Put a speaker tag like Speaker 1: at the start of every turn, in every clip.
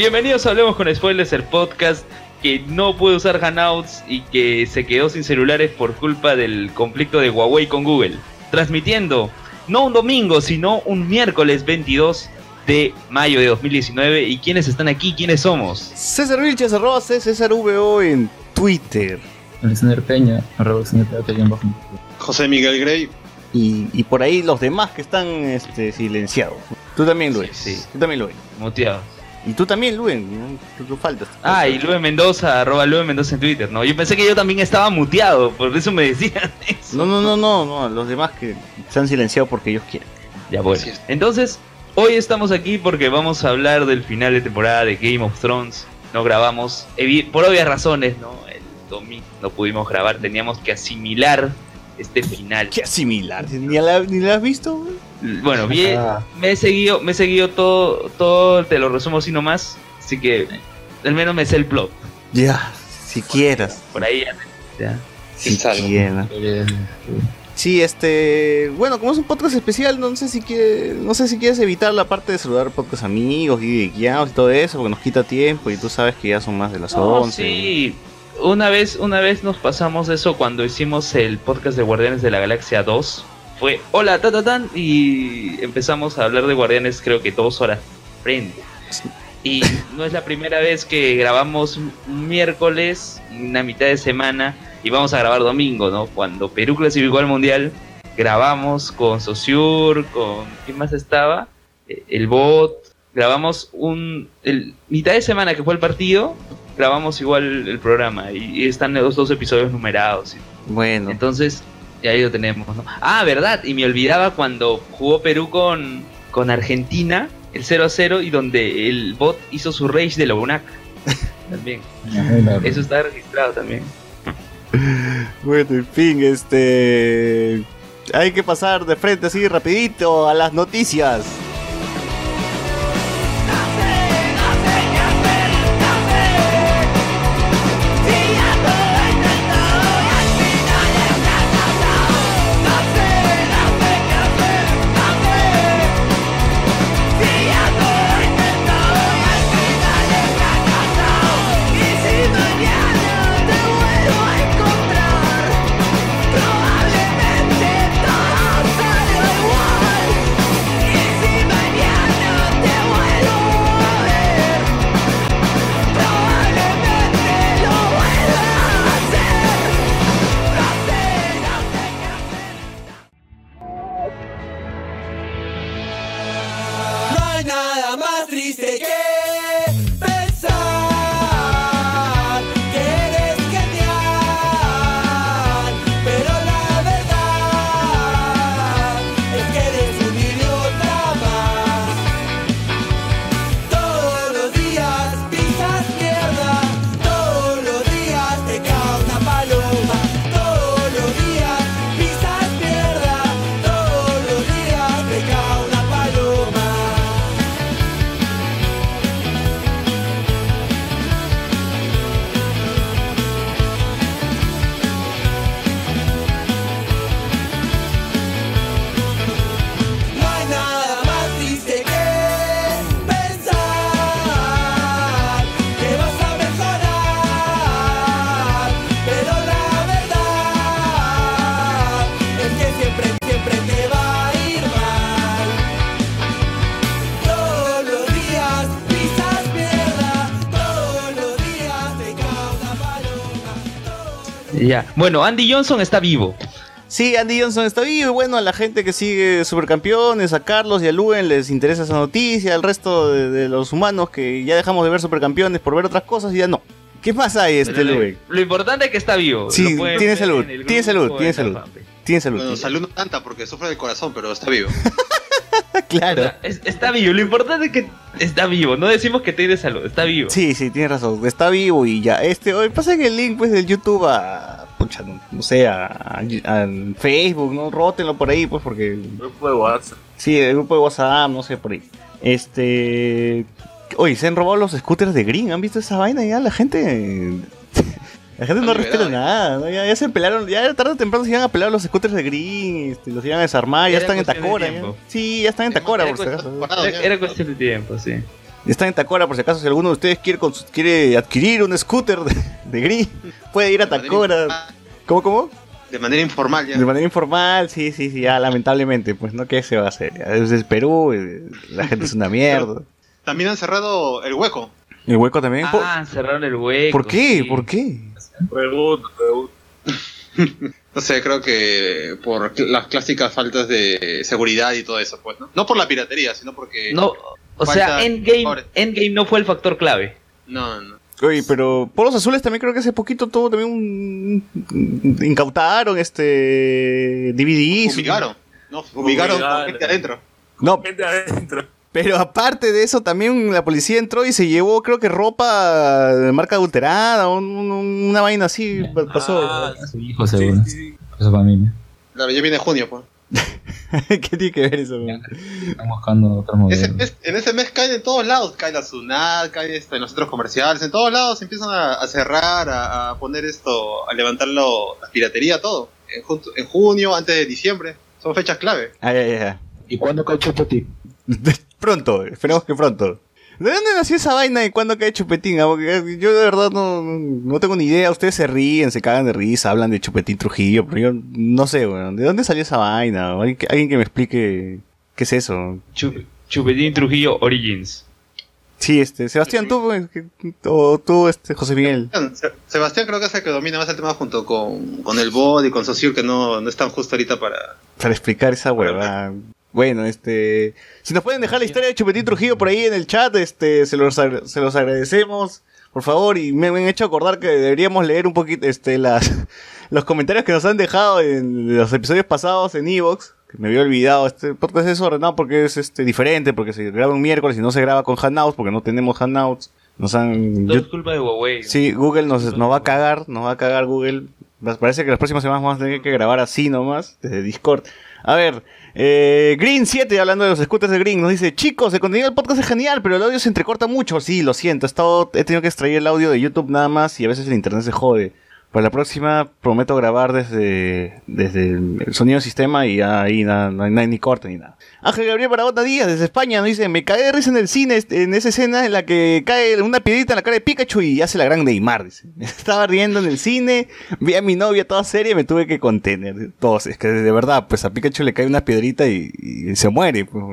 Speaker 1: Bienvenidos a Hablemos con Spoilers, el podcast que no puede usar Hangouts y que se quedó sin celulares por culpa del conflicto de Huawei con Google. Transmitiendo no un domingo, sino un miércoles 22 de mayo de 2019. ¿Y quiénes están aquí? ¿Quiénes somos?
Speaker 2: César Vilches, arroba C, César VO en Twitter.
Speaker 3: Alexander Peña, arroba Alexander Peña, bajo.
Speaker 4: José Miguel Grey.
Speaker 2: Y, y por ahí los demás que están este, silenciados. Tú también, Luen.
Speaker 1: Sí, sí.
Speaker 2: Tú también, Luen.
Speaker 1: Muteados.
Speaker 2: Y tú también, Luen. Tú, tú faltas.
Speaker 1: Ah, y Lue Mendoza, arroba Lue Mendoza en Twitter, ¿no? Yo pensé que yo también estaba muteado, por eso me decían eso.
Speaker 2: No, no, no, no, no. Los demás que se han silenciado porque ellos quieren.
Speaker 1: Ya bueno. Entonces, hoy estamos aquí porque vamos a hablar del final de temporada de Game of Thrones. No grabamos, por obvias razones, ¿no? El domingo no pudimos grabar, teníamos que asimilar este final.
Speaker 2: Qué similar. ¿Ni la, ni la has visto? güey?
Speaker 1: Bueno, bien,
Speaker 3: Ah.
Speaker 1: me he seguido, me he seguido todo, todo, te lo resumo así nomás, así que al menos me sé el plot.
Speaker 2: Ya, si quieras.
Speaker 1: Por ahí ya. ya.
Speaker 2: Si quieras. Sí, este, bueno, como es un podcast especial, no sé si quiere, no sé si quieres evitar la parte de saludar podcast amigos y guiados y todo eso, porque nos quita tiempo y tú sabes que ya son más de las
Speaker 1: No,
Speaker 2: 11.
Speaker 1: sí. Una vez, una vez nos pasamos eso cuando hicimos el podcast de Guardianes de la Galaxia 2. Fue hola, ta, ta, tan, y empezamos a hablar de Guardianes creo que dos horas frente. Y no es la primera vez que grabamos miércoles, una mitad de semana, y vamos a grabar domingo, ¿no? Cuando Perú clasificó al Mundial, grabamos con Sociur, con... ¿Quién más estaba? Eh, El Bot. Grabamos un... Mitad de semana que fue el partido, grabamos igual el programa y, y están los dos episodios numerados.
Speaker 2: Bueno,
Speaker 1: Entonces, ya ahí lo tenemos, ¿no? Ah, verdad, y me olvidaba cuando jugó Perú con, con Argentina, el 0 a 0, y donde el bot hizo su rage de la UNAC. También. Eso está registrado también.
Speaker 2: bueno, en fin, este, hay que pasar de frente así rapidito a las noticias.
Speaker 5: Más triste que
Speaker 1: Ya. Bueno, Andy Johnson está vivo.
Speaker 2: Sí, Andy Johnson está vivo y bueno, a la gente que sigue Supercampeones, a Carlos y a Luen les interesa esa noticia, al resto de, de los humanos que ya dejamos de ver Supercampeones por ver otras cosas y ya no. ¿Qué más hay, este
Speaker 1: lo,
Speaker 2: Luen?
Speaker 1: lo importante es que está vivo.
Speaker 2: Sí, tiene salud, tiene salud, tiene salud. Tiene salud.
Speaker 4: Bueno, salud no tanta porque sufre del corazón, pero está vivo.
Speaker 1: O
Speaker 2: claro.
Speaker 1: sea, es- está vivo. Lo importante es que está vivo. No decimos que tiene salud. Está vivo.
Speaker 2: Sí, sí, tiene razón. Está vivo y ya. Este, hoy pasen el link pues del YouTube a, pucha, no, no sé, a, a- a Facebook, ¿no? Rótenlo por ahí, pues, porque
Speaker 3: Grupo de WhatsApp.
Speaker 2: Sí, el grupo de WhatsApp, no sé, por ahí. Este. Oye, se han robado los scooters de Green. ¿Han visto esa vaina ya? La gente. La gente no respeta nada. ¿no? Ya, ya se pelaron. Ya tarde o temprano se iban a pelar los scooters de Green. Este, los iban a desarmar. Ya están en Tacora. ya. Sí, ya están en Tacora,
Speaker 4: era
Speaker 2: por si
Speaker 4: cuestión
Speaker 2: acaso.
Speaker 4: de-
Speaker 1: Era, cuestión de tiempo, sí.
Speaker 2: Están en Tacora, por si acaso, si alguno de ustedes quiere, quiere adquirir un scooter de, de Green, puede ir a Tacora. ¿Cómo, cómo?
Speaker 6: De manera informal ya.
Speaker 2: De manera informal, sí, sí, sí, ya lamentablemente, pues no, ¿qué se va a hacer? Ya, Es, es Perú, la gente es una mierda.
Speaker 6: También han cerrado el hueco.
Speaker 2: ¿El hueco también? ¿Por,
Speaker 1: Ah, cerraron el hueco.
Speaker 2: ¿por qué?
Speaker 1: sí.
Speaker 2: ¿Por qué?
Speaker 7: Pregunto, pregunto.
Speaker 6: No sé, creo que por las clásicas faltas de seguridad y todo eso, pues, ¿no? No por la piratería, sino porque...
Speaker 1: No, o sea, Endgame. Endgame no fue el factor clave.
Speaker 6: No, no.
Speaker 2: Oye, pero Polos Azules también creo que hace poquito tuvo también un... Incautaron este... DVDs.
Speaker 6: Fumigaron. No, fumigaron con
Speaker 7: Fumigaron.
Speaker 6: gente adentro.
Speaker 2: No,
Speaker 7: Gente adentro.
Speaker 2: Pero aparte de eso también la policía entró y se llevó creo que ropa de marca adulterada, un- un- una vaina así pasó.
Speaker 7: Ah,
Speaker 3: Su hijo, seguro.
Speaker 7: sí, sí.
Speaker 3: Su familia.
Speaker 6: Claro, ya viene junio, pues.
Speaker 2: ¿Qué tiene que ver eso? man?
Speaker 3: Están buscando otros
Speaker 6: Ese
Speaker 3: modelos.
Speaker 6: mes- en ese mes caen en todos lados. Cae la SUNAT, cae esto, en los centros comerciales. En todos lados empiezan a, a cerrar, a, a poner esto, a levantarlo, la piratería, todo. En, jun- en junio, antes de diciembre. Son fechas clave.
Speaker 2: Ah, ya, ya, ya.
Speaker 3: ¿Y cuándo cae Chupeti?
Speaker 2: Pronto, esperemos que pronto. ¿De dónde nació esa vaina y cuándo cae Chupetín? Ah, porque Yo de verdad no, no tengo ni idea. Ustedes se ríen, se cagan de risa, hablan de Chupetín Trujillo, pero yo no sé, weón. ¿De dónde salió esa vaina? ¿Alguien que, alguien que me explique qué es eso?
Speaker 1: Chu- Chupetín Trujillo Origins.
Speaker 2: Sí, este, Sebastián, tú, pues, que- o tú, este, José Miguel.
Speaker 6: Se- Sebastián creo que es el que domina más el tema junto con, con el bot y con Sociur, que no, no están justo ahorita para...
Speaker 2: Para explicar esa huevada. Bueno, este, si nos pueden dejar la historia de Chupetín Trujillo por ahí en el chat, este, se los, se los agradecemos, por favor, y me, me han hecho acordar que deberíamos leer un poquito, este, las, los comentarios que nos han dejado en los episodios pasados en Evox, que me había olvidado, este podcast es desordenado porque es, este, diferente, porque se graba un miércoles y no se graba con Hangouts, porque no tenemos Hangouts, nos han, yo-
Speaker 1: es culpa de Huawei.
Speaker 2: Sí, Google nos, nos va a cagar, nos va a cagar Google. Parece que las próximas semanas vamos a tener que grabar así nomás, desde Discord. A ver, eh, Green 7, hablando de los scooters de Green, nos dice, chicos, el contenido del podcast es genial, pero el audio se entrecorta mucho. Sí, lo siento, he, estado, he tenido que extraer el audio de YouTube nada más y a veces el internet se jode. Para la próxima prometo grabar desde, desde el sonido sistema y ahí no hay, no hay ni corte ni nada. Ángel Gabriel Baragota Díaz, desde España, nos dice, me caí de risa en el cine, en esa escena en la que cae una piedrita en la cara de Pikachu y hace la gran Neymar, dice. Me estaba riendo en el cine, vi a mi novia toda seria y me tuve que contener. Todos, es que de verdad, pues a Pikachu le cae una piedrita y, y se muere. pues,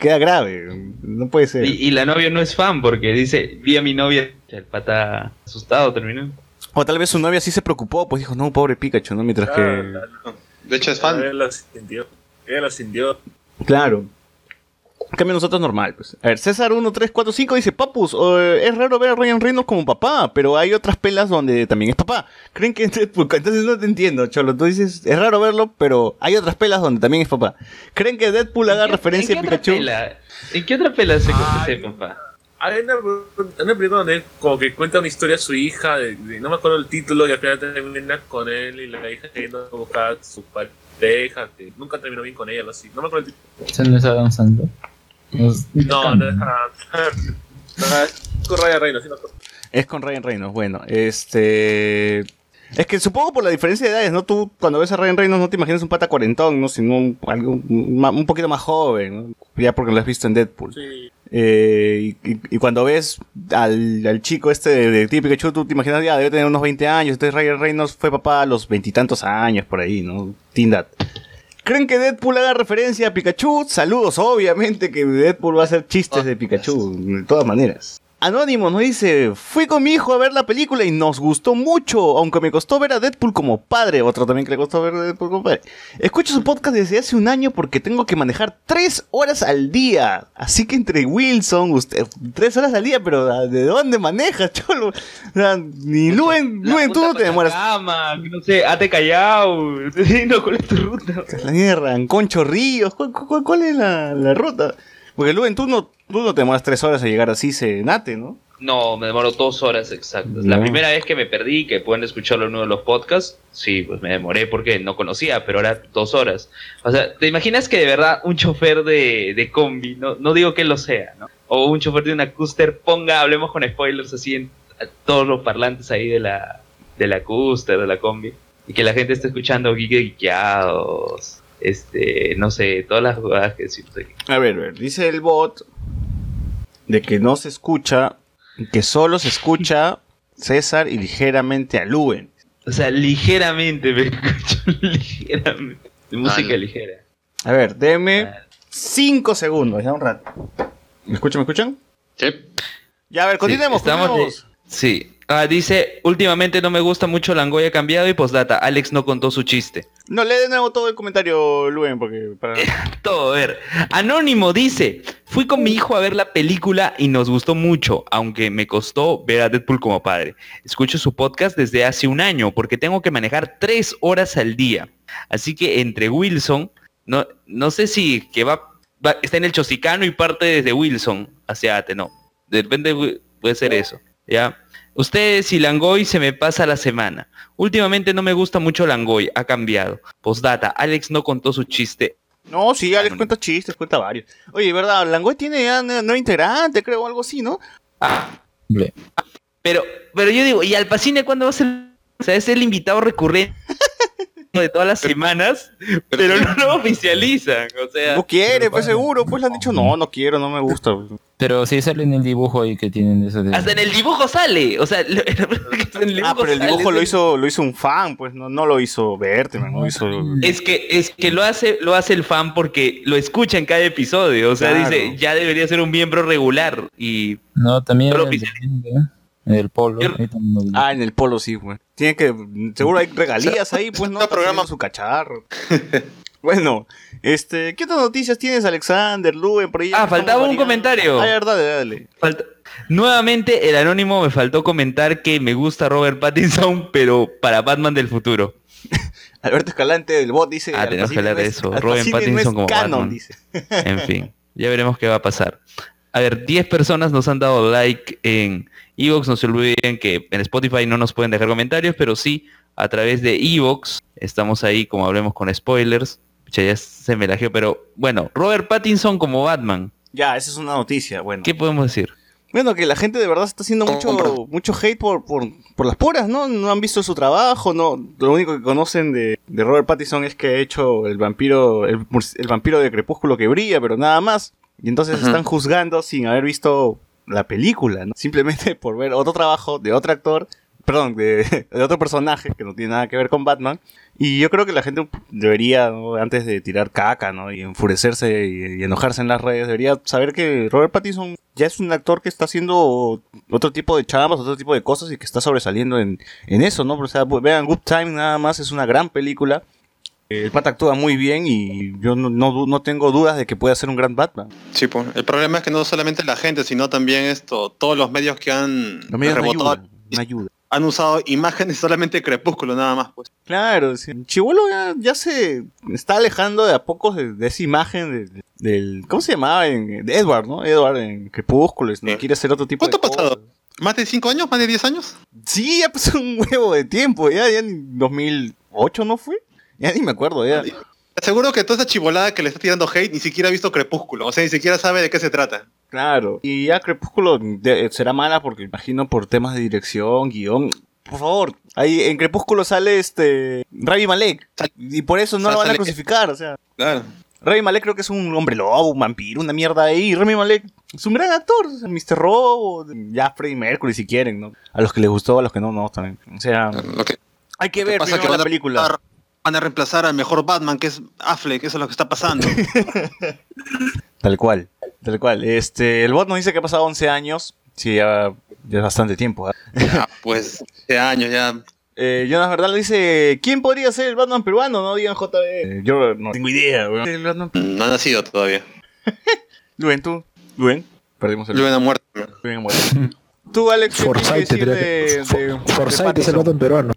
Speaker 2: queda grave, no puede ser.
Speaker 1: Y, y la novia no es fan porque dice, vi a mi novia. El pata asustado terminó.
Speaker 2: O tal vez su novia sí se preocupó, pues dijo, no, pobre Pikachu, ¿no? Mientras que...
Speaker 7: Ah,
Speaker 6: De hecho, es fan.
Speaker 7: Ella lo sintió. Ella lo sintió.
Speaker 2: Claro. En cambio nosotros normal, pues. A ver, César 1345 dice, Papus, eh, es raro ver a Ryan Reynolds como papá, pero hay otras pelas donde también es papá. ¿Creen que Deadpool, entonces no te entiendo, Cholo, tú dices, es raro verlo, pero hay otras pelas donde también es papá. ¿Creen que Deadpool haga
Speaker 1: ¿En qué-
Speaker 2: referencia a Pikachu?
Speaker 1: pela- ¿En qué otra pela se conoce, papá?
Speaker 7: Hay una, una película donde él como que cuenta una historia a su hija, de, de- no me acuerdo el título, y al final termina con él y la hija queriendo buscar a su pareja, que nunca terminó bien con ella, algo así. No me acuerdo el título.
Speaker 3: ¿Se no es Adam Sandler? Nos-
Speaker 7: No, no es es con Ryan Reynolds, sí me acuerdo.
Speaker 2: Es con Ryan Reynolds, bueno, este... Es que supongo por la diferencia de edades, ¿no? Tú cuando ves a Ryan Reynolds no te imaginas un pata cuarentón, ¿no? Sino un, algo, un, poquito más joven, ¿no? Ya porque lo has visto en Deadpool.
Speaker 7: Sí.
Speaker 2: Eh, y, y- y cuando ves al, al chico este de, de Pikachu, tú te imaginas, ya, debe tener unos 20 años. Entonces Ryan Reynolds fue papá a los veintitantos años, por ahí, ¿no? Teen Dad. ¿Creen que Deadpool haga referencia a Pikachu? Saludos, obviamente que Deadpool va a hacer chistes de Pikachu, de todas maneras. Anónimo nos dice, fui con mi hijo a ver la película y nos gustó mucho, aunque me costó ver a Deadpool como padre, otro también que le costó ver a Deadpool como padre. Escucho su podcast desde hace un año porque tengo que manejar tres horas al día, así que entre Wilson, usted, tres horas al día, pero ¿a- ¿de dónde manejas, cholo? O sea, ni Luen, Luen, tú no te demoras.
Speaker 1: Cama, no sé, ate callao. no, ¿cuál es tu ruta?
Speaker 2: La mierda, Concho Ríos, ¿cuál, cuál- cuál es la, la ruta? Porque Luen, tú no, tú no te demoras tres horas a llegar así, se nate, ¿no?
Speaker 1: No, me demoró dos horas exactas. La primera vez que me perdí, que pueden escucharlo en uno de los podcasts, sí, pues me demoré porque no conocía, pero era dos horas. O sea, ¿te imaginas que de verdad un chofer de, de combi, no, no digo que lo sea, ¿no? O un chofer de una Custer ponga, hablemos con spoilers así en a todos los parlantes ahí de la, de la Custer, de la combi, y que la gente esté escuchando geekeados, este, no sé, todas las jugadas que decimos aquí.
Speaker 2: A ver, a ver, dice el bot. de que no se escucha, que solo se escucha César y ligeramente a Luen.
Speaker 1: O sea, ligeramente me escucho, ligeramente. De música
Speaker 6: Ah,
Speaker 1: ligera.
Speaker 2: A ver, deme 5 segundos, ya un rato. ¿Me escuchan? ¿Me escuchan?
Speaker 6: Sí.
Speaker 2: Ya, a ver, continuemos.
Speaker 1: Sí, estamos
Speaker 2: continuemos.
Speaker 1: Sí. Ah, dice, últimamente no me gusta mucho Langoy ha cambiado y postdata, Alex no contó su chiste.
Speaker 2: No, lee de nuevo todo el comentario, Luen, porque para...
Speaker 1: Todo, a ver. Anónimo dice, fui con mi hijo a ver la película y nos gustó mucho, aunque me costó ver a Deadpool como padre. Escucho su podcast desde hace un año porque tengo que manejar tres horas al día. Así que entre Wilson, no, no sé si que va, va- está en el Chosicano y parte desde Wilson hacia Ate, no. De repente pu- puede ser eso, ¿ya? Ustedes y Langoy se me pasa la semana. Últimamente no me gusta mucho Langoy, ha cambiado. Postdata, Alex no contó su chiste.
Speaker 2: No, sí, Alex cuenta chistes, cuenta varios. Oye, ¿verdad? Langoy tiene ya nuevo integrante, creo, o algo así, ¿no?
Speaker 1: Ah,
Speaker 3: Hombre,
Speaker 1: Pero, pero yo digo, ¿y Al Pacine cuándo va a ser? O sea, es el invitado recurrente de todas las semanas, pero no lo oficializan. O sea,
Speaker 2: No quiere, pues seguro, pues le han dicho, no, no quiero, no me gusta.
Speaker 3: Pero sí sale en el dibujo ahí que tienen eso de...
Speaker 1: hasta en el dibujo sale. O sea, lo- en el
Speaker 2: Ah, pero el
Speaker 1: sale,
Speaker 2: dibujo lo hizo, lo hizo un fan, pues no, no lo hizo Berteman, no hizo...
Speaker 1: Es que, es que lo hace, lo hace el fan porque lo escucha en cada episodio. O sea,
Speaker 2: Claro.
Speaker 1: dice, ya debería ser un miembro regular. Y
Speaker 3: No, también
Speaker 1: No lo
Speaker 3: el, polo.
Speaker 1: Yo-
Speaker 3: ahí también lo vi.
Speaker 2: Ah, en el polo sí, pues. Tiene que, seguro hay regalías ahí, pues, ¿no?
Speaker 6: Programa-
Speaker 2: su cacharro. bueno, este, ¿qué otras noticias tienes, Alexander, Luen, por ahí?
Speaker 1: Ah, faltaba un comentario.
Speaker 2: Ah, ya, dale, dale.
Speaker 1: falta- Nuevamente, el anónimo me faltó comentar que me gusta Robert Pattinson, pero para Batman del futuro.
Speaker 2: Alberto Escalante del bot dice...
Speaker 1: Ah, tenemos que hablar de eso. Robert
Speaker 2: no
Speaker 1: Pattinson
Speaker 2: es
Speaker 1: como
Speaker 2: canon,
Speaker 1: Batman.
Speaker 2: dice.
Speaker 1: En fin, ya veremos qué va a pasar. A ver, 10 personas nos han dado like en Evox. No se olviden que en Spotify no nos pueden dejar comentarios, pero sí a través de Evox. Estamos ahí, como hablemos con spoilers. Pucha, ya se me lajeó, pero bueno, Robert Pattinson como Batman.
Speaker 2: Ya, esa es una noticia, bueno.
Speaker 1: ¿Qué podemos decir?
Speaker 2: Bueno, que la gente de verdad está haciendo mucho, mucho hate por, por, por las puras, ¿no? No han visto su trabajo, no. Lo único que conocen de, de Robert Pattinson es que ha hecho el vampiro, el vampiro de crepúsculo que brilla, pero nada más. Y entonces
Speaker 6: Ajá.
Speaker 2: están juzgando sin haber visto la película, ¿no? Simplemente por ver otro trabajo de otro actor, perdón, de, de otro personaje que no tiene nada que ver con Batman. Y yo creo que la gente debería, ¿no? antes de tirar caca, ¿no? Y enfurecerse y, y enojarse en las redes, debería saber que Robert Pattinson ya es un actor que está haciendo otro tipo de chambas, otro tipo de cosas y que está sobresaliendo en, en eso, ¿no? O sea, vean, Good Time nada más es una gran película. El pata actúa muy bien y yo no, no, tengo dudas de que pueda ser un gran Batman.
Speaker 6: Sí, pues. El problema es que no solamente la gente, sino también esto, todos los medios que han
Speaker 2: Los medios no
Speaker 6: rebotado
Speaker 2: ayudan, no ayudan.
Speaker 6: han usado imágenes solamente de Crepúsculo, nada más, pues.
Speaker 2: Claro, sí. Chivolo ya, ya se está alejando de a poco de, de esa imagen de- del... ¿Cómo se llamaba? En, de Edward, ¿no? Edward en Crepúsculos, ¿no?
Speaker 6: Sí.
Speaker 2: Quiere hacer otro tipo de
Speaker 6: ¿Cuánto ha pasado?
Speaker 2: cosas.
Speaker 6: ¿Más de 5 años? ¿Más de 10 años?
Speaker 2: Sí, ya pasó un huevo de tiempo, ya, ya en 2008 no fue. Ya ni me acuerdo, ya.
Speaker 6: Seguro que toda esa chivolada que le está tirando hate ni siquiera ha visto Crepúsculo. O sea, ni siquiera sabe de qué se trata.
Speaker 2: Claro. Y ya Crepúsculo de- será mala porque imagino por temas de dirección, guion. Por favor, ahí en Crepúsculo sale este Ravi Malek. Y por eso no lo van a crucificar, o sea.
Speaker 6: Claro.
Speaker 2: Rami Malek creo que es un hombre lobo, un vampiro, una mierda ahí. Rami Malek es un gran actor, o sea, Mr. Robo, ya Freddie Mercury si quieren, ¿no? A los que les gustó, a los que no, no, también. O sea,
Speaker 6: que,
Speaker 2: hay que
Speaker 6: que
Speaker 2: ver
Speaker 6: que
Speaker 2: primero
Speaker 6: van
Speaker 2: la película.
Speaker 6: Van a reemplazar al mejor Batman, que es Affleck, eso es lo que está pasando.
Speaker 2: Tal cual, tal cual. Este, el bot nos dice que ha pasado 11 años. Sí, ya, ya es bastante tiempo. ¿ah?
Speaker 6: ya, pues, de años ya.
Speaker 2: Eh, Jonas Verdad le dice, ¿quién podría ser el Batman peruano? No digan JB. Eh, yo no tengo idea, weón. Batman-
Speaker 6: No ha nacido todavía.
Speaker 2: Luen, tú. Luen. Perdimos el
Speaker 6: Luen ha muerto.
Speaker 2: Luen ha muerto. Tú, Alex, ¿qué
Speaker 4: Forsyth,
Speaker 2: decir
Speaker 4: diría
Speaker 2: de, de- de
Speaker 4: Forsyth es el en peruano.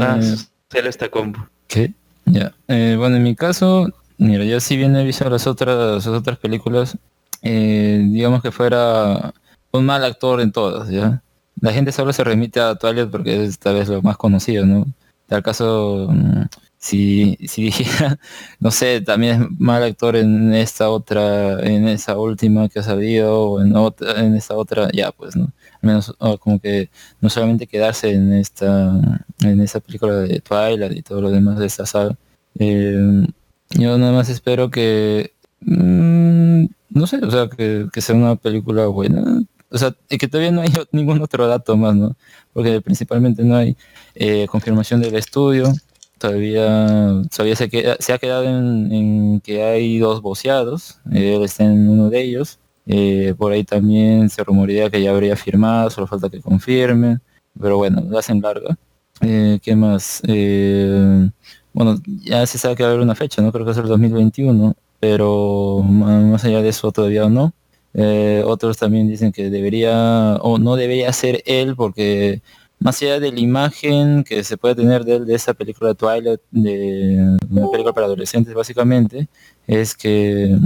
Speaker 1: Ah,
Speaker 3: Eh,
Speaker 1: lo está combo.
Speaker 3: ¿Qué? Ya. Eh, bueno, en mi caso, mira, yo si bien he visto las otras, las otras películas, eh, digamos que fuera un mal actor en todas, ¿ya? La gente solo se remite a Twilight porque es tal vez lo más conocido, ¿no? Tal caso, mm, si, si dijera, no sé, también es mal actor en esta otra, en esa última que ha salido, o en otra, en esta otra, ya pues, ¿no? Menos oh, como que no solamente quedarse en esta en esa película de Twilight y todo lo demás de esta saga. Eh, yo nada más espero que mm, no sé, o sea, que, sea una película buena. O sea, y que todavía no hay ningún otro dato más, ¿no? Porque principalmente no hay eh, confirmación del estudio. Todavía, todavía se, se ha quedado en, en que hay dos boceados. eh, Él está en uno de ellos. Eh, por ahí también se rumorea que ya habría firmado, solo falta que confirmen. Pero bueno, lo hacen larga. Eh, ¿Qué más? Eh, bueno, ya se sabe que va a haber una fecha, ¿no? Creo que es el 2021, pero más allá de eso todavía no. Eh, otros también dicen que debería o no debería ser él porque más allá de la imagen que se puede tener de él de esa película Twilight, de una película para adolescentes básicamente, es que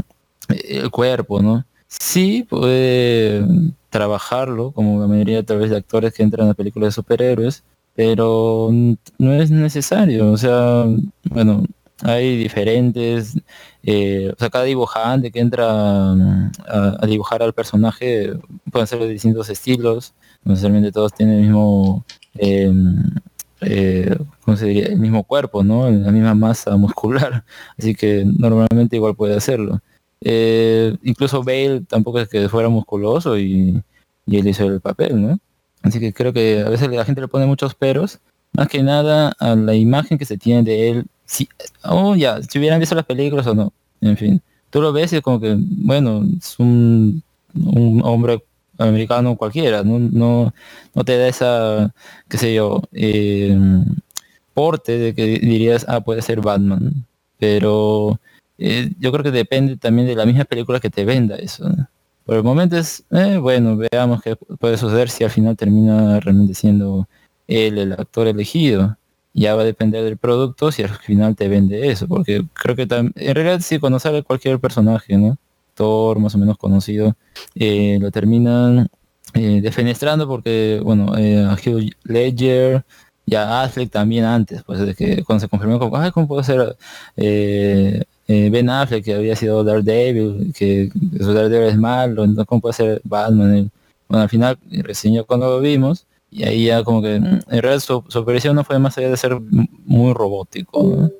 Speaker 3: el cuerpo, ¿no? Sí puede trabajarlo, como la mayoría tal vez de actores que entran a películas de superhéroes, pero no es necesario. O sea, bueno, hay diferentes, eh, o sea, cada dibujante que entra mm, a, dibujar al personaje pueden ser de distintos estilos, no necesariamente todos tienen el mismo, eh, eh. El mismo cuerpo, ¿no? La misma masa muscular, así que normalmente igual puede hacerlo. Eh, incluso Bale tampoco es que fuera musculoso y, él hizo el papel, ¿no? Así que creo que a veces la gente le pone muchos peros, más que nada a la imagen que se tiene de él. Si, oh, ya, si hubieran visto las películas o no, en fin. Tú lo ves y como que, bueno, es un, un hombre americano cualquiera, no, no, no te da esa, qué sé yo, eh, porte de que dirías, ah, puede ser Batman. Pero eh, yo creo que depende también de la misma película que te venda eso. Por el momento es, eh, bueno, veamos qué puede suceder si al final termina realmente siendo él el actor elegido. Ya va a depender del producto si al final te vende eso, porque creo que en realidad sí, cuando sale cualquier personaje, ¿no? Thor más o menos conocido, eh, lo terminan eh, defenestrando porque, bueno, a Hugh Ledger, ya Affleck también antes, pues de que cuando se confirmó como, ¿cómo puedo ser eh, Ben Affleck que había sido Daredevil, que su Daredevil es malo, entonces cómo puede ser Batman? Bueno, al final reseñó cuando lo vimos y ahí ya como que mm, en realidad su, su aparición no fue más allá de ser muy robótico, ¿no?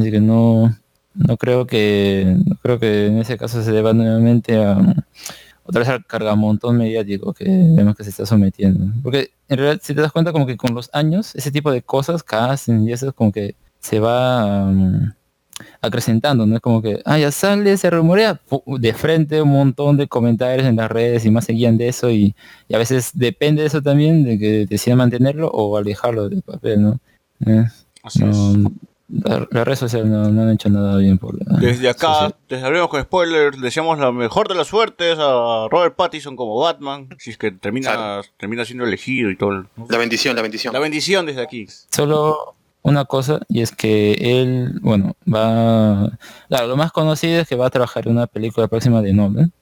Speaker 3: Así que no, no creo que no creo que en ese caso se deba nuevamente a otra vez al cargamontón mediático que vemos que se está sometiendo. Porque en realidad si te das cuenta como que con los años ese tipo de cosas casting y eso es como que se va um, acrecentando, ¿no? Es como que, ah, ya sale, se rumorea, de frente un montón de comentarios en las redes y más seguían de eso y, y a veces depende de eso también, de que decidan mantenerlo o alejarlo del papel, ¿no? Eh,
Speaker 2: Así es.
Speaker 3: la, la red social no, no han hecho nada bien por la
Speaker 2: Desde acá, les abrimos con spoilers, deseamos la mejor de las suertes a Robert Pattinson como Batman, si es que termina,
Speaker 6: Claro.
Speaker 2: termina siendo elegido y todo. el-
Speaker 6: La bendición, la bendición.
Speaker 2: La bendición desde aquí.
Speaker 3: Solo una cosa, y es que él, bueno, va... Claro, lo más conocido es que va a trabajar en una película próxima de Nolan.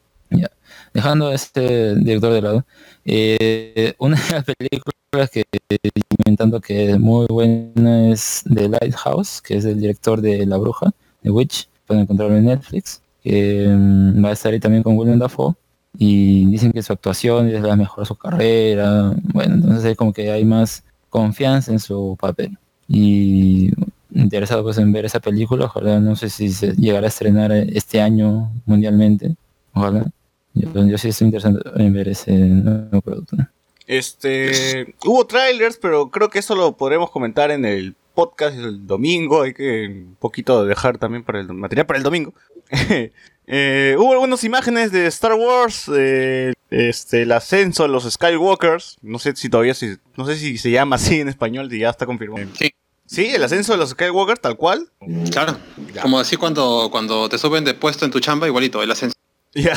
Speaker 3: Dejando a este director de lado, eh, una de las películas que comentando que es muy buena es The Lighthouse, que es el director de La Bruja, The Witch, pueden encontrarlo en Netflix, que mm, va a estar ahí también con William Dafoe. Y dicen que su actuación es la mejor de su carrera. Bueno, entonces es como que hay más confianza en su papel y interesado pues en ver esa película ojalá no sé si se llegará a estrenar este año mundialmente ojalá yo, sí estoy interesado en ver ese nuevo producto.
Speaker 2: Este, hubo trailers, pero creo que eso lo podremos comentar en el podcast el domingo. Hay que un poquito dejar también para el material para el domingo. Eh, hubo algunas imágenes de Star Wars, eh, este, el ascenso de los Skywalkers. No sé si todavía si, no sé si se llama así en español, si ya está confirmado.
Speaker 6: Sí.
Speaker 2: Sí, el ascenso de los Skywalkers, tal cual.
Speaker 6: Claro. Como así cuando, cuando te suben de puesto en tu chamba, igualito, el ascenso.
Speaker 2: Ya.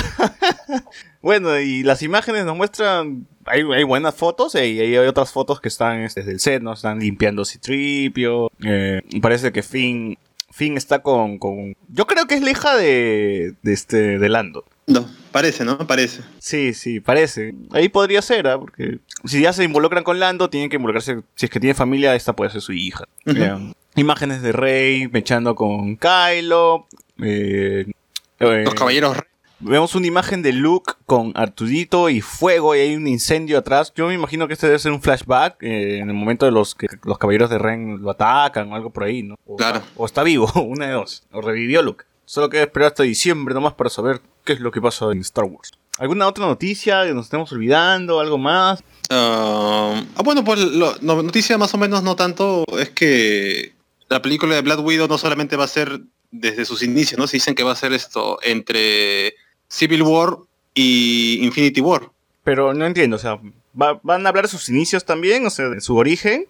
Speaker 2: bueno, y las imágenes nos muestran. Hay, hay buenas fotos y hay, hay otras fotos que están desde el set, ¿no? Están limpiando Citripio. Eh, parece que Finn. Finn está con, con. Yo creo que es la hija de. de este. de Lando.
Speaker 6: No, parece, ¿no? Parece.
Speaker 2: Sí, sí, parece. Ahí podría ser, ¿ah? Porque si ya se involucran con Lando, tienen que involucrarse. Si es que tiene familia, esta puede ser su hija. Eh, imágenes de Rey mechando con Kylo. Eh, eh,
Speaker 6: Los caballeros
Speaker 2: Vemos una imagen de Luke con Artudito y fuego y hay un incendio atrás. Yo me imagino que este debe ser un flashback eh, en el momento de los que los caballeros de Ren lo atacan o algo por ahí, ¿no? O,
Speaker 6: Claro.
Speaker 2: o está vivo, una de dos. O revivió Luke. Solo queda esperar hasta diciembre nomás para saber qué es lo que pasa en Star Wars. ¿Alguna otra noticia que nos estemos olvidando? ¿Algo más?
Speaker 6: Ah, ah, bueno, pues no- noticia más o menos no tanto es que la película de Black Widow no solamente va a ser desde sus inicios, ¿no? Se dicen que va a ser esto entre Civil War y Infinity War.
Speaker 2: Pero no entiendo, o sea, ¿va- ¿van a hablar de sus inicios también? O sea, de su origen.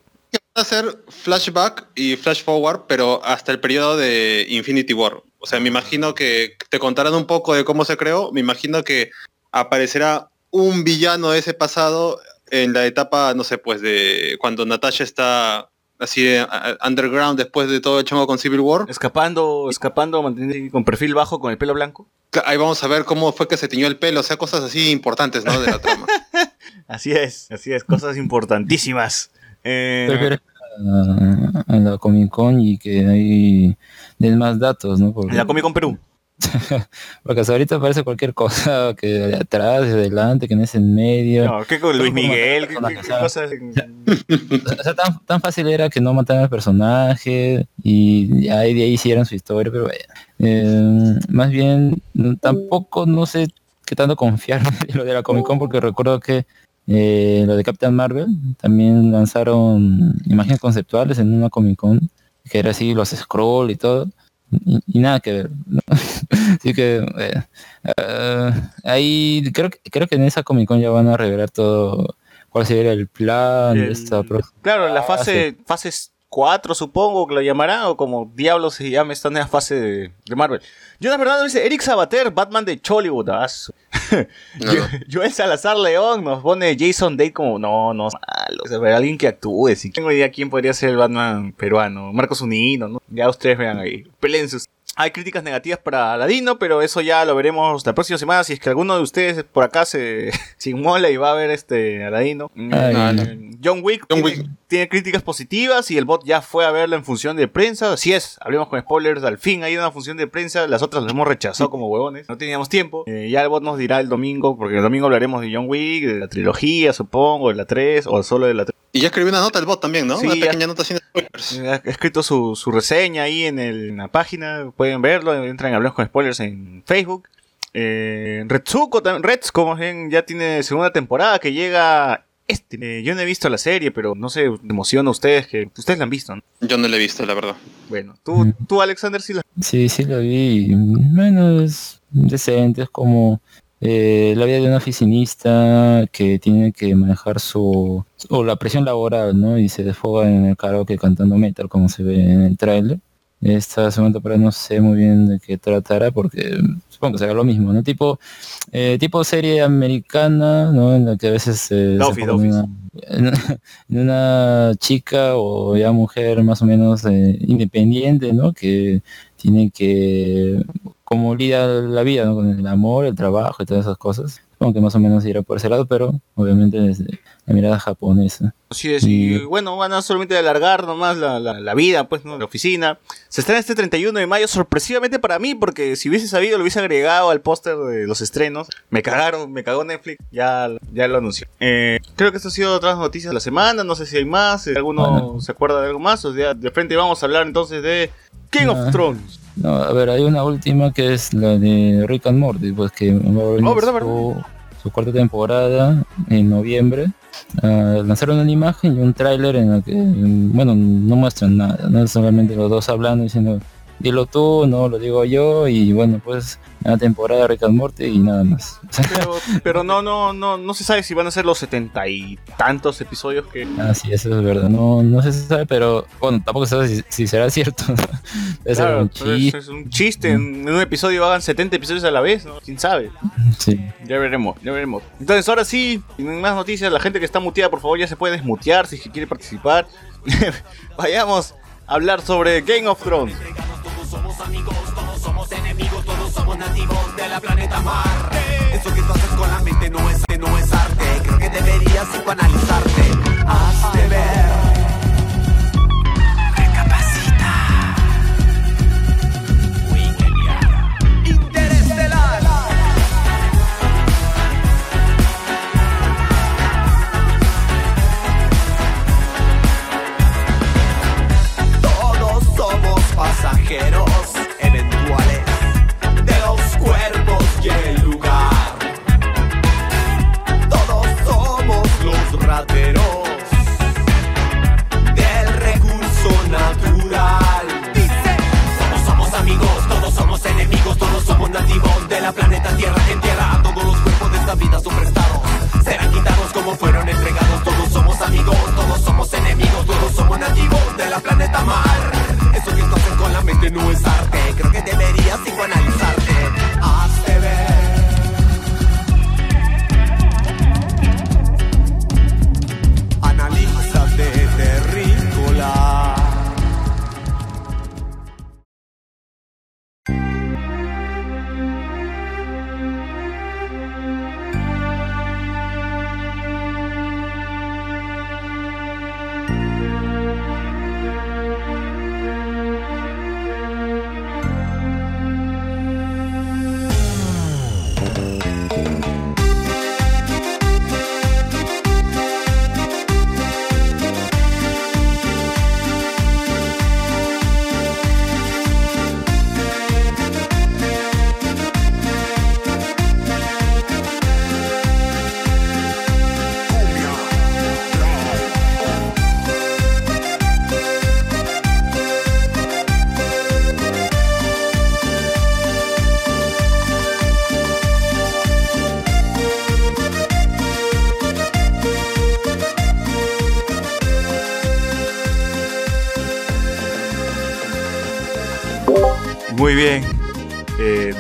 Speaker 6: Va a ser flashback y flash forward, pero hasta el periodo de Infinity War. O sea, me imagino que te contarán un poco de cómo se creó. Me imagino que aparecerá un villano de ese pasado en la etapa, no sé, pues de cuando Natasha está así de, a- underground después de todo el chongo con Civil War.
Speaker 2: Escapando, escapando, manteniendo con perfil bajo, con el pelo blanco.
Speaker 6: Ahí vamos a ver cómo fue que se tiñó el pelo, o sea, cosas así importantes, ¿no? De la trama.
Speaker 2: Así es, así es, cosas importantísimas. Eh,
Speaker 3: a, a la Comic Con y que ahí den más datos, ¿no? Porque,
Speaker 2: la Comic Con Perú.
Speaker 3: porque hasta ahorita parece cualquier cosa, que de atrás, de adelante, que no es en medio.
Speaker 2: No, ¿qué con Luis Miguel? ¿Qué, qué- qué
Speaker 3: Personajes,
Speaker 2: cosas?
Speaker 3: O sea, tan, tan fácil era que no mataran al personaje y ya de ahí hicieron su historia, pero vaya. Eh, más bien, tampoco no sé qué tanto confiar en lo de la Comic Con porque recuerdo que eh, lo de Captain Marvel también lanzaron imágenes conceptuales en una Comic Con que era así los scroll y todo y, y nada que ver ¿no? así que eh, eh, ahí creo que creo que en esa Comic Con ya van a revelar todo cuál sería el plan de
Speaker 2: El-
Speaker 3: esta pro-
Speaker 2: Claro, la
Speaker 3: Ah,
Speaker 2: fase, fases 4 supongo que lo llamarán, o como diablos se llama esta nueva fase de, de Marvel. Yo la verdad dice Eric Sabater, Batman de Chollywood.
Speaker 6: No,
Speaker 2: Yo- Joel Salazar León nos pone Jason Date como, no, no, malo. O sea, ver, alguien que actúe. Si tengo idea quién podría ser el Batman peruano. Marcos Unino, ¿no? Ya ustedes vean ahí. Peleen sus. Hay críticas negativas para Aladino, pero eso ya lo veremos la próxima semana. Si es que alguno de ustedes por acá se, se inmola y va a ver este Aladino.
Speaker 6: No.
Speaker 2: John Wick,
Speaker 6: John
Speaker 2: tiene,
Speaker 6: Wick.
Speaker 2: tiene críticas positivas y el bot ya fue a verla en función de prensa. Así es, hablemos con spoilers. Al fin hay una función de prensa. Las otras las hemos rechazado como huevones. No teníamos tiempo. Eh, ya el bot nos dirá el domingo, porque el domingo hablaremos de John Wick, de la trilogía, supongo, de la 3 o solo de la 3.
Speaker 6: Y ya escribí una nota el bot también, ¿no?
Speaker 2: Sí,
Speaker 6: una
Speaker 2: ya.
Speaker 6: pequeña nota sin spoilers.
Speaker 2: Ha escrito su, su reseña ahí en, el- en la página, pueden verlo, entran a Hablemos con Spoilers en Facebook. Eh, Retsuko, Reds, como ven, ya tiene segunda temporada que llega este. Eh, yo no he visto la serie, pero no sé, me emociona a ustedes que ustedes la han visto, ¿no?
Speaker 6: Yo no lo he visto, la verdad.
Speaker 2: Bueno, tú,
Speaker 3: Mm.
Speaker 2: tú Alexander, sí la
Speaker 3: Sí, sí lo vi. Bueno, es decente, es como eh, la vida de un oficinista que tiene que manejar su o la presión laboral, ¿no? Y se desfoga en el karaoke cantando metal, como se ve en el tráiler. Esta segunda temporada no sé muy bien de qué tratará porque supongo que será lo mismo, ¿no? Tipo eh, tipo serie americana, ¿no? En la que a veces eh,
Speaker 2: The
Speaker 3: se una- en una chica o ya mujer más o menos eh, independiente, ¿no? Que tiene que como lidia la vida ¿no? con el amor, el trabajo y todas esas cosas. Supongo que más o menos irá por ese lado, pero obviamente desde la mirada japonesa.
Speaker 2: Así es, y
Speaker 3: Y-
Speaker 2: bueno, van a solamente alargar nomás la, la, la vida, pues, ¿no? La oficina. Se estrena este 31 de mayo, sorpresivamente para mí, porque si hubiese sabido, lo hubiese agregado al póster de los estrenos. Me cagaron, me cagó Netflix, ya, ya lo anunció. Eh, creo que esto ha sido otras noticias de la semana, no sé si hay más, si alguno
Speaker 3: Bueno.
Speaker 2: se acuerda de algo más, o sea, de frente vamos a hablar entonces de King of. Thrones.
Speaker 3: No, a ver, hay una última que es la de Rick and Morty, pues que
Speaker 2: Oh, ¿verdad,
Speaker 3: su, su cuarta temporada en noviembre. Ah, lanzaron una imagen y un tráiler en la que, bueno, no muestran nada, no solamente los dos hablando diciendo, dilo tú, no lo digo yo, y bueno, pues una temporada de Rick and Morty y nada más.
Speaker 2: Pero, pero no, no, no, no se sabe si van a ser los setenta y tantos episodios que...
Speaker 3: Ah, sí, eso es verdad. No, no se sabe, pero bueno, tampoco se sabe si, si será cierto. Debe ser
Speaker 2: Claro,
Speaker 3: un
Speaker 2: pero es,
Speaker 3: chiste.
Speaker 2: es un chiste, en, en un episodio hagan 70 episodios a la vez, ¿no? ¿Quién sabe?
Speaker 3: Sí.
Speaker 2: Ya veremos, ya veremos. Entonces, ahora sí, sin más noticias, la gente que está muteada, por favor, ya se puede desmutear si quiere participar. Vayamos a hablar sobre Game of Thrones.
Speaker 8: Somos amigos, todos somos enemigos, todos somos nativos de la planeta Marte. Eso que tú haces con la mente no es, no es arte. Creo que deberías psicoanalizarte. La planeta Tierra entierra a todos los cuerpos de esta vida superestado. Serán quitados como fueron entregados. Todos somos amigos, todos somos enemigos, todos somos nativos de la planeta Mar. Eso que tú haces con la mente no es arte. Creo que deberías psicoanalizarte. Hazte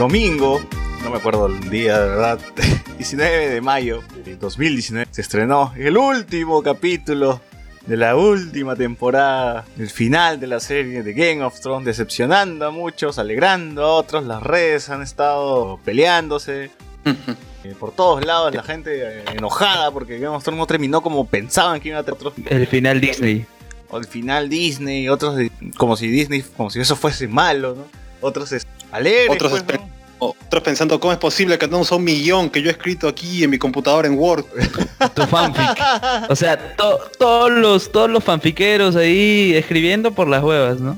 Speaker 2: domingo, no me acuerdo el día, de verdad. 19 de mayo de 2019 se estrenó el último capítulo de la última temporada, el final de la serie de Game of Thrones, decepcionando a muchos, alegrando a otros. Las redes han estado peleándose. Eh, por todos lados la gente eh, enojada porque Game of Thrones no terminó como pensaban que iba a tener otros
Speaker 1: El final Disney.
Speaker 2: o el final Disney, otros como si Disney, como si eso fuese malo, ¿no? Otros es, alegres,
Speaker 4: Otros
Speaker 2: pues.
Speaker 4: Otros pensando, ¿cómo es posible que tenemos un millón que yo he escrito aquí en mi computadora en Word?
Speaker 1: Tu fanfic. O sea, to- todos los todos los fanfiqueros ahí escribiendo por las huevas, ¿no?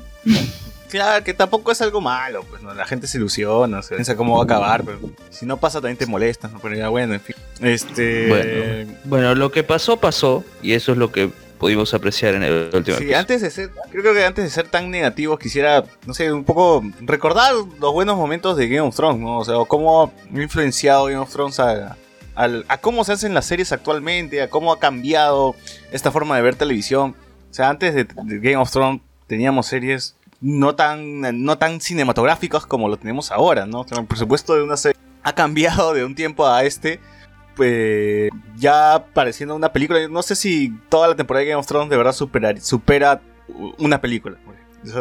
Speaker 2: Claro, que tampoco es algo malo, pues no, la gente se ilusiona, se piensa cómo va a acabar, pero si no pasa también te molestas, ¿no? Pero ya bueno, en fin. Este
Speaker 1: Bueno. Bueno, lo que pasó pasó y eso es lo que pudimos apreciar en el último
Speaker 2: Sí,
Speaker 1: episodio.
Speaker 2: antes de ser, creo que antes de ser tan negativos quisiera, no sé, un poco recordar los buenos momentos de Game of Thrones, ¿no? O sea, cómo ha influenciado Game of Thrones a, cómo se hacen las series actualmente, a cómo ha cambiado esta forma de ver televisión. O sea, antes de, de Game of Thrones teníamos series no tan, no tan cinematográficas como lo tenemos ahora, ¿no? O sea, el presupuesto de una serie ha cambiado de un tiempo a este pues ya pareciendo una película. No sé si toda la temporada de Game of Thrones de verdad superar- supera una película.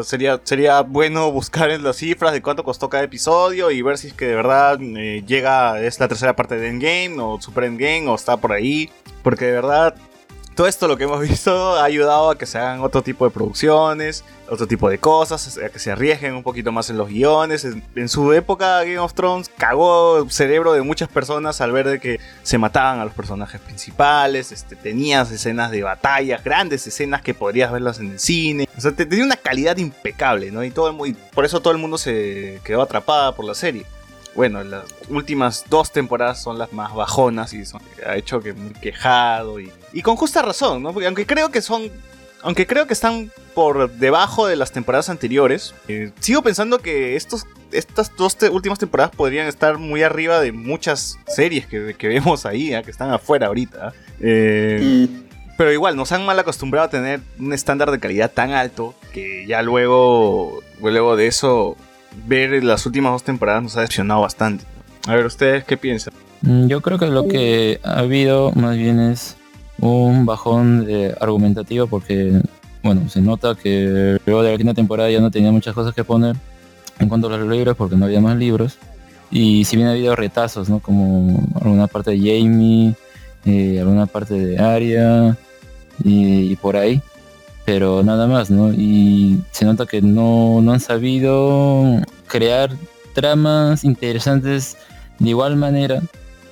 Speaker 2: Sería, sería bueno buscar en las cifras de cuánto costó cada episodio y ver si es que de verdad eh, llega, es la tercera parte de Endgame o Super Endgame o está por ahí. Porque de verdad todo esto lo que hemos visto ha ayudado a que se hagan otro tipo de producciones, otro tipo de cosas, a que se arriesguen un poquito más en los guiones. En, su época Game of Thrones cagó el cerebro de muchas personas al ver de que se mataban a los personajes principales, este, tenías escenas de batallas, grandes escenas que podrías verlas en el cine. O sea, te- tenía una calidad impecable, ¿no? Y, todo el y por eso todo el mundo se quedó atrapada por la serie. Bueno, las últimas dos temporadas son las más bajonas y son, ha hecho que muy quejado y, y con justa razón, ¿no? Porque aunque creo que son, aunque creo que están por debajo de las temporadas anteriores, eh, sigo pensando que estos, estas dos te- últimas temporadas podrían estar muy arriba de muchas series que, que vemos ahí, ¿ah? que están afuera ahorita. ¿ah? Eh,
Speaker 4: Mm,
Speaker 2: pero igual, nos han mal acostumbrado a tener un estándar de calidad tan alto que ya luego, luego de eso, ver las últimas dos temporadas nos ha decepcionado bastante. A ver, ¿ustedes qué piensan?
Speaker 3: Mm, Yo creo que lo que ha habido más bien es un bajón de argumentativo porque, bueno, se nota que luego de la quinta temporada ya no tenía muchas cosas que poner en cuanto a los libros porque no había más libros. Y si bien ha habido retazos, ¿no? Como alguna parte de Jamie, eh, alguna parte de Arya y, y por ahí. Pero nada más, ¿no? Y se nota que no, no han sabido crear tramas interesantes de igual manera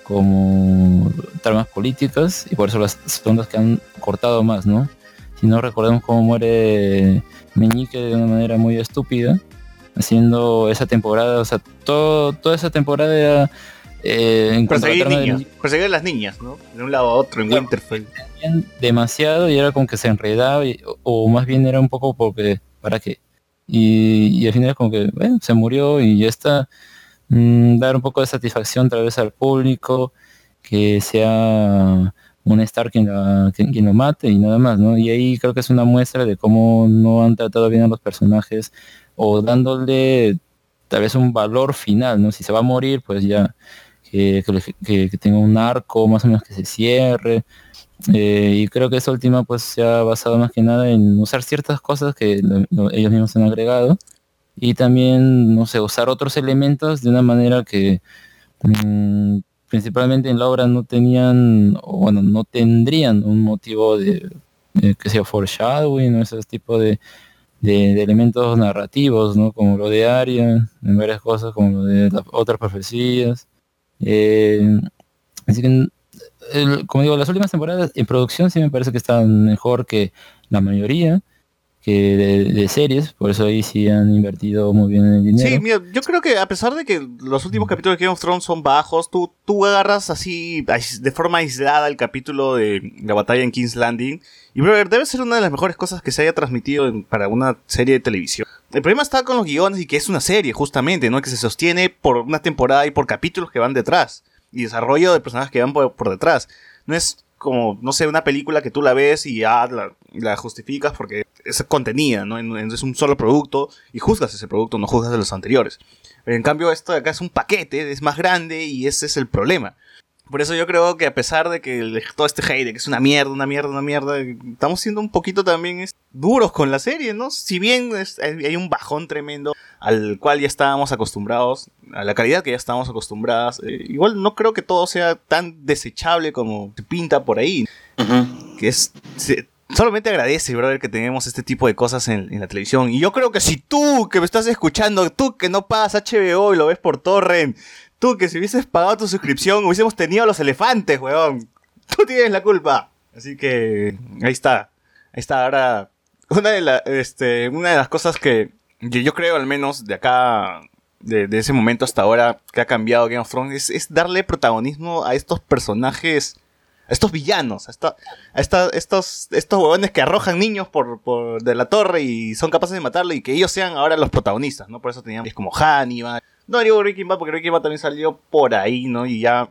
Speaker 3: como tramas políticas y por eso las son las que han cortado más, ¿no? Si no recordemos cómo muere Meñique de una manera muy estúpida, haciendo esa temporada, o sea, todo, toda esa temporada eh, en
Speaker 2: Perseguir
Speaker 3: trama de
Speaker 2: niños, perseguir a las niñas, ¿no? De un lado a otro en. Winterfell.
Speaker 3: demasiado y era como que se enredaba y- o, o más bien era un poco porque para qué y, y al final como que bueno, se murió y ya está mm, dar un poco de satisfacción tal vez al público, que sea un Star quien, la- quien- quien lo mate y nada más, ¿no? Y ahí creo que es una muestra de cómo no han tratado bien a los personajes o dándole tal vez un valor final, ¿no? Si se va a morir, pues ya que, tenga un arco más o menos que se cierre. Eh, y creo que esa última pues se ha basado más que nada en usar ciertas cosas que lo- lo- ellos mismos han agregado y también, no sé, usar otros elementos de una manera que mm, principalmente en la obra no tenían, o bueno, no tendrían un motivo de, que sea foreshadowing o ese tipo de, de- de elementos narrativos, ¿no? Como lo de Arya, en varias cosas, como lo de las otras profecías. Eh, así que, el- como digo, las últimas temporadas en producción sí me parece que están mejor que la mayoría que de, de series, por eso ahí sí han invertido muy bien el dinero.
Speaker 2: Sí, mira, yo creo que a pesar de que los últimos capítulos de Game of Thrones son bajos, tú, tú agarras así de forma aislada el capítulo de la batalla en King's Landing y brother, debe ser una de las mejores cosas que se haya transmitido en- para una serie de televisión. El problema está con los guiones y que es una serie, justamente, ¿no? Que se sostiene por una temporada y por capítulos que van detrás y desarrollo de personajes que van por, detrás. No es como, no sé, una película que tú la ves y ya la, justificas porque es contenida, ¿no? Es un solo producto y juzgas ese producto, no juzgas de los anteriores. En cambio esto de acá es un paquete, es más grande y ese es el problema. Por eso yo creo que a pesar de que el- todo este hate, de que es una mierda, una mierda, una mierda, estamos siendo un poquito también es, duros con la serie, ¿no? Si bien es- hay un bajón tremendo al cual ya estábamos acostumbrados, a la calidad que ya estábamos acostumbradas, eh, igual no creo que todo sea tan desechable como se pinta por ahí que es se- solamente agradece, brother, que tenemos este tipo de cosas en, en la televisión. Y yo creo que si tú que me estás escuchando, tú que no pagas HBO y lo ves por torrent, tú que si hubieses pagado tu suscripción hubiésemos tenido a los elefantes, weón. Tú tienes la culpa. Así que ahí está. Ahí está. Ahora, una de, la- este, una de las cosas que yo, creo al menos de acá, de, ese momento hasta ahora que ha cambiado Game of Thrones, es, es darle protagonismo a estos personajes, a estos villanos, a, esta- a esta- estos, estos huevones que arrojan niños por, por de la torre y son capaces de matarlo y que ellos sean ahora los protagonistas, ¿no? Por eso teníamos como Hannibal. No digo Breaking Bad porque Breaking Bad también salió por ahí, ¿no? Y ya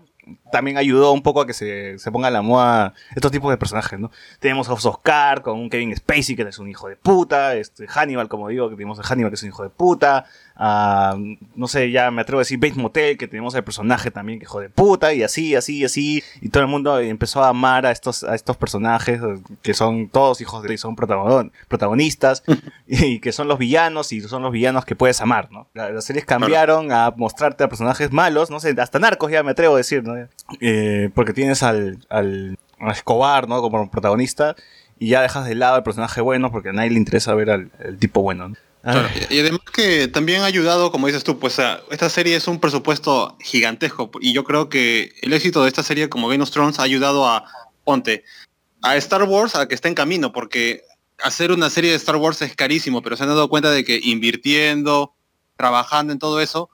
Speaker 2: también ayudó un poco a que se, se ponga a la moda estos tipos de personajes, ¿no? Tenemos a Oscar con un Kevin Spacey que es un hijo de puta, este Hannibal, como digo, que tenemos a Hannibal que es un hijo de puta, a, no sé, ya me atrevo a decir Bates Motel, que tenemos al personaje también que hijo de puta, y así, así, así, y todo el mundo empezó a amar a estos, a estos personajes eh, que son todos hijos de, son protagon- protagonistas, y que son los villanos, y son los villanos que puedes amar, ¿no? La- Las series cambiaron a mostrarte a personajes malos, no sé, hasta narcos ya me atrevo a decir, ¿no? Eh, porque tienes al, al Escobar, ¿no? Como protagonista, y ya dejas de lado el personaje bueno porque a nadie le interesa ver al, al tipo bueno, ¿no?
Speaker 4: Claro, y además que también ha ayudado, como dices tú, pues a- esta serie es un presupuesto gigantesco y yo creo que el éxito de esta serie como Game of Thrones ha ayudado a, ponte, a Star Wars a que esté en camino, porque hacer una serie de Star Wars es carísimo, pero se han dado cuenta de que invirtiendo, trabajando en todo eso,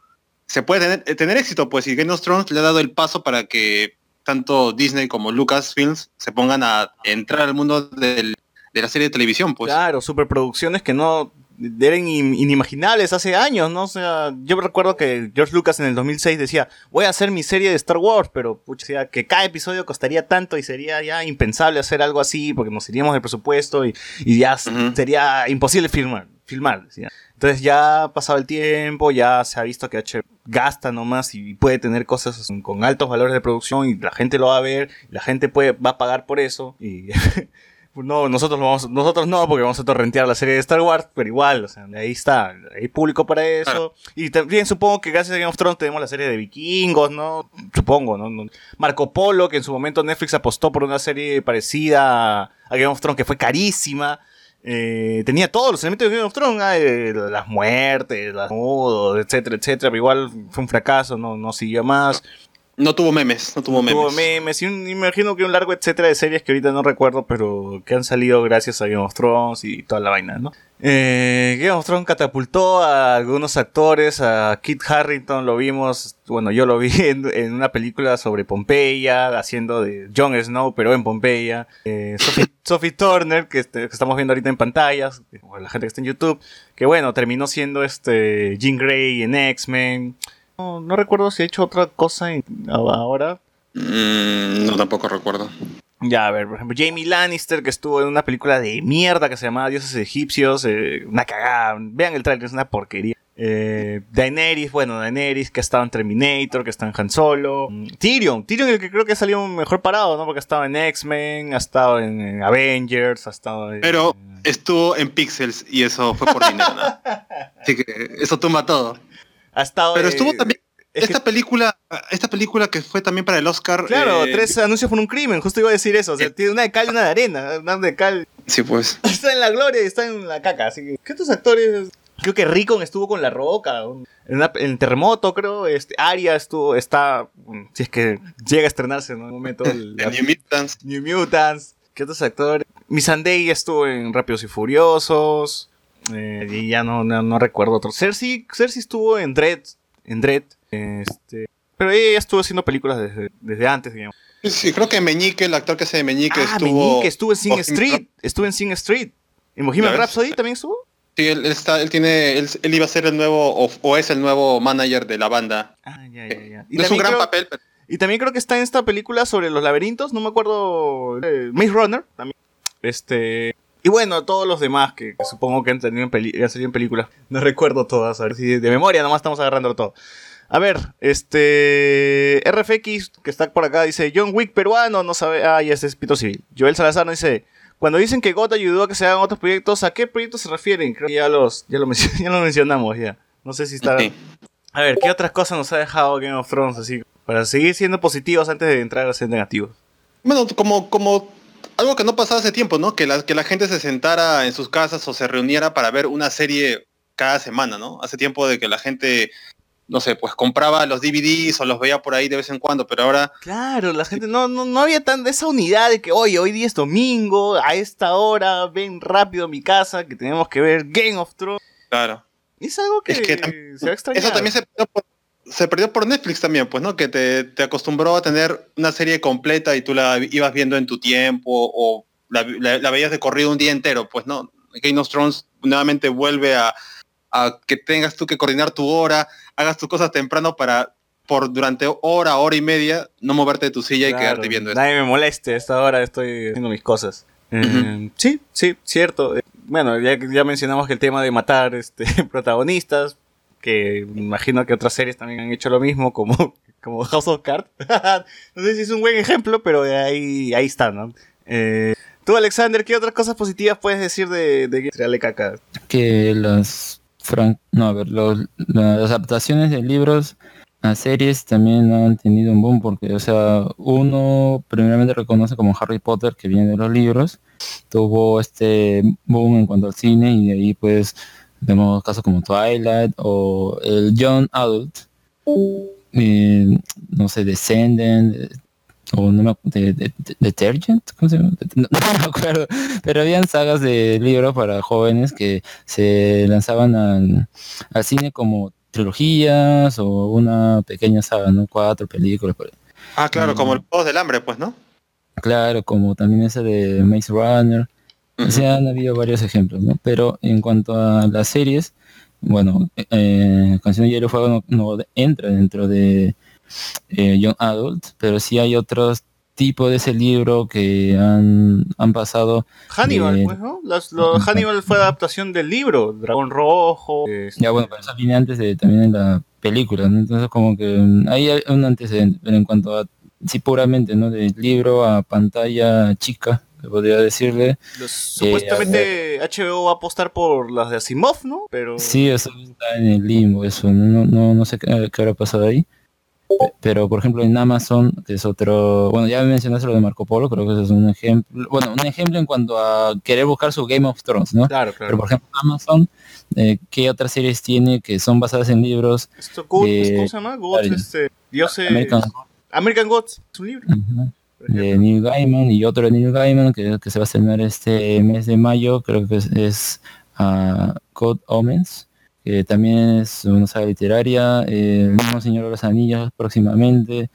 Speaker 4: se puede tener, eh, tener éxito, pues y Game of Thrones le ha dado el paso para que tanto Disney como Lucasfilms se pongan a entrar al mundo del- de la serie de televisión, pues.
Speaker 2: Claro, superproducciones que no eran in- inimaginables hace años, ¿no? O sea, yo recuerdo que George Lucas en el 2006 decía, voy a hacer mi serie de Star Wars, pero pucha, decía que cada episodio costaría tanto y sería ya impensable hacer algo así porque nos iríamos de presupuesto y, y ya s-
Speaker 4: Ujú.
Speaker 2: sería imposible filmar, filmar. decía. Entonces ya ha pasado el tiempo, ya se ha visto que H gasta nomás y puede tener cosas con altos valores de producción y la gente lo va a ver, la gente puede, va a pagar por eso y no, nosotros lo vamos, nosotros no, porque vamos a torrentear la serie de Star Wars, pero igual, o sea, ahí está, hay público para eso. Y también supongo que gracias a Game of Thrones tenemos la serie de vikingos, ¿no? Supongo, ¿no? Marco Polo, que en su momento Netflix apostó por una serie parecida a Game of Thrones, que fue carísima. Eh, tenía todos los elementos de Game of Thrones, eh, las muertes, las mudos, etcétera, etcétera, pero igual fue un fracaso, no, no siguió más.
Speaker 4: No tuvo memes, no tuvo memes.
Speaker 2: Tuvo memes y un- imagino que un largo etcétera de series que ahorita no recuerdo, pero que han salido gracias a Game of Thrones y toda la vaina, ¿no? Eh, Game of Thrones catapultó a algunos actores, a Kit Harrington lo vimos, bueno, yo lo vi en, en una película sobre Pompeya, haciendo de Jon Snow, pero en Pompeya. Eh, Sophie, Sophie Turner, que, este- que estamos viendo ahorita en pantallas, o la gente que está en YouTube, que bueno, terminó siendo este Jean Grey en X-Men. No, no recuerdo si ha hecho otra cosa en- ahora.
Speaker 4: Mm, no, tampoco recuerdo.
Speaker 2: Ya, a ver, por ejemplo, Jamie Lannister, que estuvo en una película de mierda que se llamaba Dioses Egipcios, eh, una cagada. Vean el trailer, es una porquería. Eh, Daenerys, bueno, Daenerys, que ha estado en Terminator, que está en Han Solo. Mm, Tyrion, Tyrion el que creo que ha salido mejor parado, ¿no? Porque ha estado en X-Men, ha estado en, en Avengers, ha estado en...
Speaker 4: Pero estuvo en Pixels y eso fue por dinero. ¿no? Así que eso tumba todo.
Speaker 2: Ha estado
Speaker 4: Pero
Speaker 2: eh,
Speaker 4: estuvo también
Speaker 2: es que-
Speaker 4: esta película, esta película que fue también para el Oscar.
Speaker 2: Claro,
Speaker 4: eh,
Speaker 2: tres anuncios por un crimen, justo iba a decir eso. O sea,
Speaker 4: Eh.
Speaker 2: tiene una de cal y una de arena. Una de cal
Speaker 4: Sí, pues.
Speaker 2: está en la gloria y está en la caca. Así que, ¿qué otros actores? Creo que Rickon estuvo con La Roca. En, una- en Terremoto, creo. Este, Aria estuvo, está. mm, Si es que llega a estrenarse en un momento. el-
Speaker 4: New Mutants.
Speaker 2: New Mutants. ¿Qué otros actores? Missandei estuvo en Rápidos y Furiosos. Eh, y ya no, no, no recuerdo otros. Cersei, Cersei estuvo en Dread. En Dread. este, pero ella estuvo haciendo películas desde, desde antes, digamos.
Speaker 4: Sí, creo que Meñique, el actor que hace de Meñique,
Speaker 2: ah,
Speaker 4: estuvo.
Speaker 2: Meñique estuvo en Sing Street. Estuvo en Sing Street. ¿En Bohemian. Rhapsody también estuvo?
Speaker 4: Sí, él, él está, él tiene, él, él iba a ser el nuevo, o, o es el nuevo manager de la banda.
Speaker 2: Ah, ya, ya, ya. Y
Speaker 4: no es un gran
Speaker 2: creo-
Speaker 4: papel, pero
Speaker 2: Y también creo que está en esta película sobre los laberintos, no me acuerdo. eh, Maze Runner también. Este. Y bueno, todos los demás que, que supongo que han, tenido en peli- han salido en películas. No recuerdo todas, a ver si de memoria nomás estamos agarrando todo. A ver, este. RFX, que está por acá, dice: John Wick peruano, no sabe. Ah, ya ese es Pito Civil. Joel Salazar nos dice: Cuando dicen que GOT ayudó a que se hagan otros proyectos, ¿a qué proyectos se refieren? Creo que ya, los, ya, lo, ya lo mencionamos ya. No sé si está.
Speaker 4: Sí.
Speaker 2: A ver, ¿qué otras cosas nos ha dejado Game of Thrones así? Para seguir siendo positivos antes de entrar a ser negativos.
Speaker 4: Bueno, como, como algo que no pasaba hace tiempo, ¿no? Que la, que la gente se sentara en sus casas o se reuniera para ver una serie cada semana, ¿no? Hace tiempo de que la gente, no sé, pues compraba los DVDs o los veía por ahí de vez en cuando, pero ahora,
Speaker 2: Claro, la gente no, no, no había tan esa unidad de que, oye, hoy día es domingo, a esta hora, ven rápido a mi casa, que tenemos que ver Game of Thrones.
Speaker 4: claro.
Speaker 2: Es algo que,
Speaker 4: Es que tam-
Speaker 2: se va a extrañar.
Speaker 4: Eso también se perdió, por, se perdió por Netflix también, pues, ¿no? Que te, te acostumbró a tener una serie completa y tú la ibas viendo en tu tiempo o la, la- la veías de corrido un día entero, pues, ¿no? Game of Thrones nuevamente vuelve a, a que tengas tú que coordinar tu hora, hagas tus cosas temprano para por durante hora, hora y media, no moverte de tu silla y quedarte viendo eso.
Speaker 2: Nadie me moleste, a esta hora estoy haciendo mis cosas. Eh, Sí, sí, cierto. Bueno, ya, ya mencionamos que el tema de matar este, protagonistas, que imagino que otras series también han hecho lo mismo, como, como House of Cards. no sé si es un buen ejemplo, pero ahí, ahí está, ¿no? Eh, Tú, Alexander, ¿qué otras cosas positivas puedes decir de, de Tirarle caca?
Speaker 3: que las no a ver las adaptaciones de libros a series también han tenido un boom porque o sea uno primeramente reconoce como Harry Potter que viene de los libros tuvo este boom en cuanto al cine y de ahí pues vemos casos como Twilight o el Young Adult eh, no sé Descendant eh, o no me de, de- de- Detergent ¿cómo se llama? no, no me acuerdo pero habían sagas de libros para jóvenes que se lanzaban al, al cine como trilogías o una pequeña saga, ¿no? Cuatro películas. por.
Speaker 4: Ah, claro,
Speaker 3: Mm.
Speaker 4: como los Juegos del Hambre, pues, ¿no?
Speaker 3: Claro, como también ese de Maze Runner. O sea, han habido varios ejemplos, ¿no? Pero en cuanto a las series, bueno, eh, Canción de Hielo Fuego no, no entra dentro de eh, Young Adult, pero sí hay otros tipos de ese libro que han, han pasado
Speaker 2: Hannibal, pues, ¿no? Las- lo- Hannibal fue adaptación del libro, Dragón Rojo. este,
Speaker 3: Ya bueno, pero eso viene antes de también en la película, ¿no? Entonces como que mm, ahí hay un antecedente, pero en cuanto a, sí puramente, ¿no? Del libro a pantalla chica, podría decirle,
Speaker 2: los- supuestamente HBO va a apostar por las de Asimov, ¿no? Pero
Speaker 3: sí, eso está en el limbo, eso, no, no, no sé qué, qué habrá pasado ahí. Pe- Pero por ejemplo en Amazon, que es otro, bueno ya mencionaste lo de Marco Polo, creo que ese es un ejemplo, bueno, un ejemplo en cuanto a querer buscar su Game of Thrones, ¿no?
Speaker 2: claro,
Speaker 3: Pero
Speaker 2: claro.
Speaker 3: por ejemplo Amazon, eh, ¿qué otras series tiene que son basadas en libros?
Speaker 2: Esto, God-
Speaker 3: eh,
Speaker 2: ¿Cómo se llama? Gods,
Speaker 3: claro.
Speaker 2: este, Dioses...
Speaker 3: American
Speaker 2: American Gods, es un libro. Ejemplo.
Speaker 3: De Neil Gaiman y otro de Neil Gaiman que, que se va a estrenar este mes de mayo, creo que es, es ah, Code Omens, que también es una saga literaria, eh, el mismo Señor de los Anillos próximamente,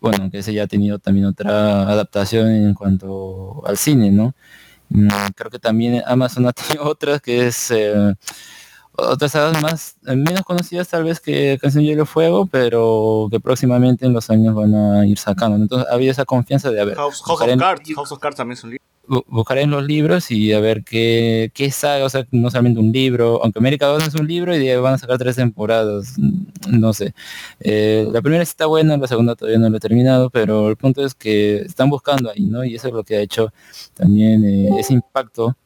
Speaker 3: bueno, que ese ya ha tenido también otra adaptación en cuanto al cine, ¿no? Mm, creo que también Amazon ha tenido otras que es eh, otras sagas más eh, menos conocidas tal vez que Canción Hielo Fuego, pero que próximamente en los años van a ir sacando. Entonces había esa confianza de a ver,
Speaker 2: House, of Cards. House of Cards también es un libro.
Speaker 3: bu- buscaré en los libros y a ver qué, qué saga, o sea, no solamente un libro, aunque América 2 es un libro y van a sacar tres temporadas, mm, no sé. Eh, la primera está buena, la segunda todavía no la he terminado, pero el punto es que están buscando ahí, ¿no? Y eso es lo que ha hecho también eh, ese impacto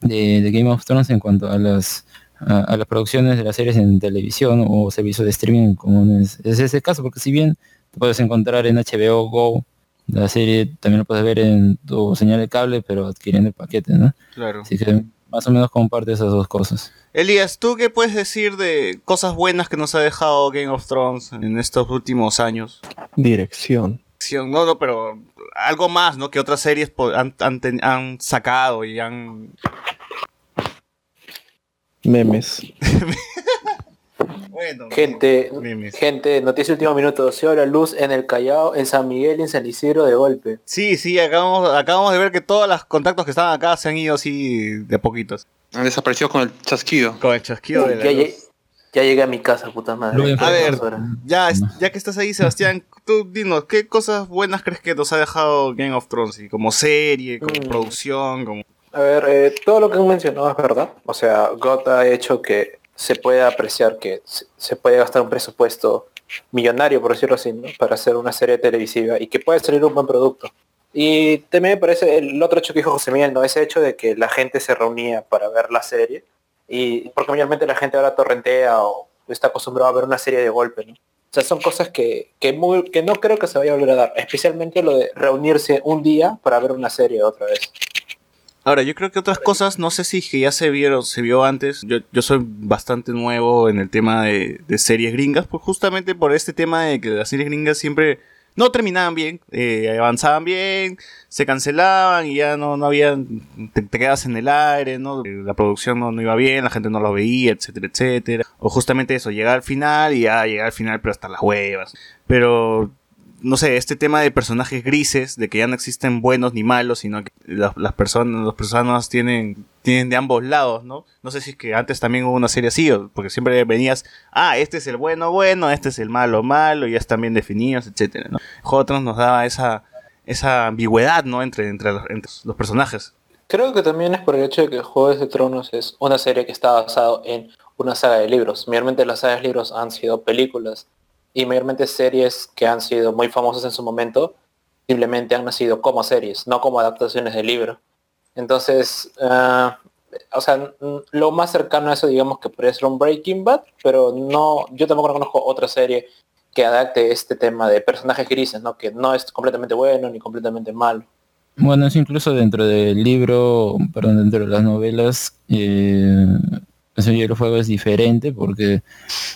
Speaker 3: de, de Game of Thrones en cuanto a las a, a las producciones de las series en televisión o servicios de streaming como es, es ese caso, porque si bien te puedes encontrar en HBO Go la serie también lo puedes ver en tu señal de cable, pero adquiriendo el paquete, ¿no?
Speaker 2: Claro.
Speaker 3: Así que más o menos comparte esas dos cosas.
Speaker 2: Elías, ¿tú qué puedes decir de cosas buenas que nos ha dejado Game of Thrones en estos últimos años?
Speaker 9: Dirección.
Speaker 2: No, no, pero algo más, ¿no? Que otras series han, han han sacado y han...
Speaker 9: Memes.
Speaker 2: Bueno,
Speaker 10: Gente,
Speaker 2: memes.
Speaker 10: gente, noticia último minuto. Se la luz en el Callao, en San Miguel y en San Isidro de golpe.
Speaker 2: Sí, sí, acabamos, acabamos de ver que todos los contactos que estaban acá se han ido así de a poquitos.
Speaker 4: Han desaparecido con el chasquido.
Speaker 2: Con el chasquido de la
Speaker 10: Ya,
Speaker 2: luz.
Speaker 10: lle- ya llegué a mi casa, puta madre.
Speaker 2: A ver, ya, ya que estás ahí, Sebastián, tú dinos, ¿qué cosas buenas crees que nos ha dejado Game of Thrones? Y como serie, como
Speaker 10: Mm.
Speaker 2: producción, como...
Speaker 10: A ver, eh, todo lo que han mencionado es verdad. O sea, GOT ha hecho que se pueda apreciar que se, puede gastar un presupuesto millonario, por decirlo así, ¿no? para hacer una serie televisiva y que puede salir un buen producto. Y también me parece el otro hecho que dijo José Miguel, ¿no? Ese hecho de que la gente se reunía para ver la serie. Y porque mayormente la gente ahora torrentea o está acostumbrada a ver una serie de golpe, ¿no? O sea, son cosas que, que, muy, que no creo que se vaya a volver a dar. Especialmente lo de reunirse un día para ver una serie otra vez.
Speaker 2: Ahora, yo creo que otras cosas, no sé si que ya se vieron, se vio antes. Yo, yo soy bastante nuevo en el tema de, series gringas, pues justamente por este tema de que las series gringas siempre no terminaban bien, eh, avanzaban bien, se cancelaban y ya no, no había, te, te quedas en el aire, ¿no? Eh, La producción no, no iba bien, la gente no lo veía, etcétera, etcétera. O justamente eso, llegar al final y ya llegar al final, pero hasta las huevas. Pero no sé, este tema de personajes grises, de que ya no existen buenos ni malos, sino que las, las personas, las personas tienen, tienen de ambos lados, ¿no? No sé si es que antes también hubo una serie así, porque siempre venías, ah, este es el bueno bueno, este es el malo malo, y ya están bien definidos, etcétera, ¿no? Juego Tronos nos daba esa, esa ambigüedad, ¿no? Entre, entre, los, entre los personajes.
Speaker 10: Creo que también es por el hecho de que Juegos de Tronos es una serie que está basado en una saga de libros. Mayormente las sagas de libros han sido películas y mayormente series que han sido muy famosas en su momento simplemente han nacido como series, no como adaptaciones de libro. Entonces, ah, o sea, lo más cercano a eso digamos que podría ser un Breaking Bad, pero no, yo tampoco no conozco otra serie que adapte este tema de personajes grises, ¿no? Que no es completamente bueno ni completamente malo.
Speaker 3: Bueno, eso incluso dentro del libro, perdón, dentro de las novelas, eh, eso yo el juego es diferente porque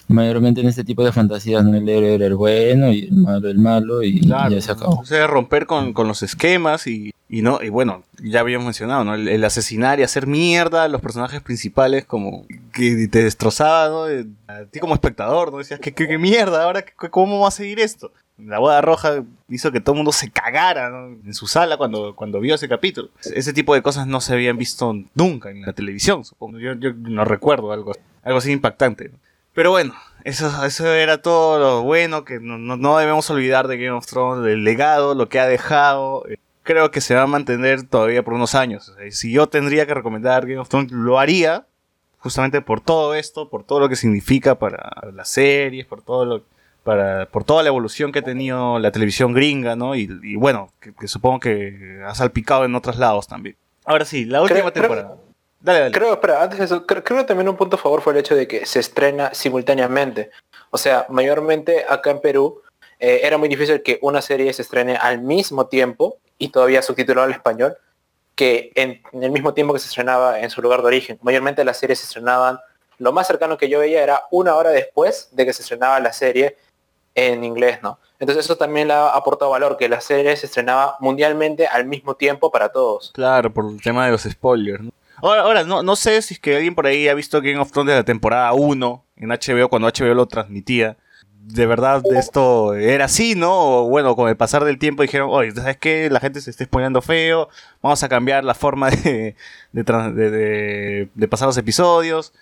Speaker 3: mayormente en este tipo de fantasías no el héroe era el bueno y el malo el malo y ya se acabó.
Speaker 2: O sea, romper con, con los esquemas y, y no, y bueno, ya habíamos mencionado, ¿no? El, el asesinar y hacer mierda a los personajes principales como que te destrozaba, ¿no? A ti como espectador, ¿no? Decías, ¿qué, qué, qué mierda? ¿Ahora cómo va a seguir esto? La boda roja hizo que todo el mundo se cagara en su sala cuando, cuando vio ese capítulo. Ese tipo de cosas no se habían visto nunca en la televisión, supongo. Yo, yo no recuerdo algo, algo así impactante. Pero bueno, eso, eso era todo lo bueno que no, no, no debemos olvidar de Game of Thrones, del legado, lo que ha dejado. Eh, Creo que se va a mantener todavía por unos años. Sea, si yo tendría que recomendar Game of Thrones, lo haría justamente por todo esto, por todo lo que significa para las series, por todo lo para por toda la evolución que ha tenido la televisión gringa, ¿no? Y, y bueno, que, que supongo que ha salpicado en otros lados también. Ahora sí, la última
Speaker 10: Creo- creo-
Speaker 2: temporada. Dale, dale.
Speaker 10: Creo, espera, antes de eso, cre- creo, que también un punto a favor fue el hecho de que se estrena simultáneamente. O sea, mayormente acá en Perú eh, era muy difícil que una serie se estrene al mismo tiempo y todavía subtitulado al español que en, en el mismo tiempo que se estrenaba en su lugar de origen. Mayormente las series se estrenaban, lo más cercano que yo veía era una hora después de que se estrenaba la serie en inglés, ¿no? Entonces eso también le ha aportado valor, que la serie se estrenaba mundialmente al mismo tiempo para todos.
Speaker 2: Claro, por el tema de los spoilers. ¿no? Ahora, ahora no, no sé si es que alguien por ahí ha visto Game of Thrones de la temporada 1 en HBO cuando HBO lo transmitía. De verdad esto era así, ¿no? O bueno, con el pasar del tiempo dijeron, oye, ¿sabes qué? La gente se está spoileando feo, vamos a cambiar la forma de, de, de- de- pasar los episodios.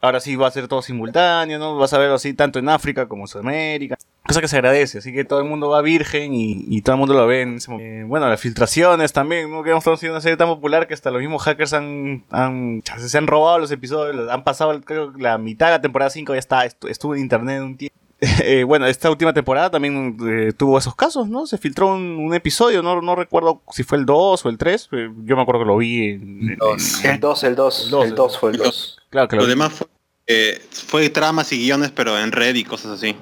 Speaker 2: Ahora sí va a ser todo simultáneo, ¿no? Vas a verlo así tanto en África como en Sudamérica. Cosa que se agradece, así que todo el mundo va virgen y, y todo el mundo lo ve en ese momento. Eh, bueno, las filtraciones también, ¿no? Que hemos sido una serie tan popular que hasta los mismos hackers han, han se han robado los episodios, han pasado, creo la mitad de la temporada 5 ya está, estu- estuvo en internet un tiempo. Eh, bueno, esta última temporada también eh, tuvo esos casos, ¿no? Se filtró un, un episodio, no, no recuerdo si fue el 2 o el 3, eh, yo me acuerdo que lo vi en... en-
Speaker 3: Dos.
Speaker 2: en-
Speaker 10: El 2, el 2,
Speaker 2: El dos,
Speaker 10: el 2 fue el 2.
Speaker 2: claro, que lo
Speaker 4: demás fue, eh, fue tramas y guiones, pero en red y cosas así.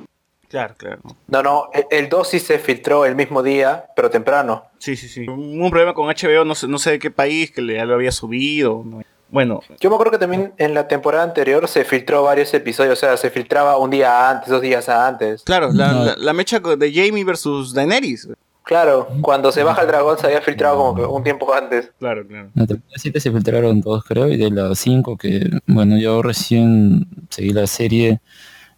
Speaker 2: Claro, claro.
Speaker 10: No, no, el- el 2 sí se filtró el mismo día, pero temprano.
Speaker 2: Sí, sí, sí. Un, un problema con HBO, no sé, no sé de qué país, que le, ya lo había subido. ¿no? Bueno,
Speaker 10: Yo me acuerdo que también en la temporada anterior se filtró varios episodios, o sea, se filtraba un día antes, dos días antes.
Speaker 2: claro, la,
Speaker 3: No.
Speaker 2: la- la mecha de Jamie versus Daenerys.
Speaker 10: Claro, cuando se baja el dragón se había filtrado como que un tiempo antes.
Speaker 2: Claro, claro.
Speaker 3: La temporada 7 se filtraron dos, creo, y de la 5, que, bueno, yo recién seguí la serie,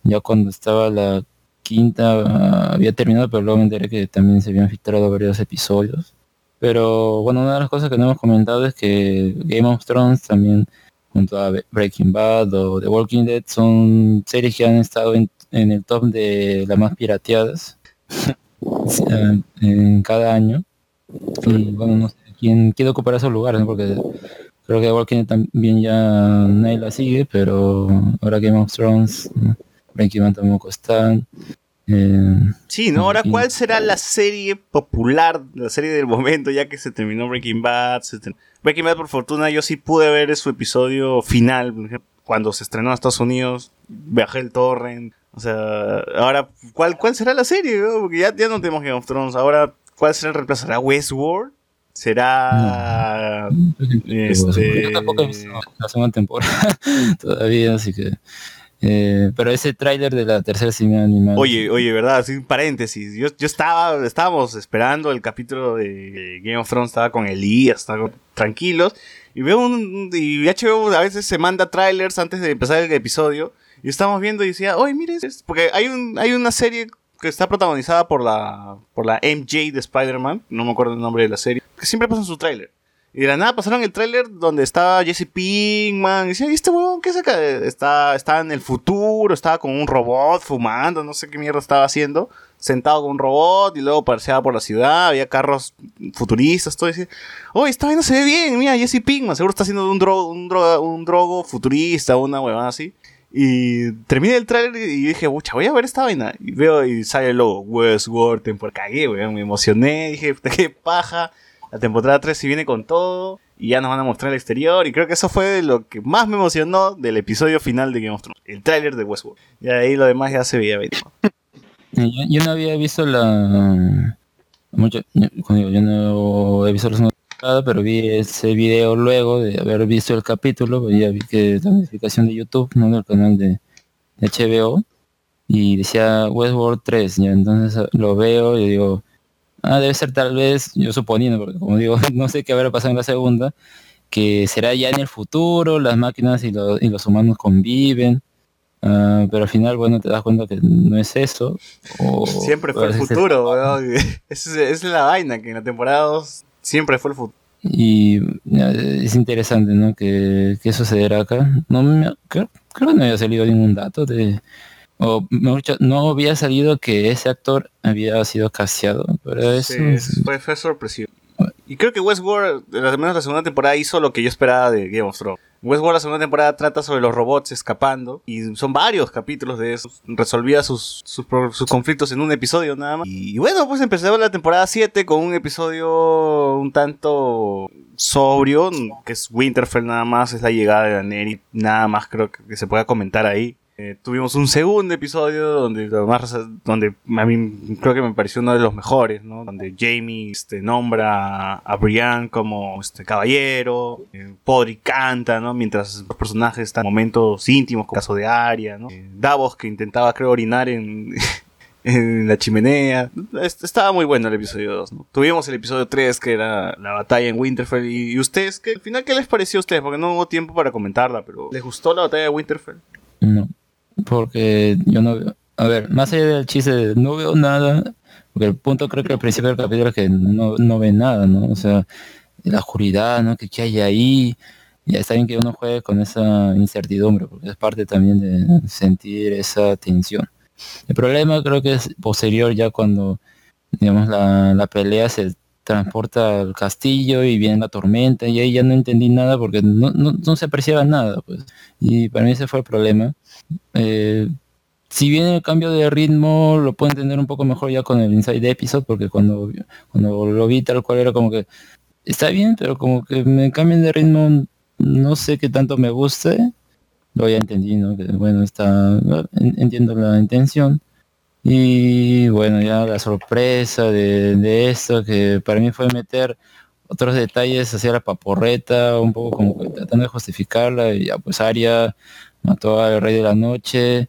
Speaker 3: ya cuando estaba la quinta ah, había terminado, pero luego me enteré que también se habían filtrado varios episodios. Pero bueno, una de las cosas que no hemos comentado es que Game of Thrones también, junto a Breaking Bad o The Walking Dead, son series que han estado en, en el top de las más pirateadas ah, en cada año. Y bueno, no sé quién quiere ocupar esos lugares, porque creo que The Walking Dead también ya nadie la sigue, pero ahora Game of Thrones. Breaking Bad tampoco están. Eh,
Speaker 2: Sí, ¿no? Ahora, ¿cuál será la serie popular, la serie del momento, ya que se terminó Breaking Bad? Breaking Bad, por fortuna, yo sí pude ver su episodio final, cuando se estrenó en Estados Unidos, bajé el torrent. O sea, ahora, ¿cuál, cuál será la serie? no? Porque ya, ya no tenemos Game of Thrones. Ahora, ¿cuál será el reemplazo? ¿Será Westworld? ¿Será... Este-
Speaker 3: Yo tampoco la segunda temporada todavía, así que... eh, pero ese tráiler de la tercera serie animada...
Speaker 2: Oye, oye, verdad, un paréntesis. Yo, yo estaba, estábamos esperando el capítulo de Game of Thrones, estaba con Elías, estaba tranquilos, y veo un, y HBO a veces se manda trailers antes de empezar el episodio, y estábamos viendo y decía, oye, mire, es-", porque hay un, hay una serie que está protagonizada por la, por la MJ de Spider-Man, no me acuerdo el nombre de la serie, que siempre pasan su tráiler. Y de la nada pasaron el tráiler donde estaba Jesse Pinkman. Y decía, ¿y este huevón qué saca? Está, está en el futuro, estaba con un robot fumando, no sé qué mierda estaba haciendo. Sentado con un robot y luego paseaba por la ciudad, había carros futuristas, todo. Y decía, oye, esta vaina se ve bien, mira, Jesse Pinkman, seguro está haciendo un drogo, un droga, un drogo futurista, una huevada así. Y terminé el tráiler y dije, pucha, voy a ver esta vaina. Y veo y sale el logo, Westworld, temporada. Cagué, weón, me emocioné, dije, qué paja. La temporada 3 si viene con todo y ya nos van a mostrar el exterior. Y creo que eso fue lo que más me emocionó del episodio final de Game of Thrones, el tráiler de Westworld. Y ahí lo demás ya se veía venir.
Speaker 3: Yo, no había visto la... Mucho, yo, no he visto la segunda temporada, pero vi ese video luego de haber visto el capítulo, pues ya vi que la notificación de YouTube, ¿no? Del canal de, HBO, y decía Westworld 3, ya entonces lo veo y digo, ah, debe ser tal vez, yo suponiendo, porque como digo, no sé qué habrá pasado en la segunda, que será ya en el futuro, las máquinas y, los- y los humanos conviven, ah, pero al final, bueno, te das cuenta que no es eso. o-
Speaker 2: Siempre fue el futuro, weón. Esa es, la vaina, que en la temporada 2 siempre fue el futuro.
Speaker 3: Y es interesante, ¿no? Que, que sucederá acá. No me, creo, creo que no había salido ningún dato de... O no había salido que ese actor había sido casteado. Pero eso...
Speaker 2: Sí, es- fue, fue sorpresivo. Y creo que Westworld, al menos la segunda temporada, hizo lo que yo esperaba de Game of Thrones. Westworld, la segunda temporada, trata sobre los robots escapando. Y son varios capítulos de eso. Resolvía sus, sus, conflictos en un episodio nada más. Y bueno, pues empezó la temporada 7 con un episodio un tanto sobrio, que es Winterfell nada más, es la llegada de Daenerys, nada más creo que se pueda comentar ahí. Eh, tuvimos un segundo episodio donde donde a mí creo que me pareció uno de los mejores, ¿no? Donde Jamie este, nombra a Brian como este caballero, eh, Podrick canta, ¿no? Mientras los personajes están en momentos íntimos, como el caso de Arya, ¿no? Eh, Davos que intentaba creo orinar en en la chimenea. Est- Estaba muy bueno el episodio 2, ¿no? Tuvimos el episodio 3 que era la batalla en Winterfell y, y ustedes qué al final qué les pareció a ustedes porque no hubo tiempo para comentarla, pero ¿les gustó la batalla de Winterfell?
Speaker 3: No, porque yo no veo... A ver, más allá del chiste no veo nada, porque el punto creo que al principio del capítulo es que no, no ve nada, ¿no? O sea, la oscuridad, ¿no? Que, que hay ahí, Y está bien que uno juegue con esa incertidumbre, porque es parte también de sentir esa tensión. El problema creo que es posterior ya cuando, digamos, la, la pelea se transporta al castillo y viene la tormenta y ahí ya no entendí nada porque no, no, no se apreciaba nada, pues. Y para mí ese fue el problema. Eh, si bien el cambio de ritmo lo puedo entender un poco mejor ya con el Inside Episode, porque cuando, cuando lo vi tal cual era como que está bien, pero como que me cambien de ritmo, no sé qué tanto me guste. Lo ya entendí, bueno, está, en- entiendo la intención. Y bueno, ya la sorpresa de, de esto, que para mí fue meter otros detalles hacia la paporreta, un poco como que tratando de justificarla, y ya pues Aria mató al rey de la noche,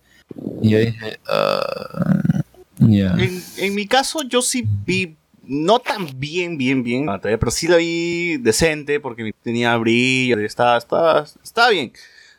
Speaker 3: y yo dije, ah, ya.
Speaker 2: En, en mi caso, yo sí vi, no tan bien, bien, bien, pero sí la vi decente porque tenía brillo, estaba, estaba, estaba bien.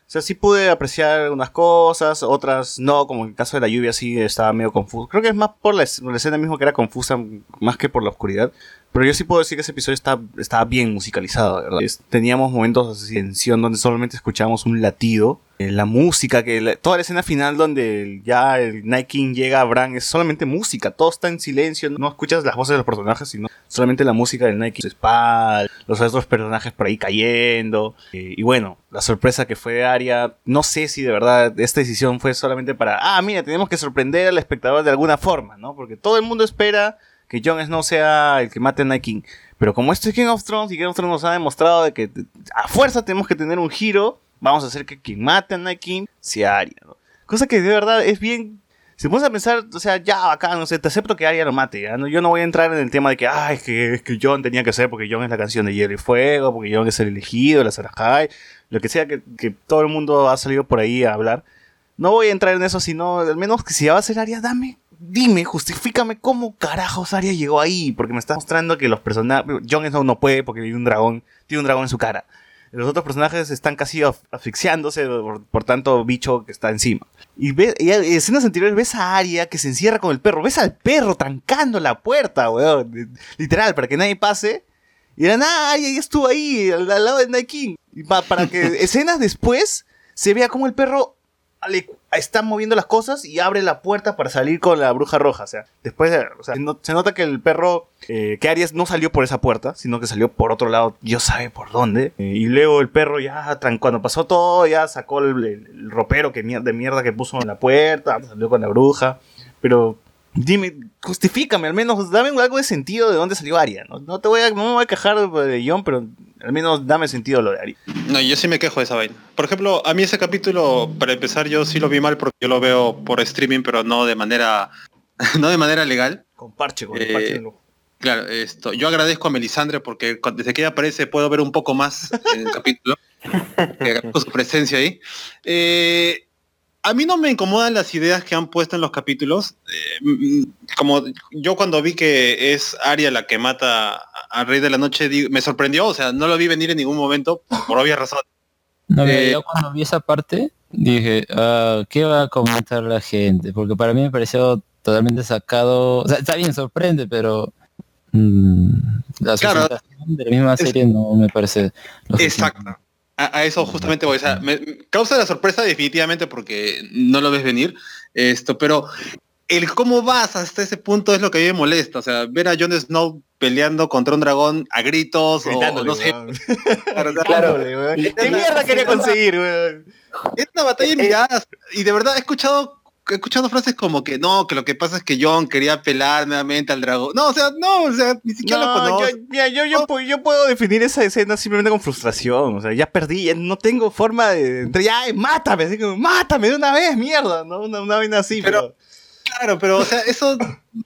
Speaker 2: O sea, sí pude apreciar unas cosas, otras no, como en el caso de la lluvia sí estaba medio confuso. Creo que es más por la, la escena mismo que era confusa, más que por la oscuridad. Pero yo sí puedo decir que ese episodio está, estaba bien musicalizado, ¿verdad? Es- teníamos momentos así de tensión donde solamente escuchábamos un latido. Eh, la música, que toda la escena final donde ya el Night King llega a Bran es solamente música, todo está en silencio, no escuchas las voces de los personajes, sino solamente la música del Night King, su espalda, los otros personajes por ahí cayendo. Eh, y bueno, la sorpresa que fue Arya, no sé si de verdad esta decisión fue solamente para, ah, mira, tenemos que sorprender al espectador de alguna forma, ¿no? Porque todo el mundo espera que Jon Snow sea el que mate a Night King. Pero como esto es King of Thrones y King of Thrones nos ha demostrado de que a fuerza tenemos que tener un giro, vamos a hacer que quien mate a Night sea Arya. Cosa que de verdad es bien... Si pones a pensar, o sea, ya acá, no sé, te acepto que Arya lo mate, ¿ya? No, yo no voy a entrar en el tema de que, ah, es que, es Jon tenía que ser porque Jon es la canción de Hielo y Fuego, porque Jon es el elegido, la Sarahai, lo que sea que, que todo el mundo ha salido por ahí a hablar. No voy a entrar en eso, sino al menos que si ya va a ser Arya, dame, dime, justifícame cómo carajos Arya llegó ahí, porque me está mostrando que los personajes, Jon Snow no puede porque hay un dragón, tiene un dragón en su cara. Los otros personajes están casi af- asfixiándose por, por tanto bicho que está encima. Y, ve, y en escenas anteriores ves a Arya que se encierra con el perro. Ves al perro trancando la puerta, weón. Literal, para que nadie pase. Y era nada, Arya ya estuvo ahí, al, al lado de Night King. Y pa- para que escenas después se vea como el perro está moviendo las cosas y abre la puerta para salir con la bruja roja. O sea, después, de- o sea, se nota que el perro, eh, que Arias no salió por esa puerta, sino que salió por otro lado, Dios sabe por dónde. Eh, y luego el perro ya, cuando pasó todo, ya sacó el, el- ropero que de mierda que puso en la puerta, salió con la bruja. Pero dime, justifícame, al menos dame algo de sentido de dónde salió Aria. No, no te voy a, no me voy a quejar de, John, pero al menos dame sentido lo de Aria.
Speaker 4: No, yo sí me quejo de esa vaina. Por ejemplo, a mí ese capítulo, para empezar, yo sí lo vi mal porque yo lo veo por streaming, pero no de manera, no de manera legal.
Speaker 2: Con parche, con el
Speaker 4: Eh,
Speaker 2: parche.
Speaker 4: Claro, esto, yo agradezco a Melisandre porque desde que ella aparece puedo ver un poco más en el capítulo. agradezco su presencia ahí. Eh, a mí no me incomodan las ideas que han puesto en los capítulos. Eh, mm, como yo cuando vi que es Arya la que mata al Rey de la Noche, me sorprendió, o sea, no lo vi venir en ningún momento, por, obvias razones.
Speaker 3: No, mira,
Speaker 4: Eh,
Speaker 3: yo cuando vi esa parte dije, ah, ¿qué va a comentar la gente? Porque para mí me pareció totalmente sacado, o sea, está bien, sorprende, pero mm, la
Speaker 4: Claro.
Speaker 3: de la misma
Speaker 4: Es-
Speaker 3: serie no me parece
Speaker 4: Exacto. A, a eso justamente voy. O sea, me causa la sorpresa definitivamente porque no lo ves venir. Esto, pero el cómo vas hasta ese punto es lo que a mí me molesta. O sea, ver a Jon Snow peleando contra un dragón a gritos o
Speaker 2: Gritándole,
Speaker 4: no sé. Claro, o
Speaker 10: Claro.
Speaker 2: ¿Qué mierda quería conseguir, weón?
Speaker 4: Es una batalla en miradas. Y de verdad he escuchado he escuchado frases como que no, que lo que pasa es que Jon quería pelar nuevamente al dragón. No, o sea, no, o sea, ni siquiera lo
Speaker 2: No,
Speaker 4: conoce.
Speaker 2: yo, mira, yo, yo, pu- yo puedo definir esa escena simplemente con frustración. O sea, ya perdí, ya no tengo forma de. Ya, mátame, así como, mátame de una vez, mierda, ¿no? Una, una vaina así, pero.
Speaker 4: Claro, pero o sea, eso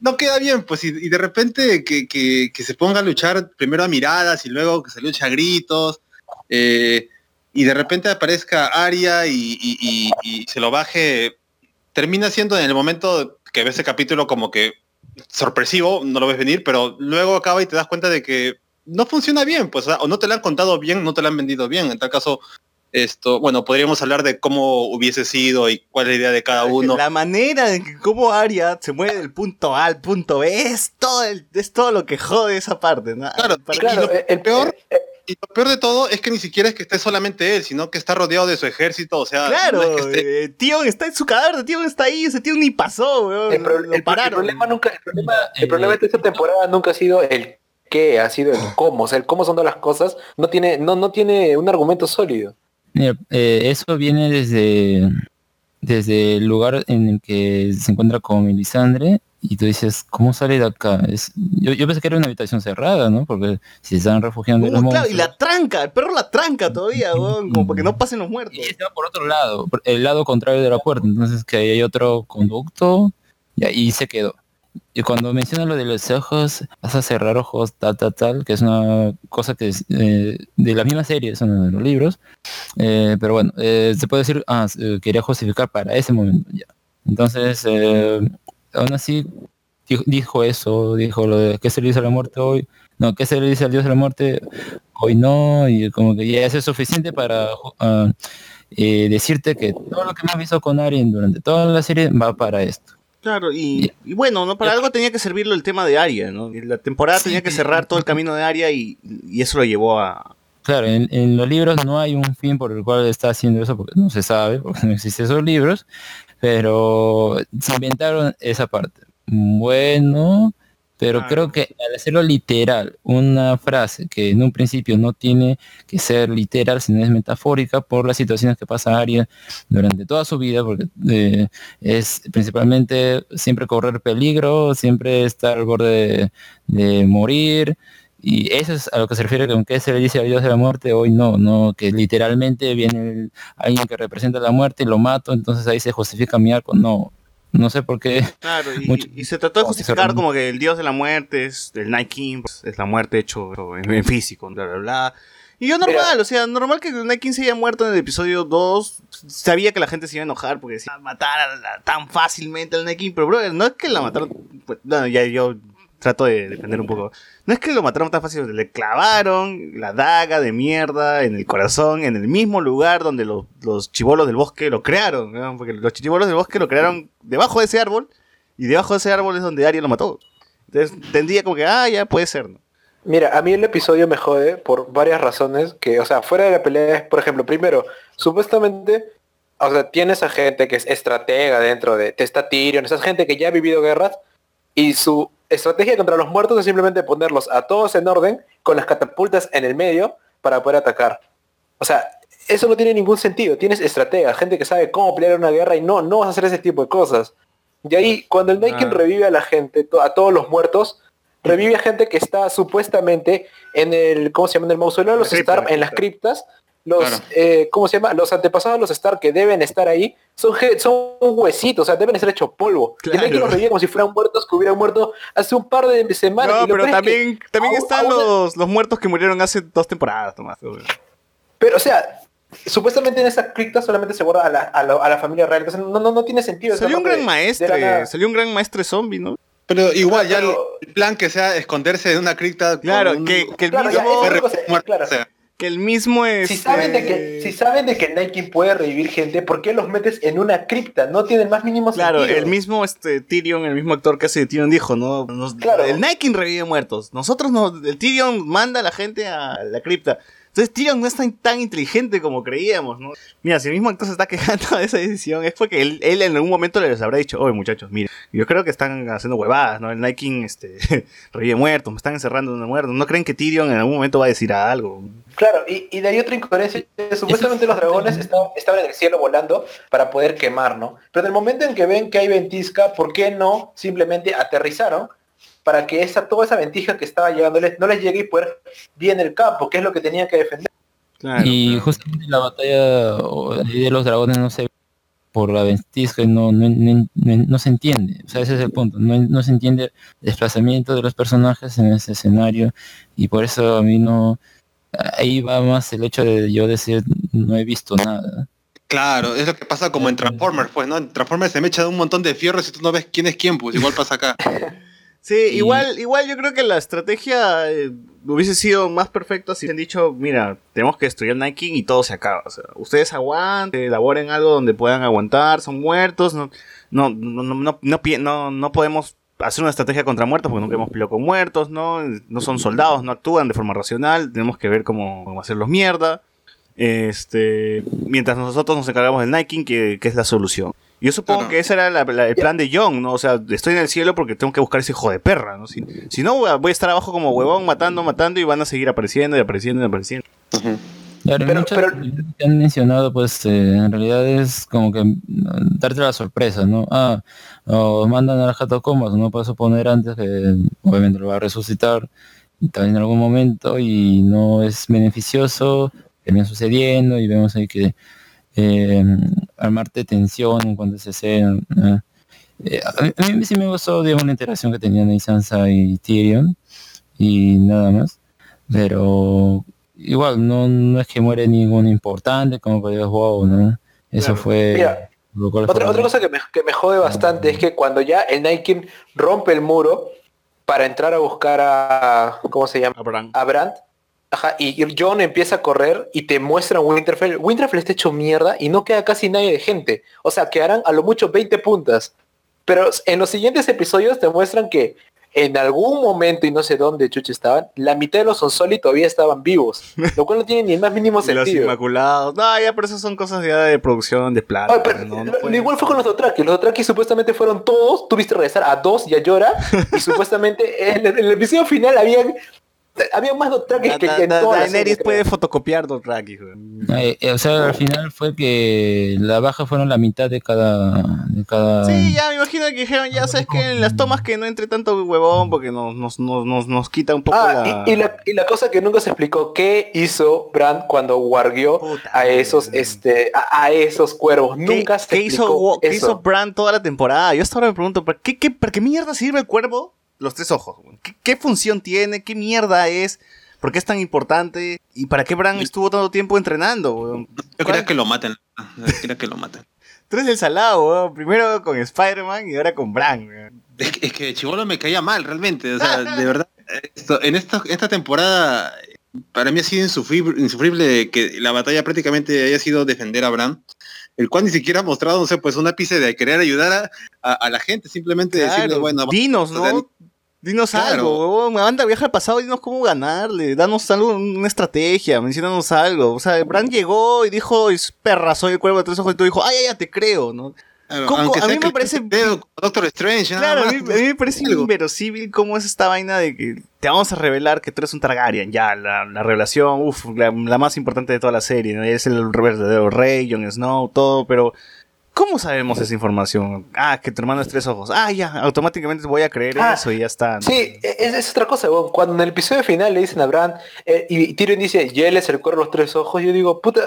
Speaker 4: no queda bien, pues, y, y de repente que, que- que se ponga a luchar primero a miradas y luego que se lucha a gritos, eh, y de repente aparezca Aria y, y- y- y se lo baje, termina siendo en el momento que ves ese capítulo como que sorpresivo, no lo ves venir, pero luego acaba y te das cuenta de que no funciona bien, pues, o no te lo han contado bien, no te lo han vendido bien, en tal caso, esto, bueno, podríamos hablar de cómo hubiese sido y cuál es la idea de cada uno.
Speaker 2: La manera en que cómo Aria se mueve del punto A al punto B es todo, el- es todo lo que jode esa parte, ¿no?
Speaker 4: Claro,
Speaker 2: Para-
Speaker 4: claro,
Speaker 10: el, el
Speaker 4: peor-
Speaker 10: peor.
Speaker 4: Y lo peor de todo es que ni siquiera es que esté solamente él, sino que está rodeado de su ejército, o sea,
Speaker 2: Claro,
Speaker 4: no es que esté-
Speaker 2: eh, Tion está en su cadáver de Tion está ahí, ese Tion ni pasó, weón.
Speaker 10: El, pro- problema nunca, el problema,
Speaker 3: Eh,
Speaker 10: el problema de esta temporada nunca ha sido el qué, ha sido el cómo, o sea, el cómo son todas las cosas, no tiene, no, no tiene un argumento sólido.
Speaker 3: Mira, eh, eso viene desde, desde el lugar en el que se encuentra con Melisandre y tú dices, ¿cómo sale de acá? Es, yo, yo pensé que era una habitación cerrada, ¿no? Porque si se están refugiando
Speaker 2: Uh, claro, y
Speaker 3: monstruos.
Speaker 2: la tranca, el perro la tranca todavía, weón, como para que no pasen los muertos.
Speaker 3: Y está por otro lado, el lado contrario de la puerta, entonces que ahí hay otro conducto y ahí se quedó. Y cuando menciona lo de los ojos, vas a cerrar ojos, tal, tal, tal, que es una cosa que es eh, de la misma serie, son de los libros, eh, pero bueno, eh, se puede decir, ah, quería justificar para ese momento, ya. Entonces, eh, aún así, dijo, eso, dijo lo de qué se le dice a la muerte hoy, no, qué se le dice al dios de la muerte hoy no, y como que ya eso es suficiente para ah, eh, decirte que todo lo que hemos visto con Arien durante toda la serie va para esto.
Speaker 2: Claro, y, y bueno, ¿no? Para algo tenía que servirlo el tema de Aria, ¿no? La temporada tenía que cerrar todo el camino de Aria y, y eso lo llevó a...
Speaker 3: Claro, en, en los libros no hay un fin por el cual está haciendo eso, porque no se sabe, porque no existen esos libros, pero se inventaron esa parte. Bueno, pero creo que al hacerlo literal, una frase que en un principio no tiene que ser literal, sino es metafórica por las situaciones que pasa Aria durante toda su vida, porque eh, es principalmente siempre correr peligro, siempre estar al borde de, de morir, y eso es a lo que se refiere con que se le dice al dios de la muerte, hoy no, no, que literalmente viene el- alguien que representa la muerte y lo mato, entonces ahí se justifica mi arco, no, no sé por qué.
Speaker 2: Claro, y,
Speaker 3: Mucho-
Speaker 2: y se trató de justificar como que el dios de la muerte es el Night King, pues, es la muerte hecho en, en físico, bla, bla, bla. Y yo normal, o sea, normal que el Night King se haya muerto en el episodio 2, sabía que la gente se iba a enojar porque decía, matar a la- tan fácilmente al Night King, pero brother, no es que la mataron, pues, bueno, ya yo trato de defender un poco. No es que lo mataron tan fácil, le clavaron la daga de mierda en el corazón, en el mismo lugar donde los, los chivolos del bosque lo crearon, porque los chivolos del bosque lo crearon debajo de ese árbol, y debajo de ese árbol es donde Arya lo mató. Entonces tendría como que, ah, ya puede ser, ¿no?
Speaker 10: Mira, a mí el episodio me jode por varias razones que, o sea, fuera de la pelea por ejemplo, primero, supuestamente, o sea, tienes a gente que es estratega dentro de, de esta Tyrion, esa gente que ya ha vivido guerras y su estrategia contra los muertos es simplemente ponerlos a todos en orden con las catapultas en el medio para poder atacar. O sea, eso no tiene ningún sentido. Tienes estrategas, gente que sabe cómo pelear una guerra y no, no vas a hacer ese tipo de cosas. Y ahí, cuando el King
Speaker 2: Ah.
Speaker 10: revive a la gente, a todos los muertos, revive a gente que está supuestamente en el, ¿cómo se llama? En el mausoleo de los Stark, en las
Speaker 2: cripta.
Speaker 10: criptas. Los,
Speaker 4: Claro.
Speaker 10: eh, ¿cómo se llama? Los antepasados de los Stark que deben estar ahí son, son huesitos, o sea, deben estar hechos polvo. Y el Night King
Speaker 2: Claro.
Speaker 10: los revive como si fueran muertos que hubieran muerto hace un par de semanas.
Speaker 2: No,
Speaker 10: y lo
Speaker 2: pero
Speaker 10: es que
Speaker 2: también, también
Speaker 10: aún-
Speaker 2: están
Speaker 10: aún-
Speaker 2: los, los muertos que murieron hace dos temporadas, Tomás.
Speaker 10: Pero, o sea, supuestamente en esa cripta solamente se guarda a la, a la- a la familia real. Entonces no, no, no tiene sentido.
Speaker 2: Salió un gran
Speaker 10: de- de
Speaker 2: maestre,
Speaker 10: nada.
Speaker 2: salió un gran maestre zombie, ¿no?
Speaker 4: Pero igual, ya
Speaker 10: Pero-
Speaker 4: el plan que sea esconderse de una cripta.
Speaker 2: Claro,
Speaker 4: con un-
Speaker 2: que, que el
Speaker 10: Claro, ya,
Speaker 2: mismo,
Speaker 10: es otra cosa,
Speaker 4: muerto,
Speaker 10: claro.
Speaker 4: o sea,
Speaker 2: que el mismo es...
Speaker 10: Si saben, de que, si saben de que King puede revivir gente, ¿por qué los metes en una cripta? No tiene el más mínimo
Speaker 2: Claro,
Speaker 10: sentido.
Speaker 2: el mismo este Tyrion, el mismo actor que hace de Tyrion dijo, ¿no? Nos-
Speaker 10: Claro.
Speaker 2: El King revive muertos. Nosotros no, el Tyrion manda a la gente a la cripta. Entonces Tyrion no es tan, tan inteligente como creíamos, ¿no? Mira, si el mismo actor se está quejando de esa decisión, es porque él, él en algún momento les habrá dicho, oye muchachos, miren, yo creo que están haciendo huevadas, ¿no? El Night King este, revive muertos, me están encerrando en muerto. ¿No creen que Tyrion en algún momento va a decir algo?
Speaker 10: Claro, y, y de ahí otra incoherencia. Supuestamente los dragones estaban, estaban en el cielo volando para poder quemar, ¿no? Pero en el momento en que ven que hay ventisca, ¿por qué no simplemente aterrizaron para que esa, toda esa ventija que estaba llegándoles no les llegue y poder bien el campo, que es lo que tenían que defender?
Speaker 2: Claro,
Speaker 3: y
Speaker 2: claro.
Speaker 3: justamente la batalla de los dragones no se ve por la ventisca y no, no, no- no- no se entiende. O sea, ese es el punto. No, no se entiende el desplazamiento de los personajes en ese escenario y por eso a mí no... Ahí va más el hecho de yo decir no he visto nada.
Speaker 4: Claro, es lo que pasa como en Transformers, pues, ¿no? En Transformers se me echan un montón de fierros y tú no ves quién es quién, pues igual pasa acá.
Speaker 2: Sí,
Speaker 3: Y-
Speaker 2: igual, igual yo creo que la estrategia eh, hubiese sido más perfecta si han dicho, mira, tenemos que destruir King y todo se acaba. O sea, ustedes aguanten, elaboren algo donde puedan aguantar, son muertos, no, no, no, no, no, no, no podemos hacer una estrategia contra muertos, porque nunca hemos peleado con muertos, ¿no? No son soldados, no actúan de forma racional, tenemos que ver cómo, cómo hacerlos mierda. Este, mientras nosotros nos encargamos del Nike, que, que es la solución. Yo supongo que ese era la- la- el plan de John, ¿no? O sea, estoy en el cielo porque tengo que buscar ese hijo de perra, ¿no? Si, si no, voy a- estar abajo como huevón, matando, matando, y van a seguir apareciendo y apareciendo y apareciendo.
Speaker 3: Claro, y
Speaker 10: Pero- pero-
Speaker 3: que han mencionado, pues eh, en realidad es como que mm, darte la sorpresa, ¿no? Ah, o mandan a la Jato Comas, no puedo suponer antes que obviamente lo va a resucitar también en algún momento y no es beneficioso, termina sucediendo y vemos ahí que eh, armarte tensión en cuanto a esa escena. ¿no? Eh, a, mí, a mí sí me gustó, digamos, la interacción que tenían ahí Sansa y Tyrion y nada más, pero igual no, no es que muere ninguno importante como digas wow no eso
Speaker 10: Claro.
Speaker 3: fue
Speaker 10: Mira,
Speaker 3: lo cual
Speaker 10: Otra,
Speaker 3: fue-
Speaker 10: otra cosa que me, que me jode bastante es que cuando ya el Nike rompe el muro para entrar a buscar a... ¿Cómo se llama?
Speaker 2: Abraham.
Speaker 10: A Brandt. Ajá, y John empieza a correr y te muestran Winterfell. Winterfell está hecho mierda y no queda casi nadie de gente. O sea, quedarán a lo mucho 20 puntas. Pero en los siguientes episodios te muestran que en algún momento, y no sé dónde chucha estaban, la mitad de los Sonsoli todavía estaban vivos. Lo cual no tiene ni el más mínimo
Speaker 2: Y los
Speaker 10: sentido.
Speaker 2: Inmaculados. No, ya, pero eso son cosas ya de producción, de plata.
Speaker 10: Ay, pero
Speaker 2: no, no
Speaker 10: lo-
Speaker 2: pueden-
Speaker 10: igual fue con los Dothraki. Los Dothraki supuestamente fueron todos. Tuviste regresar a dos y a Yora. y supuestamente en el, en el episodio final habían, había más Dothraki que en
Speaker 2: da-
Speaker 10: toda la
Speaker 2: Daenerys puede fotocopiar Dothraki, güey.
Speaker 3: Eh, eh, o sea al final fue que la baja fueron la mitad de cada de cada
Speaker 2: Sí, ya me imagino que dijeron, ya sabes que en las tomas que no entre tanto huevón porque nos, nos, nos, nos, nos quita un poco
Speaker 10: Ah,
Speaker 2: la...
Speaker 10: y, y la, y la cosa que nunca se explicó, ¿qué hizo Bran cuando guardió a esos, este, a, a esos cuervos?
Speaker 2: ¿Qué,
Speaker 10: Nunca se
Speaker 2: qué
Speaker 10: explicó
Speaker 2: hizo, Wa- qué
Speaker 10: eso.
Speaker 2: hizo Bran toda la temporada? Yo hasta ahora me pregunto, ¿para qué, qué, ¿para qué mierda sirve el cuervo? Los tres ojos. ¿Qué, qué función tiene? ¿Qué mierda es? ¿Por qué es tan importante? ¿Y para qué Bran estuvo tanto tiempo entrenando?
Speaker 4: Yo quería que lo maten. Yo quería que lo maten.
Speaker 2: Tú eres el salado, güey. Primero con Spider-Man y ahora con Bran.
Speaker 4: Es que, es que Chibolo me caía mal, realmente. O sea, de verdad. Esto, en esta, esta temporada, para mí ha sido insufrible, insufrible que la batalla prácticamente haya sido defender a Bran. El cual ni siquiera ha mostrado, no sé, pues un ápice de querer ayudar a, a- a la gente. Simplemente decirle, bueno,
Speaker 2: dinos, ¿no? Dinos
Speaker 4: Claro.
Speaker 2: algo, huevón. Anda, viaja al pasado dinos cómo ganarle. Danos algo, una estrategia, mencionanos algo. O sea, Bran llegó y dijo, es perra, soy el cuervo de tres ojos. Y tú dijo, ay, ya, ya te creo, ¿no?
Speaker 4: Claro, aunque
Speaker 2: a mí me parece-
Speaker 4: Doctor Strange,
Speaker 2: Claro, a mí, a mí me parece
Speaker 4: algo.
Speaker 2: inverosímil cómo es esta vaina de que te vamos a revelar que tú eres un Targaryen. Ya, la, la revelación, uff, la, la más importante de toda la serie. ¿no? Es el verdadero rey, Jon Snow, todo, pero... ¿Cómo sabemos esa información? Ah, que tu hermano es tres ojos. Ah, ya, automáticamente voy a creer
Speaker 10: Ah,
Speaker 2: eso y ya está. ¿no?
Speaker 10: Sí, es, es otra cosa, weón. cuando en el episodio final le dicen a Bran eh, y Tyrion dice, y él es el cuervo los tres ojos, yo digo, puta,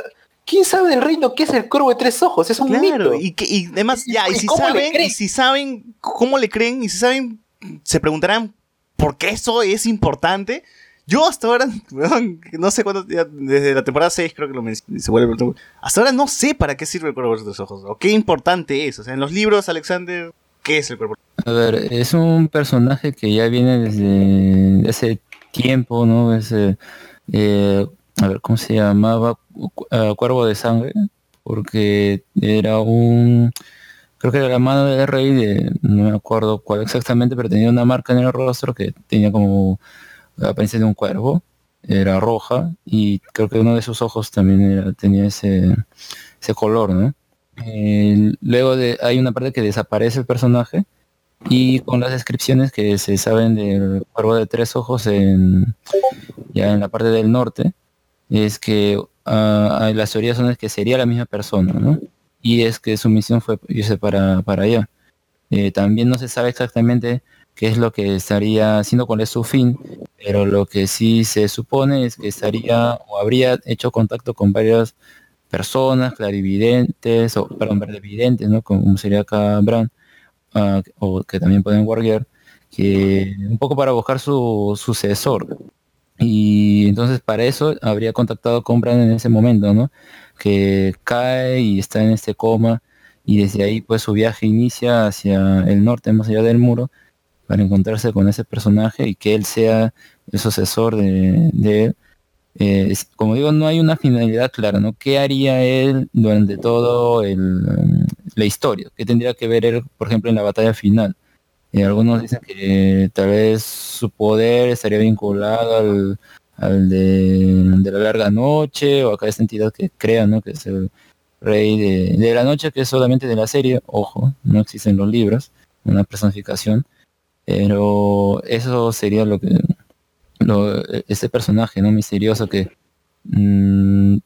Speaker 10: ¿quién sabe del reino qué es el cuervo de tres ojos? Es un
Speaker 2: Claro,
Speaker 10: mito.
Speaker 2: y, que, y además, ya, y,
Speaker 10: ¿Y
Speaker 2: si saben, y si saben cómo le creen, y si saben, se preguntarán por qué eso es importante. Yo hasta ahora, no sé cuándo, ya desde la temporada 6 creo que lo mencioné, se vuelve Hasta ahora no sé para qué sirve el cuervo de los tres ojos, o qué importante es. O sea, en los libros, Alexander, ¿qué es el cuervo?
Speaker 3: a ver es un personaje que ya viene desde ese tiempo no ese eh, a ver cómo se llamaba ah, cuervo de sangre porque era un creo que era la mano del rey no me acuerdo cuál exactamente pero tenía una marca en el rostro que tenía como la apariencia de un cuervo era roja y creo que uno de sus ojos también era- tenía ese color no Eh, luego de hay una parte que desaparece el personaje y con las descripciones que se saben del cuervo de tres ojos en ya en la parte del norte es que ah, las teorías son que sería la misma persona ¿no? y es que su misión fue irse para, para allá Eh, también no se sabe exactamente qué es lo que estaría haciendo cuál es su fin pero lo que sí se supone es que estaría o habría hecho contacto con varias personas clarividentes o perdón verdevidentes no como sería acá Bran ah, o que también pueden guardiar, que un poco para buscar su sucesor. Y entonces para eso habría contactado con Bran en ese momento, ¿no? Que cae y está en este coma y desde ahí pues su viaje inicia hacia el norte, más allá del muro, para encontrarse con ese personaje y que él sea el sucesor de, él. Eh, como digo, no hay una finalidad clara, ¿no? ¿Qué haría él durante todo el, la historia? ¿Qué tendría que ver él, por ejemplo, en la batalla final? Y algunos dicen que tal vez su poder estaría vinculado al, al de, de la larga noche o acá esta entidad que crea, ¿no? Que es el rey de, de la noche, que es solamente de la serie, ojo, no existen los libros, una personificación, pero eso sería lo que lo, ese personaje no misterioso que mm,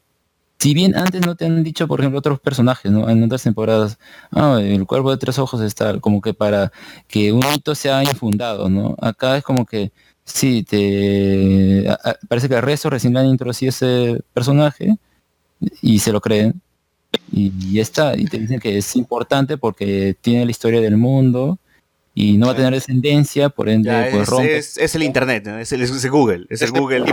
Speaker 3: si bien antes no te han dicho por ejemplo otros personajes no en otras temporadas ah, el cuervo de tres ojos está como que para que un mito sea infundado no acá es como que sí te parece que al resto recién le han introducido ese personaje y se lo creen y ya está y te dicen que es importante porque tiene la historia del mundo y no va a tener descendencia por ende
Speaker 2: Ya,
Speaker 3: pues
Speaker 2: es,
Speaker 3: rompe
Speaker 2: es- es el internet, ¿no? es, el, es el Google, es el Google.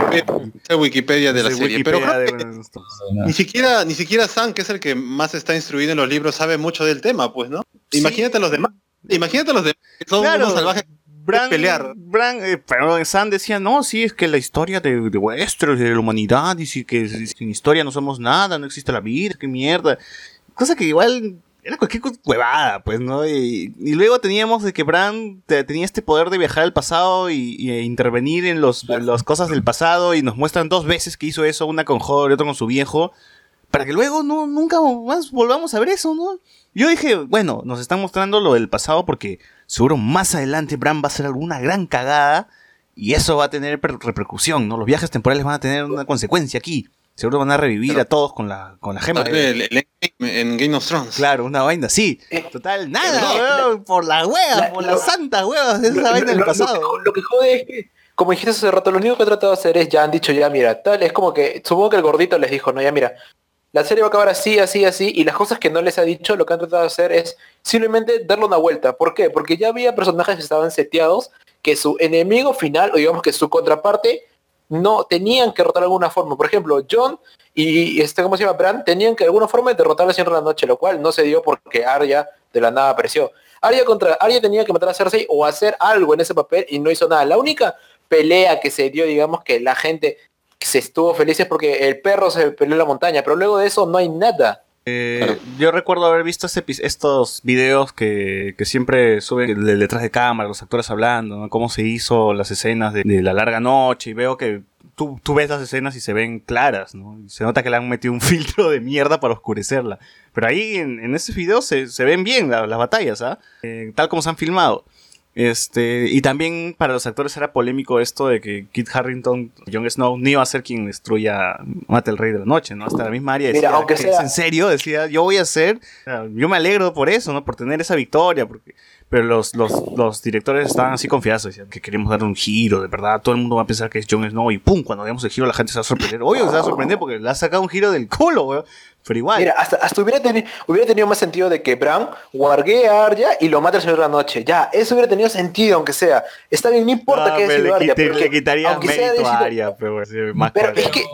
Speaker 4: Es Wikipedia de la serie. Pero
Speaker 2: Wikipedia
Speaker 4: creo
Speaker 2: de-
Speaker 4: ni siquiera, ni siquiera Sam, que es el que más está instruido en los libros, sabe mucho del tema, pues, ¿no? Imagínate a los demás. Imagínate a los demás, que son
Speaker 2: Claro,
Speaker 4: unos salvajes.
Speaker 2: Bran,
Speaker 4: pelear.
Speaker 2: Bran, eh, pero Sam decía, no, sí, es que la historia de, de Westeros, de la humanidad, y sí que sin historia no somos nada, no existe la vida, qué mierda. Cosa que igual era cualquier huevada, pues, ¿no? Y, y luego teníamos de que Bran te- tenía este poder de viajar al pasado y, y e intervenir en los, las cosas del pasado, y nos muestran dos veces que hizo eso, una con Hodor y otra con su viejo, para que luego no, nunca más volvamos a ver eso, ¿no? Yo dije, bueno, nos están mostrando lo del pasado porque seguro más adelante Bran va a hacer alguna gran cagada y eso va a tener per- repercusión, ¿no? Los viajes temporales van a tener una consecuencia aquí. Seguro van a revivir a todos con la, con la gema.
Speaker 4: El- el- en Game of Thrones.
Speaker 2: Claro, una vaina así. Total, nada,
Speaker 10: no,
Speaker 2: weón, por la hueva,
Speaker 10: la-
Speaker 2: por las santas huevas de esa
Speaker 10: Lo-
Speaker 2: vaina del
Speaker 10: lo- lo
Speaker 2: pasado.
Speaker 10: que- Lo que jode es que, como dijiste hace rato, lo único que he tratado de hacer es, ya han dicho, ya mira, tal, es como que, supongo que el gordito les dijo, no, ya mira, la serie va a acabar así, así, así, y las cosas que no les ha dicho, lo que han tratado de hacer es simplemente darle una vuelta. ¿Por qué? Porque ya había personajes que estaban seteados, que su enemigo final, o digamos que su contraparte, no tenían que derrotar de alguna forma. Por ejemplo, John y este, ¿cómo se llama? Bran tenían que de alguna forma derrotar al Señor de la Noche, lo cual no se dio porque Arya de la nada apareció. Arya contra Arya tenía que matar a Cersei o hacer algo en ese papel y no hizo nada. La única pelea que se dio, digamos que la gente se estuvo feliz es porque el perro se peleó en la montaña, pero luego de eso no hay nada.
Speaker 2: Eh, yo recuerdo haber visto estos videos que, que siempre suben de- detrás de cámara, los actores hablando, ¿no? cómo se hizo las escenas de, de la larga noche y veo que tú, tú ves las escenas y se ven claras, ¿no? Y se nota que le han metido un filtro de mierda para oscurecerla. Pero ahí en, en ese video se, se ven bien la- las batallas, ¿ah? Eh, tal como se han filmado. Este, y también para los actores era polémico esto de que Kit Harrington, Jon Snow, no iba a ser quien destruya, mate al rey de la noche, ¿no? Hasta la misma área
Speaker 10: Mira,
Speaker 2: decía,
Speaker 10: aunque
Speaker 2: "¿Qué
Speaker 10: sea-
Speaker 2: es en serio, decía, yo voy a sea, yo me alegro por eso, ¿no? Por tener esa victoria, porque, pero los, los, los directores estaban así confiados, decían que queremos dar un giro, de verdad, todo el mundo va a pensar que es Jon Snow y pum, cuando veamos el giro la gente se va a sorprender, obvio que se va a sorprender porque le ha sacado un giro del culo, weón, pero igual.
Speaker 10: Mira, hasta, hasta hubiera, teni- hubiera tenido más sentido de que Bran guargue a Arya y lo mate al Señor de la Noche. Ya, eso hubiera tenido sentido, aunque sea. Está bien, no importa
Speaker 2: Ah,
Speaker 10: que haya sido Arya,
Speaker 2: quite-
Speaker 10: porque
Speaker 2: le quitaría
Speaker 10: aunque sea
Speaker 2: mérito a Arya, pero, bueno, sí, más
Speaker 10: Pero
Speaker 2: cuadro.
Speaker 10: es que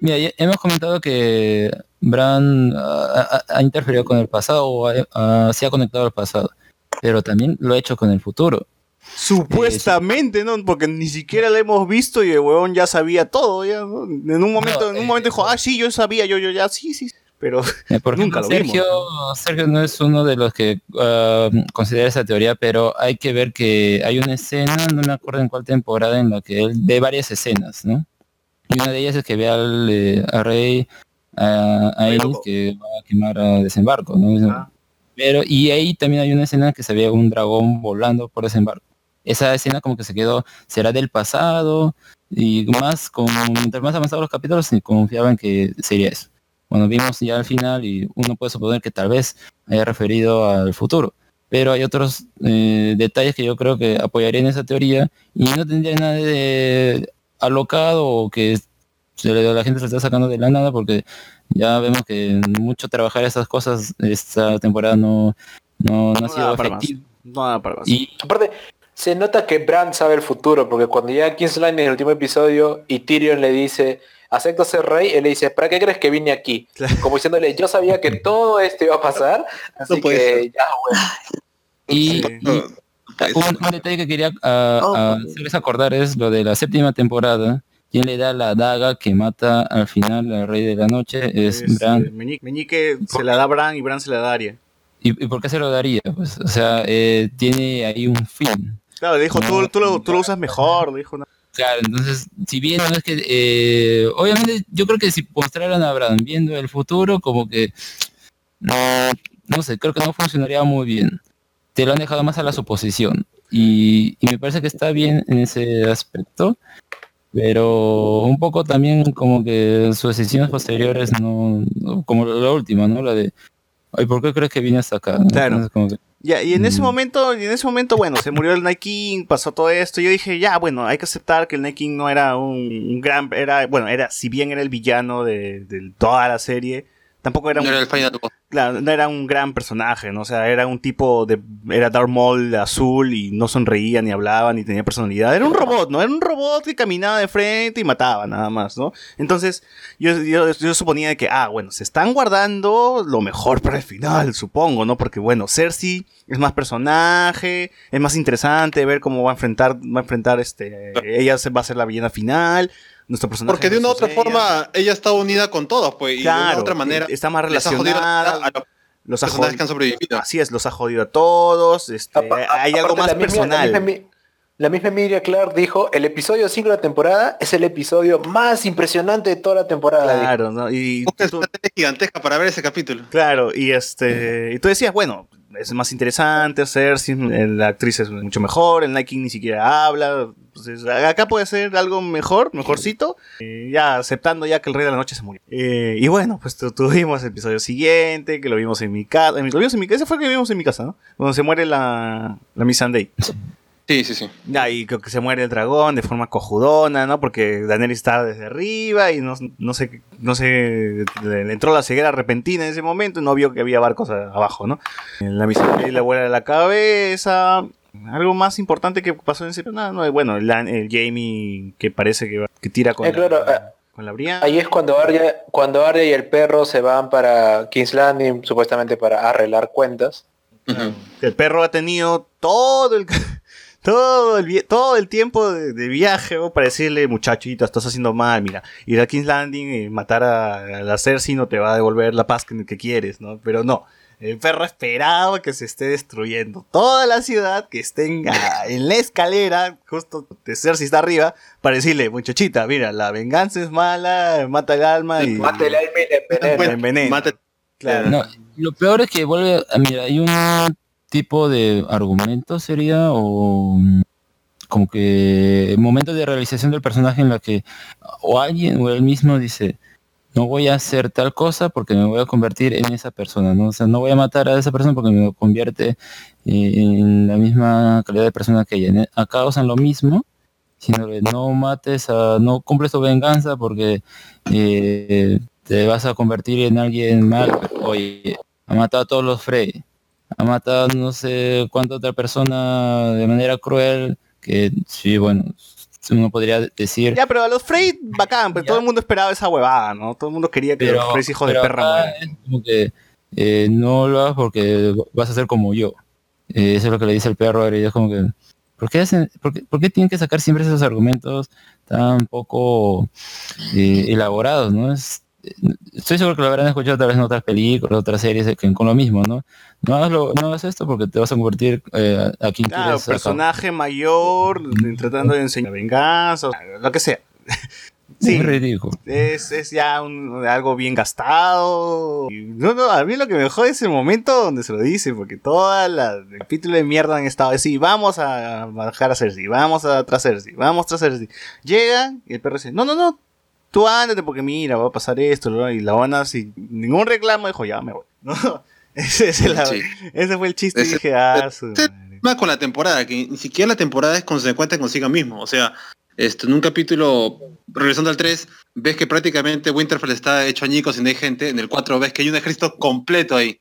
Speaker 3: Mira, ya hemos comentado que Bran ah, ha, ha interferido con el pasado o ha- ah, se ha conectado al pasado, pero también lo ha hecho con el futuro.
Speaker 2: Supuestamente, ¿no? Porque ni siquiera la hemos visto y el huevón ya sabía todo, ya, ¿no? En un momento, en un momento dijo, ah, sí, yo sabía, yo, yo ya, sí, sí. Pero
Speaker 3: Eh, Por
Speaker 2: nunca
Speaker 3: ejemplo,
Speaker 2: lo vimos.
Speaker 3: Sergio, Sergio no es uno de los que ah, considera esa teoría, pero hay que ver que hay una escena, no me acuerdo en cuál temporada, en la que él ve varias escenas, ¿no? Y una de ellas es que ve al eh, a Rey, que va a quemar a desembarco, ¿no?
Speaker 2: Ah.
Speaker 3: Pero, y ahí también hay una escena que se ve un dragón volando por desembarco. Esa escena como que se quedó, será del pasado, y más, con, mientras más avanzados los capítulos, se confiaba en que sería eso. Bueno, vimos ya al final y uno puede suponer que tal vez haya referido al futuro. Pero hay otros eh, detalles que yo creo que apoyarían esa teoría y no tendría nada de alocado o que la gente se está sacando de la nada porque ya vemos que mucho trabajar esas cosas esta temporada no, no, no ha sido
Speaker 2: para más.
Speaker 3: efectivo.
Speaker 2: No da para más.
Speaker 3: Y
Speaker 10: aparte, se nota que Bran sabe el futuro, porque cuando llega King's Landing en el último episodio y Tyrion le dice, acepto ser rey, él le dice, ¿para qué crees que vine aquí?
Speaker 2: Claro.
Speaker 10: Como diciéndole, yo sabía que todo esto iba a pasar, así que
Speaker 4: ser.
Speaker 10: ya, bueno.
Speaker 3: Y,
Speaker 2: Sí.
Speaker 3: y un, un detalle que quería hacerles acordar es lo de la séptima temporada. Quien le da la daga que mata al final al rey de la noche es
Speaker 2: Es,
Speaker 3: Bran.
Speaker 2: eh, Meñique, Meñique se la da a Bran y Bran se la da a Arya.
Speaker 3: ¿Y, y por qué se lo daría? Pues, o sea, eh, tiene ahí un fin.
Speaker 2: Claro, le dijo, tú,
Speaker 3: No,
Speaker 2: tú, lo, tú lo usas mejor, le dijo. ¿no?
Speaker 3: Claro, entonces, si bien no es que, eh, obviamente yo creo que si mostraran a Bran viendo el futuro, como que, no, no sé, creo que no funcionaría muy bien. Te lo han dejado más a la suposición. Y, y me parece que está bien en ese aspecto, pero un poco también como que sus decisiones posteriores, no, no- como la última, ¿no? La de, ay, ¿por qué crees que vine hasta acá?
Speaker 2: Claro.
Speaker 3: Entonces, como que,
Speaker 2: Ya, y en ese
Speaker 3: Mm.
Speaker 2: momento, y en ese momento, bueno, se murió el King, pasó todo esto. Yo dije, ya, bueno, hay que aceptar que el King no era un, un gran, era, bueno, era, si bien era el villano de, de toda la serie, tampoco era
Speaker 4: No
Speaker 2: un,
Speaker 4: era el final boss.
Speaker 2: claro, no era un gran personaje, ¿no? O sea, era un tipo de, era Darth Maul azul y no sonreía, ni hablaba, ni tenía personalidad. Era un robot, ¿no? Era un robot que caminaba de frente y mataba, nada más, ¿no? Entonces, yo, yo, yo suponía que, ah, bueno, se están guardando lo mejor para el final, supongo, ¿no? Porque, bueno, Cersei es más personaje, es más interesante ver cómo va a enfrentar, va a enfrentar este, ella se va a ser la villana final, nuestro personaje.
Speaker 4: Porque de una u otra forma ella está unida con todos, pues, y de una otra manera
Speaker 2: está más relacionada,
Speaker 4: a los personajes
Speaker 2: jodido-
Speaker 4: que han sobrevivido.
Speaker 2: Así es, los ha jodido a todos. Este, hay algo más
Speaker 10: la misma-
Speaker 2: personal.
Speaker 10: La misma, Mi- la misma Emilia Clark dijo, el episodio 5 de la temporada es el episodio más impresionante de toda la temporada. dijo.
Speaker 2: Claro, ¿no? Y tú-
Speaker 4: una tele gigantesca para ver ese capítulo.
Speaker 2: claro, y este, y tú decías, bueno, es más interesante, Cersei, la actriz es mucho mejor, el King ni siquiera habla. Entonces, acá puede ser algo mejor, mejorcito, eh, ya aceptando ya que el Rey de la Noche se murió. Eh, y bueno, pues tu- tuvimos el episodio siguiente, que lo vimos en mi casa, lo vimos en mi ese fue el que vimos en mi casa, ¿no? Cuando se muere la, la Miss Sunday.
Speaker 4: Sí, sí, sí.
Speaker 2: Ya, y creo que se muere el dragón de forma cojudona, ¿no? Porque Daenerys estaba desde arriba y no, no sé, no sé, le, entró la ceguera repentina en ese momento y no vio que había barcos abajo, ¿no? La misión le vuela la cabeza. Algo más importante que pasó en ese nada, no, bueno, el, el Jamie que parece que, va- que tira con,
Speaker 10: Eh, claro,
Speaker 2: la,
Speaker 10: eh,
Speaker 2: con la Brienne.
Speaker 10: Ahí es cuando Arya, cuando Arya y el perro se van para King's Landing, supuestamente para arreglar cuentas.
Speaker 2: El perro ha tenido todo el todo el, vi- todo el tiempo de, de viaje ¿no? para decirle, muchachito, estás haciendo mal, mira, ir a King's Landing y matar a, a la Cersei no te va a devolver la paz que, que quieres, ¿no? Pero no. El perro esperaba que se esté destruyendo toda la ciudad, que estén a- en la escalera, justo de Cersei está arriba, para decirle, muchachita, mira, la venganza es mala, mata el alma y
Speaker 10: Mata el alma y la envenena.
Speaker 4: Mata-
Speaker 2: Claro.
Speaker 3: No, lo peor es que vuelve, mira, hay un tipo de argumento sería o mm, como que momento de realización del personaje en la que o alguien o él mismo dice no voy a hacer tal cosa porque me voy a convertir en esa persona, ¿no? O sea, no voy a matar a esa persona porque me convierte eh, en la misma calidad de persona que ella. Acá usan lo mismo, sino que no mates a, no cumples tu venganza porque eh, te vas a convertir en alguien mal. Oye, ha matado a todos los Frey, ha matado no sé cuánta otra persona de manera cruel, que sí, bueno, uno podría decir...
Speaker 2: Ya, pero a los Frey, bacán, pero
Speaker 3: Ya.
Speaker 2: todo el mundo esperaba esa huevada, ¿no? Todo el mundo quería que los Frey hijos de perra mueran.
Speaker 3: como que eh, no lo hagas porque vas a ser como yo. Eh, eso es lo que le dice el perro y es como que ¿por qué, hacen, por, qué, por qué tienen que sacar siempre esos argumentos tan poco eh, elaborados? ¿no? Es, estoy seguro que lo habrán escuchado tal vez en otras películas, otras series eh, que, con lo mismo, ¿no? No hagas, lo- no hagas esto porque te vas a convertir eh, a quien
Speaker 2: Claro,
Speaker 3: quieres
Speaker 2: personaje mayor, tratando de enseñar venganza, lo que sea. Sí,
Speaker 3: Es ridículo.
Speaker 2: es, es ya un- algo bien gastado. No, no, a mí lo que me jode es el momento donde se lo dice, porque toda la, el capítulo de mierda han estado así, vamos a bajar a Cersei, vamos a tras Cersei, vamos tras Cersei. Llega y el perro dice, no, no, no, tú ándate porque mira, va a pasar esto, ¿no? y la van a sin ningún reclamo, dijo, ya me voy. ¿no? Ese, ese, la-
Speaker 4: Sí.
Speaker 2: ese fue el chiste y dije, ah, su
Speaker 4: ese-
Speaker 2: madre".
Speaker 4: Más con la temporada, que ni siquiera la temporada es consecuente consigo mismo. O sea, esto, en un capítulo, regresando al 3, ves que prácticamente Winterfell está hecho añicos y no hay gente. En el 4 ves que hay un ejército completo ahí.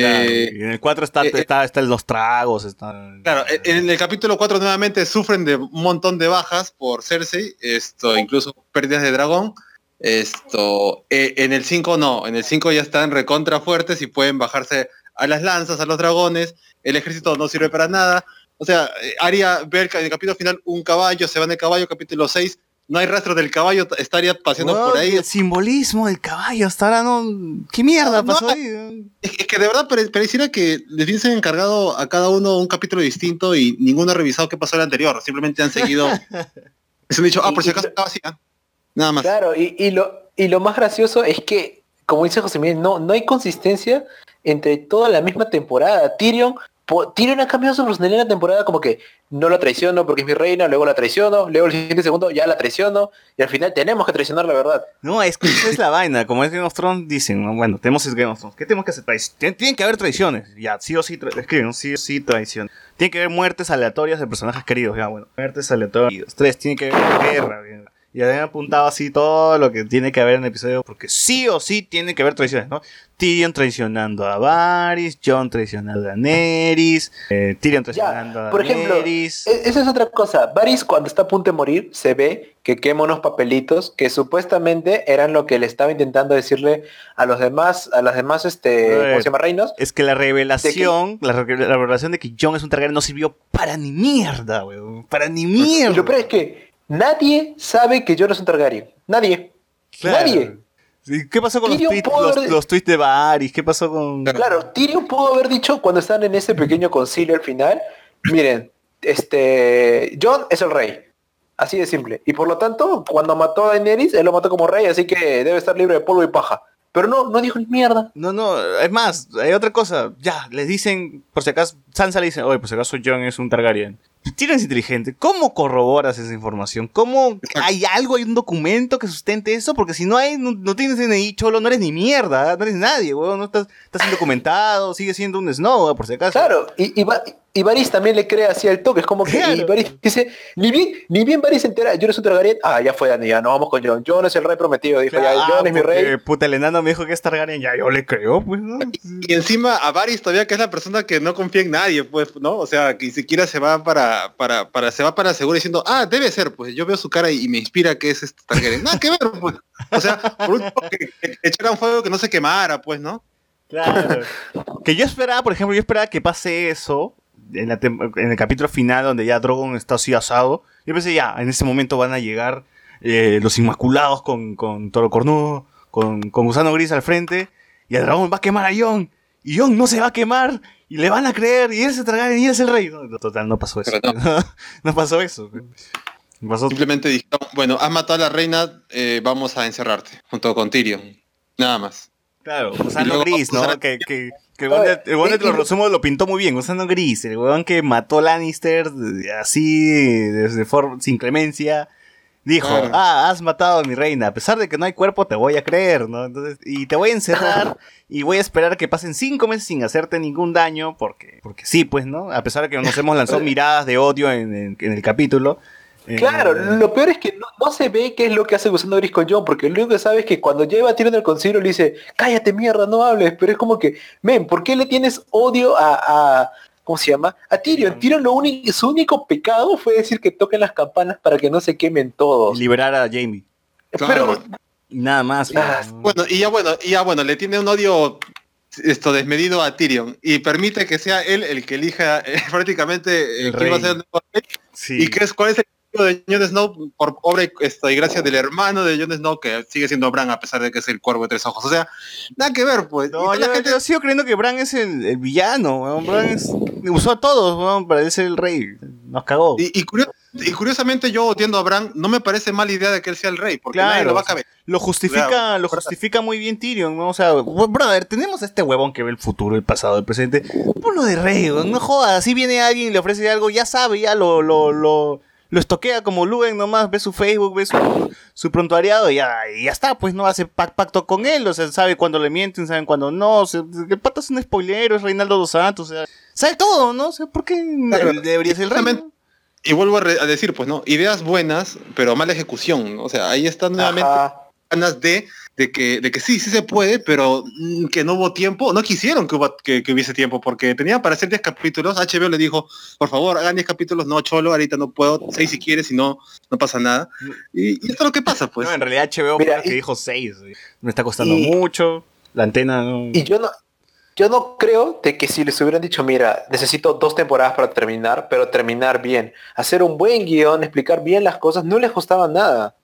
Speaker 2: Claro,
Speaker 4: Eh,
Speaker 2: y en el 4 está,
Speaker 4: eh, eh,
Speaker 2: está, están los tragos, está...
Speaker 4: Claro, en en el capítulo 4 nuevamente sufren de un montón de bajas por Cersei, esto, incluso pérdidas de dragón. Esto, en el 5 no, en el 5 ya están recontra fuertes y pueden bajarse a las lanzas, a los dragones, el ejército no sirve para nada. O sea, Arya ver en el capítulo final un caballo, se va en el caballo, capítulo 6, no hay rastro del caballo, estaría paseando por ahí.
Speaker 2: El simbolismo del caballo, hasta ahora no. ¿Qué mierda
Speaker 4: No,
Speaker 2: pasó
Speaker 4: no.
Speaker 2: ahí?
Speaker 4: Es que de verdad pare- pareciera que les hubiesen encargado a cada uno un capítulo distinto y ninguno ha revisado qué pasó en el anterior. Simplemente han seguido. se han dicho, ah, por si acaso estaba así. ah". Nada más.
Speaker 10: Claro, y, y lo, y lo más gracioso es que, como dice José Miguel, no, no hay consistencia entre toda la misma temporada. Tyrion, Tyrion ha cambiado su personalidad en la temporada como que no la traiciono porque es mi reina, luego la traiciono, luego el siguiente segundo ya la traiciono, y al final tenemos que traicionar la verdad.
Speaker 2: No, es que esa es la vaina. Como es Game of Thrones, dicen, ¿no? bueno, tenemos Game of Thrones. ¿Qué tenemos que hacer? Tien- Tienen que haber traiciones. Ya, sí o sí, escriben, sí o sí, traiciones. Tiene que haber muertes aleatorias de personajes queridos. Ya, bueno, muertes aleatorias. Tres, tiene que haber guerra. bien. Y habían apuntado así todo lo que tiene que haber en el episodio, porque sí o sí tiene que haber traiciones, ¿no? Tyrion traicionando a Varys, Jon traicionando a Daenerys, eh, Tyrion traicionando a
Speaker 10: por ejemplo. E- Esa es otra cosa. Varys cuando está a punto de morir se ve que quema unos papelitos que supuestamente eran lo que le estaba intentando decirle a los demás, a las demás, este. ¿cómo se llama? Reinos.
Speaker 2: Es que la revelación, la, re- la revelación de que Jon es un Targaryen no sirvió para ni mierda, weón. Para ni
Speaker 10: Y
Speaker 2: mierda.
Speaker 10: lo peor es que nadie sabe que yo no soy un Targaryen. Nadie.
Speaker 2: Claro.
Speaker 10: Nadie.
Speaker 2: ¿Y ¿Qué pasó con los tweets, los,
Speaker 10: haber-
Speaker 2: los tweets de Varys? ¿Qué pasó con...?
Speaker 10: Claro, Tyrion pudo haber dicho cuando están en ese pequeño concilio al final, miren, este, John es el rey. Así de simple. Y por lo tanto, cuando mató a Daenerys, él lo mató como rey, así que debe estar libre de polvo y paja. Pero no, no dijo ni mierda.
Speaker 2: No, no, es más, hay otra cosa. Ya, les dicen, por si acaso, Sansa le dice, oye, si acaso Jon es un Targaryen. Tyrion es inteligente. ¿Cómo corroboras esa información? ¿Cómo hay algo, hay un documento que sustente eso? Porque si no hay, no, no tienes DNI, cholo, no eres ni mierda, no eres nadie, weón. No estás, estás indocumentado, sigues siendo un Snow, por si acaso.
Speaker 10: Claro, y, y, Varys también le cree así al toque, es como que
Speaker 2: Claro.
Speaker 10: y Varys dice, ni bien, ni bien Varys se entera, yo no soy un Targaryen, ah, ya fue Dani, ya no vamos con Jon, Jon es el rey prometido, dijo,
Speaker 2: Claro,
Speaker 10: ya, Jon es mi rey.
Speaker 2: Puta, el enano me dijo que es Targaryen, ya yo le creo, pues, ¿no?
Speaker 4: Y encima a Varys todavía que es la persona que no confía en nadie, pues, ¿no? O sea, que ni siquiera se va para, para, para, se va para seguro diciendo, ah, debe ser, pues yo veo su cara y, y me inspira que es este Targaryen. Nada que ver, pues. O sea, por último que, que echaran fuego que no se quemara, pues, ¿no?
Speaker 2: Claro. que yo esperaba, por ejemplo, yo esperaba que pase eso en, la en el capítulo final donde ya Drogon está así asado. Yo pensé, ya, en ese momento van a llegar eh, los Inmaculados con, con Toro Cornudo, con, con Gusano Gris al frente, y el dragón va a quemar a Jon. Y Jon no se va a quemar, y le van a creer, y él se traga y él es el rey. No, total, no pasó eso. No pasó eso. Pasó
Speaker 4: Simplemente dijeron, bueno, has matado a la reina, eh, vamos a encerrarte, junto con Tyrion. Nada más.
Speaker 2: Claro, Gusano Gris, ¿no? que, que, que el weón de, el los resumos lo pintó muy bien, Gusano Gris, el weón que mató Lannister así, desde sin clemencia, dijo,
Speaker 4: Claro.
Speaker 2: ah, has matado a mi reina, a pesar de que no hay cuerpo, te voy a creer, ¿no? Entonces, y te voy a encerrar y voy a esperar que pasen cinco meses sin hacerte ningún daño, porque, porque sí, pues, ¿no? A pesar de que nos hemos lanzado miradas de odio en, en- en el capítulo. eh,
Speaker 10: Claro, lo peor es que no, no se ve qué es lo que hace Gusano Gris con Jon, porque lo único que sabe es que cuando lleva a Tyrion al concilio le dice, cállate mierda, no hables, pero es como que, men, ¿por qué le tienes odio a, a- ¿cómo se llama? A Tyrion. Tyrion lo único, su único pecado fue decir que toquen las campanas para que no se quemen todos.
Speaker 2: liberar a Jamie.
Speaker 4: Claro.
Speaker 10: Pero,
Speaker 2: Y nada más.
Speaker 10: Ah,
Speaker 2: pues, ¿no?
Speaker 4: Bueno, y ya bueno, y ya bueno, le tiene un odio esto desmedido a Tyrion y permite que sea él el que elija eh, prácticamente eh,
Speaker 2: El
Speaker 4: quién va a ser el nuevo rey
Speaker 2: Sí.
Speaker 4: y qué es cuál es el de Jon Snow por obra y, esto, y gracia del hermano de Jon Snow que sigue siendo Bran a pesar de que es el cuervo de tres ojos. O sea, nada que ver, pues.
Speaker 2: No,
Speaker 4: toda la
Speaker 2: yo,
Speaker 4: gente-
Speaker 2: yo sigo creyendo que Bran es el, el villano. Bran es, usó a todos, para ser el rey. Nos cagó.
Speaker 4: y, y curio- y curiosamente yo odiando a Bran, no me parece mala idea de que él sea el rey, porque
Speaker 2: Claro.
Speaker 4: nadie lo va a caber.
Speaker 2: Lo justifica,
Speaker 4: Claro.
Speaker 2: lo justifica muy bien Tyrion, ¿no? O sea, brother, tenemos a este huevón que ve el futuro, el pasado, el presente. Ponlo de rey, no jodas. Así viene alguien y le ofrece algo, ya sabe, ya lo, lo, lo, lo estoquea como Luen nomás, ve su Facebook, ve su, su prontuariado y ya, y ya está, pues no hace pac- pacto con él, o sea, sabe cuándo le mienten, saben cuándo no, o sea, el pata es un spoilero, es Reinaldo dos Santos, o sea, sabe todo, ¿no? O sea, ¿por qué
Speaker 4: Claro,
Speaker 2: debería ser el rey? no?
Speaker 4: Y vuelvo a, re- a decir, pues no, ideas buenas, pero mala ejecución. ¿no? O sea, ahí están nuevamente
Speaker 10: ajá.
Speaker 4: Ganas de, de, que, de que sí, sí se puede, pero mm, que no hubo tiempo. No quisieron que, hubo- que, que hubiese tiempo, porque tenía para hacer 10 capítulos. HBO le dijo, por favor, hagan 10 capítulos. No, cholo, ahorita no puedo. 6 si quieres, si no, no pasa nada. Y, y esto es lo que pasa, pues.
Speaker 2: no, en realidad HBO
Speaker 10: Mira,
Speaker 2: fue la que
Speaker 10: y-
Speaker 2: dijo 6. Me está costando
Speaker 10: y-
Speaker 2: mucho. La antena no.
Speaker 10: Y yo no, yo no creo de que si les hubieran dicho, mira, necesito dos temporadas para terminar, pero terminar bien, hacer un buen guion, explicar bien las cosas, no les costaba nada.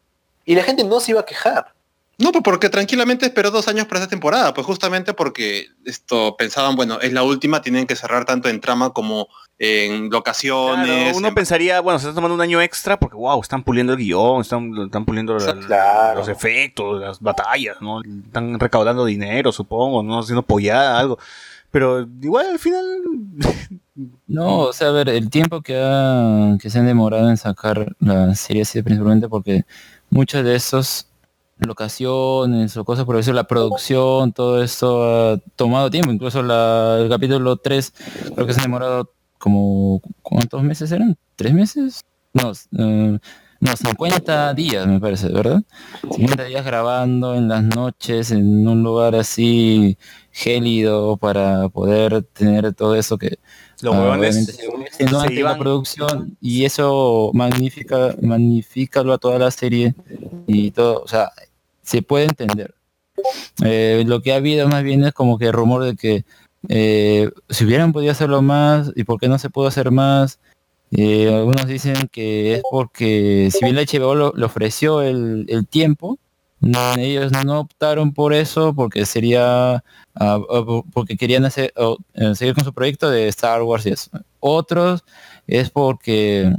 Speaker 10: Y la gente no se iba a quejar.
Speaker 4: No, pues porque tranquilamente esperó dos años para esta temporada, pues justamente porque esto pensaban, bueno, es la última, tienen que cerrar tanto en trama como en locaciones.
Speaker 2: Claro, uno
Speaker 4: en-
Speaker 2: pensaría, bueno, se está tomando un año extra porque, wow, están puliendo el guion, están, están puliendo la-
Speaker 10: Claro.
Speaker 2: los efectos, las batallas, ¿no? Están recaudando dinero, supongo, ¿no? Haciendo pollada, algo. Pero igual al final...
Speaker 3: No, o sea, a ver, el tiempo que, ha- que se han demorado en sacar la serie ha sido principalmente porque muchas de esas locaciones o cosas por eso, la producción, todo esto ha tomado tiempo. Incluso la, el capítulo 3 creo que se ha demorado como, ¿cuántos meses eran? ¿Tres meses? No, eh, no, 50 días me parece, ¿verdad? 50 días grabando en las noches en un lugar así gélido para poder tener todo eso que
Speaker 2: Los huevones
Speaker 3: obviamente se- no
Speaker 2: se
Speaker 3: la producción y eso magnifica magnificalo a toda la serie y todo o sea se puede entender Eh, lo que ha habido más bien es como que rumor de que eh, si hubieran podido hacerlo más y por qué no se pudo hacer más Eh, algunos dicen que es porque si bien la HBO lo, ofreció el, el tiempo ellos no optaron por eso porque sería porque querían hacer seguir con su proyecto de Star Wars y eso. Otros es porque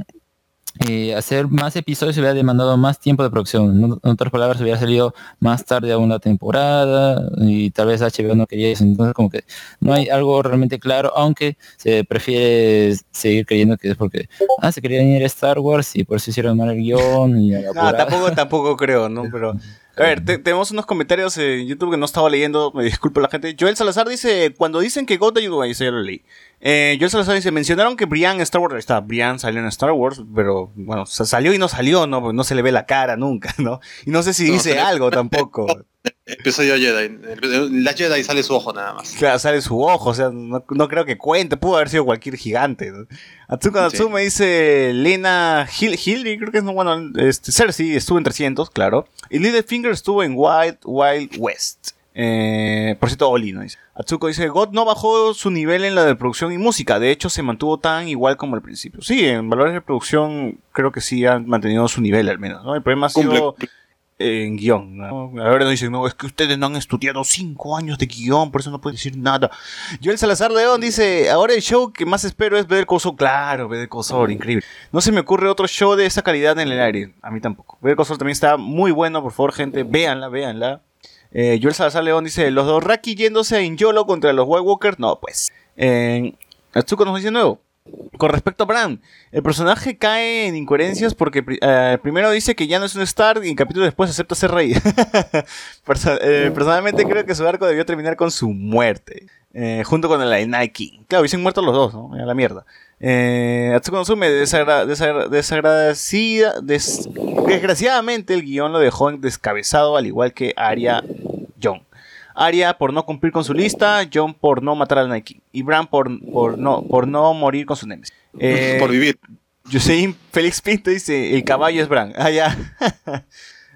Speaker 3: eh, hacer más episodios hubiera demandado más tiempo de producción. En otras palabras, hubiera salido más tarde a una temporada y tal vez HBO no quería eso. Entonces, como que no hay algo realmente claro, aunque se prefiere seguir creyendo que es porque ah, se querían ir a Star Wars y por eso hicieron mal el guion y
Speaker 2: No, tampoco, tampoco creo, ¿no? Pero. A ver, te- tenemos unos comentarios en YouTube que no estaba leyendo, me disculpo la gente. Joel Salazar dice, cuando dicen que God ayudó, ahí ya lo leí. Eh, Joel Salazar dice, mencionaron que Brian Star Wars, ahí está, Brian salió en Star Wars, pero bueno, sa- salió y no salió, ¿no? Porque no se le ve la cara nunca, ¿no? Y no sé si dice algo tampoco.
Speaker 4: Episodio Jedi. La Jedi sale su ojo nada más.
Speaker 2: Claro, sale su ojo, o sea, no, no creo que cuente, pudo haber sido cualquier gigante. ¿no? Atsuka
Speaker 4: Sí.
Speaker 2: Natsume dice Lena Hill, Hildy, creo que es, no, bueno, este, Cersei estuvo en 300, claro. Y Littlefinger estuvo en Wild Wild West. Eh, por cierto, Oli, ¿no? Dice. Atsuko dice, God no bajó su nivel en la de producción y música, de hecho se mantuvo tan igual como al principio. Sí, en valores de producción creo que sí han mantenido su nivel al menos, ¿no? El problema ha sido
Speaker 4: Cumple.
Speaker 2: En guion. ¿no? Ahora nos dicen, no, es que ustedes no han estudiado cinco años de guion, por eso no pueden decir nada. Joel Salazar León dice, ahora el show que más espero es ver Coso, claro, ver Coso, increíble. No se me ocurre otro show de esa calidad en el aire, a mí tampoco. Ver Coso también está muy bueno, por favor, gente, véanla, véanla. Eh, Joel Salazar León dice, los dos Raki yéndose en YOLO contra los White Walkers, no, pues. Eh, Atsuko nos dice nuevo. Con respecto a Bran, el personaje cae en incoherencias porque eh, primero dice que ya no es un Star y en capítulo después acepta ser rey. Eh, personalmente creo que su arco debió terminar con su muerte, eh, junto con el de Nike. Claro, hubiesen muerto los dos, ¿no? A la mierda. Eh, Atsuko Nozume, desagra- desagra- desagradecida, des- desgraciadamente el guion lo dejó descabezado al igual que Arya John. Arya por no cumplir con su lista, John por no matar al Nike y Bran por, por, no, por no morir con su nemesis. Eh,
Speaker 4: Por vivir.
Speaker 2: Josein Félix Pinto dice, el caballo es Bran. Ah, ya.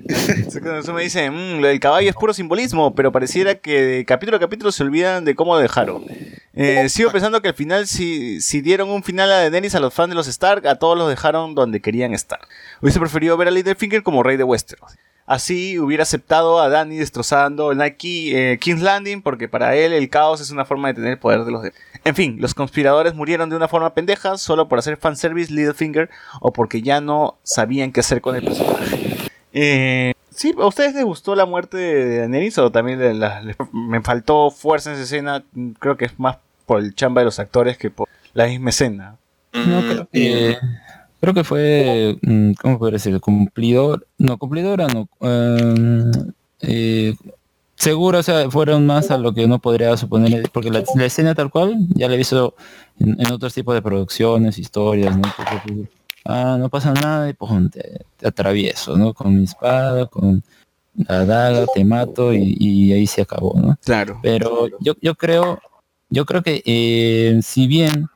Speaker 2: Eso me dice, "Mm, lo del caballo es puro simbolismo, pero pareciera que de capítulo a capítulo se olvidan de cómo lo dejaron. Eh, sigo pensando que al final, si, si dieron un final a Daenerys a los fans de los Stark, a todos los dejaron donde querían estar. Hubiese preferido ver a Littlefinger como rey de Westeros. Así hubiera aceptado a Dany destrozando el Nike eh, King's Landing, porque para él el caos es una forma de tener el poder de los demás. En fin, los conspiradores murieron de una forma pendeja solo por hacer fanservice Littlefinger o porque ya no sabían qué hacer con el personaje. Eh, sí, ¿a ustedes les gustó la muerte de Daenerys o también de la- les- me faltó fuerza en esa escena? Creo que es más por el chamba de los actores que por la misma escena.
Speaker 3: No, creo que, creo que fue, mm, ¿cómo podría decir? Cumplidor, no, cumplidora, no. em, eh, seguro, o sea, fueron más a lo que uno podría suponer, porque la, la escena tal cual ya la he visto en, en otros tipos de producciones, historias, ¿no? Pues, ah, no pasa nada y te, te atravieso, ¿no? Con mi espada, con la daga, te mato y, y ahí se acabó, ¿no?
Speaker 2: Claro.
Speaker 3: Pero yo, yo creo, yo creo que eh, si bien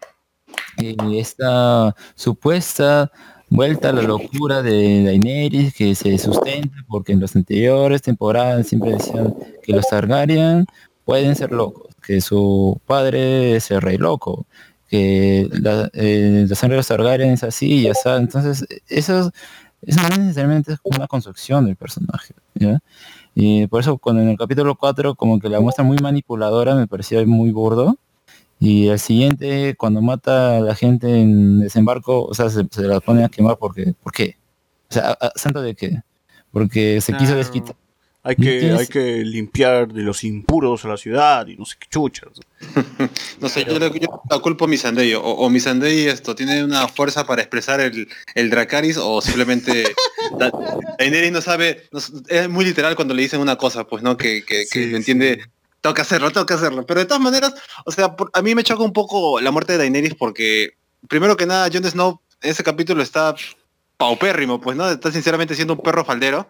Speaker 3: eh, esta supuesta vuelta a la locura de Daenerys que se sustenta porque en las anteriores temporadas siempre decían que los Targaryen pueden ser locos, que su padre es el rey loco, que la, eh, sangre de los Targaryen es así y. Entonces, eso, eso no necesariamente es una construcción del personaje. Y por eso cuando en el capítulo 4 como que la muestra muy manipuladora me parecía muy burdo. Y el siguiente, cuando mata a la gente en desembarco, o sea, se, se la pone a quemar porque, ¿por qué? O sea, ¿a, a santo de qué? Porque se quiso desquitar.
Speaker 2: Hay que,
Speaker 3: Tienes-
Speaker 2: hay que limpiar de los impuros a la ciudad y no sé qué chuchas.
Speaker 4: No sé, yo, le- yo la culpo a Missandei. O, o Missandei esto tiene una fuerza para expresar el, el Dracaris o simplemente Da- Daenerys no sabe, no es muy literal cuando le dicen una cosa, pues no, que, que, que
Speaker 2: Sí,
Speaker 4: lo entiende, que hacerlo, tengo que hacerlo. Pero de todas maneras, o sea, por- a mí me choca un poco la muerte de Daenerys porque, primero que nada, Jon Snow en ese capítulo está paupérrimo, pues no, está sinceramente siendo un perro faldero.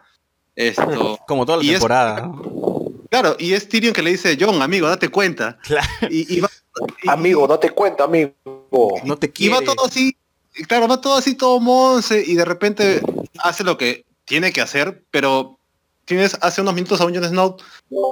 Speaker 4: Esto,
Speaker 2: Como toda la
Speaker 4: Y es-
Speaker 2: temporada. ¿no?
Speaker 4: claro, y es Tyrion que le dice, John, amigo, date cuenta.
Speaker 2: Claro.
Speaker 4: Y, y va- y-
Speaker 10: Amigo, date cuenta, amigo.
Speaker 2: No te
Speaker 4: y
Speaker 2: quiere.
Speaker 4: va todo así, claro, va todo así, todo monce, y de repente hace lo que tiene que hacer, pero tienes hace unos minutos a un Jon Snow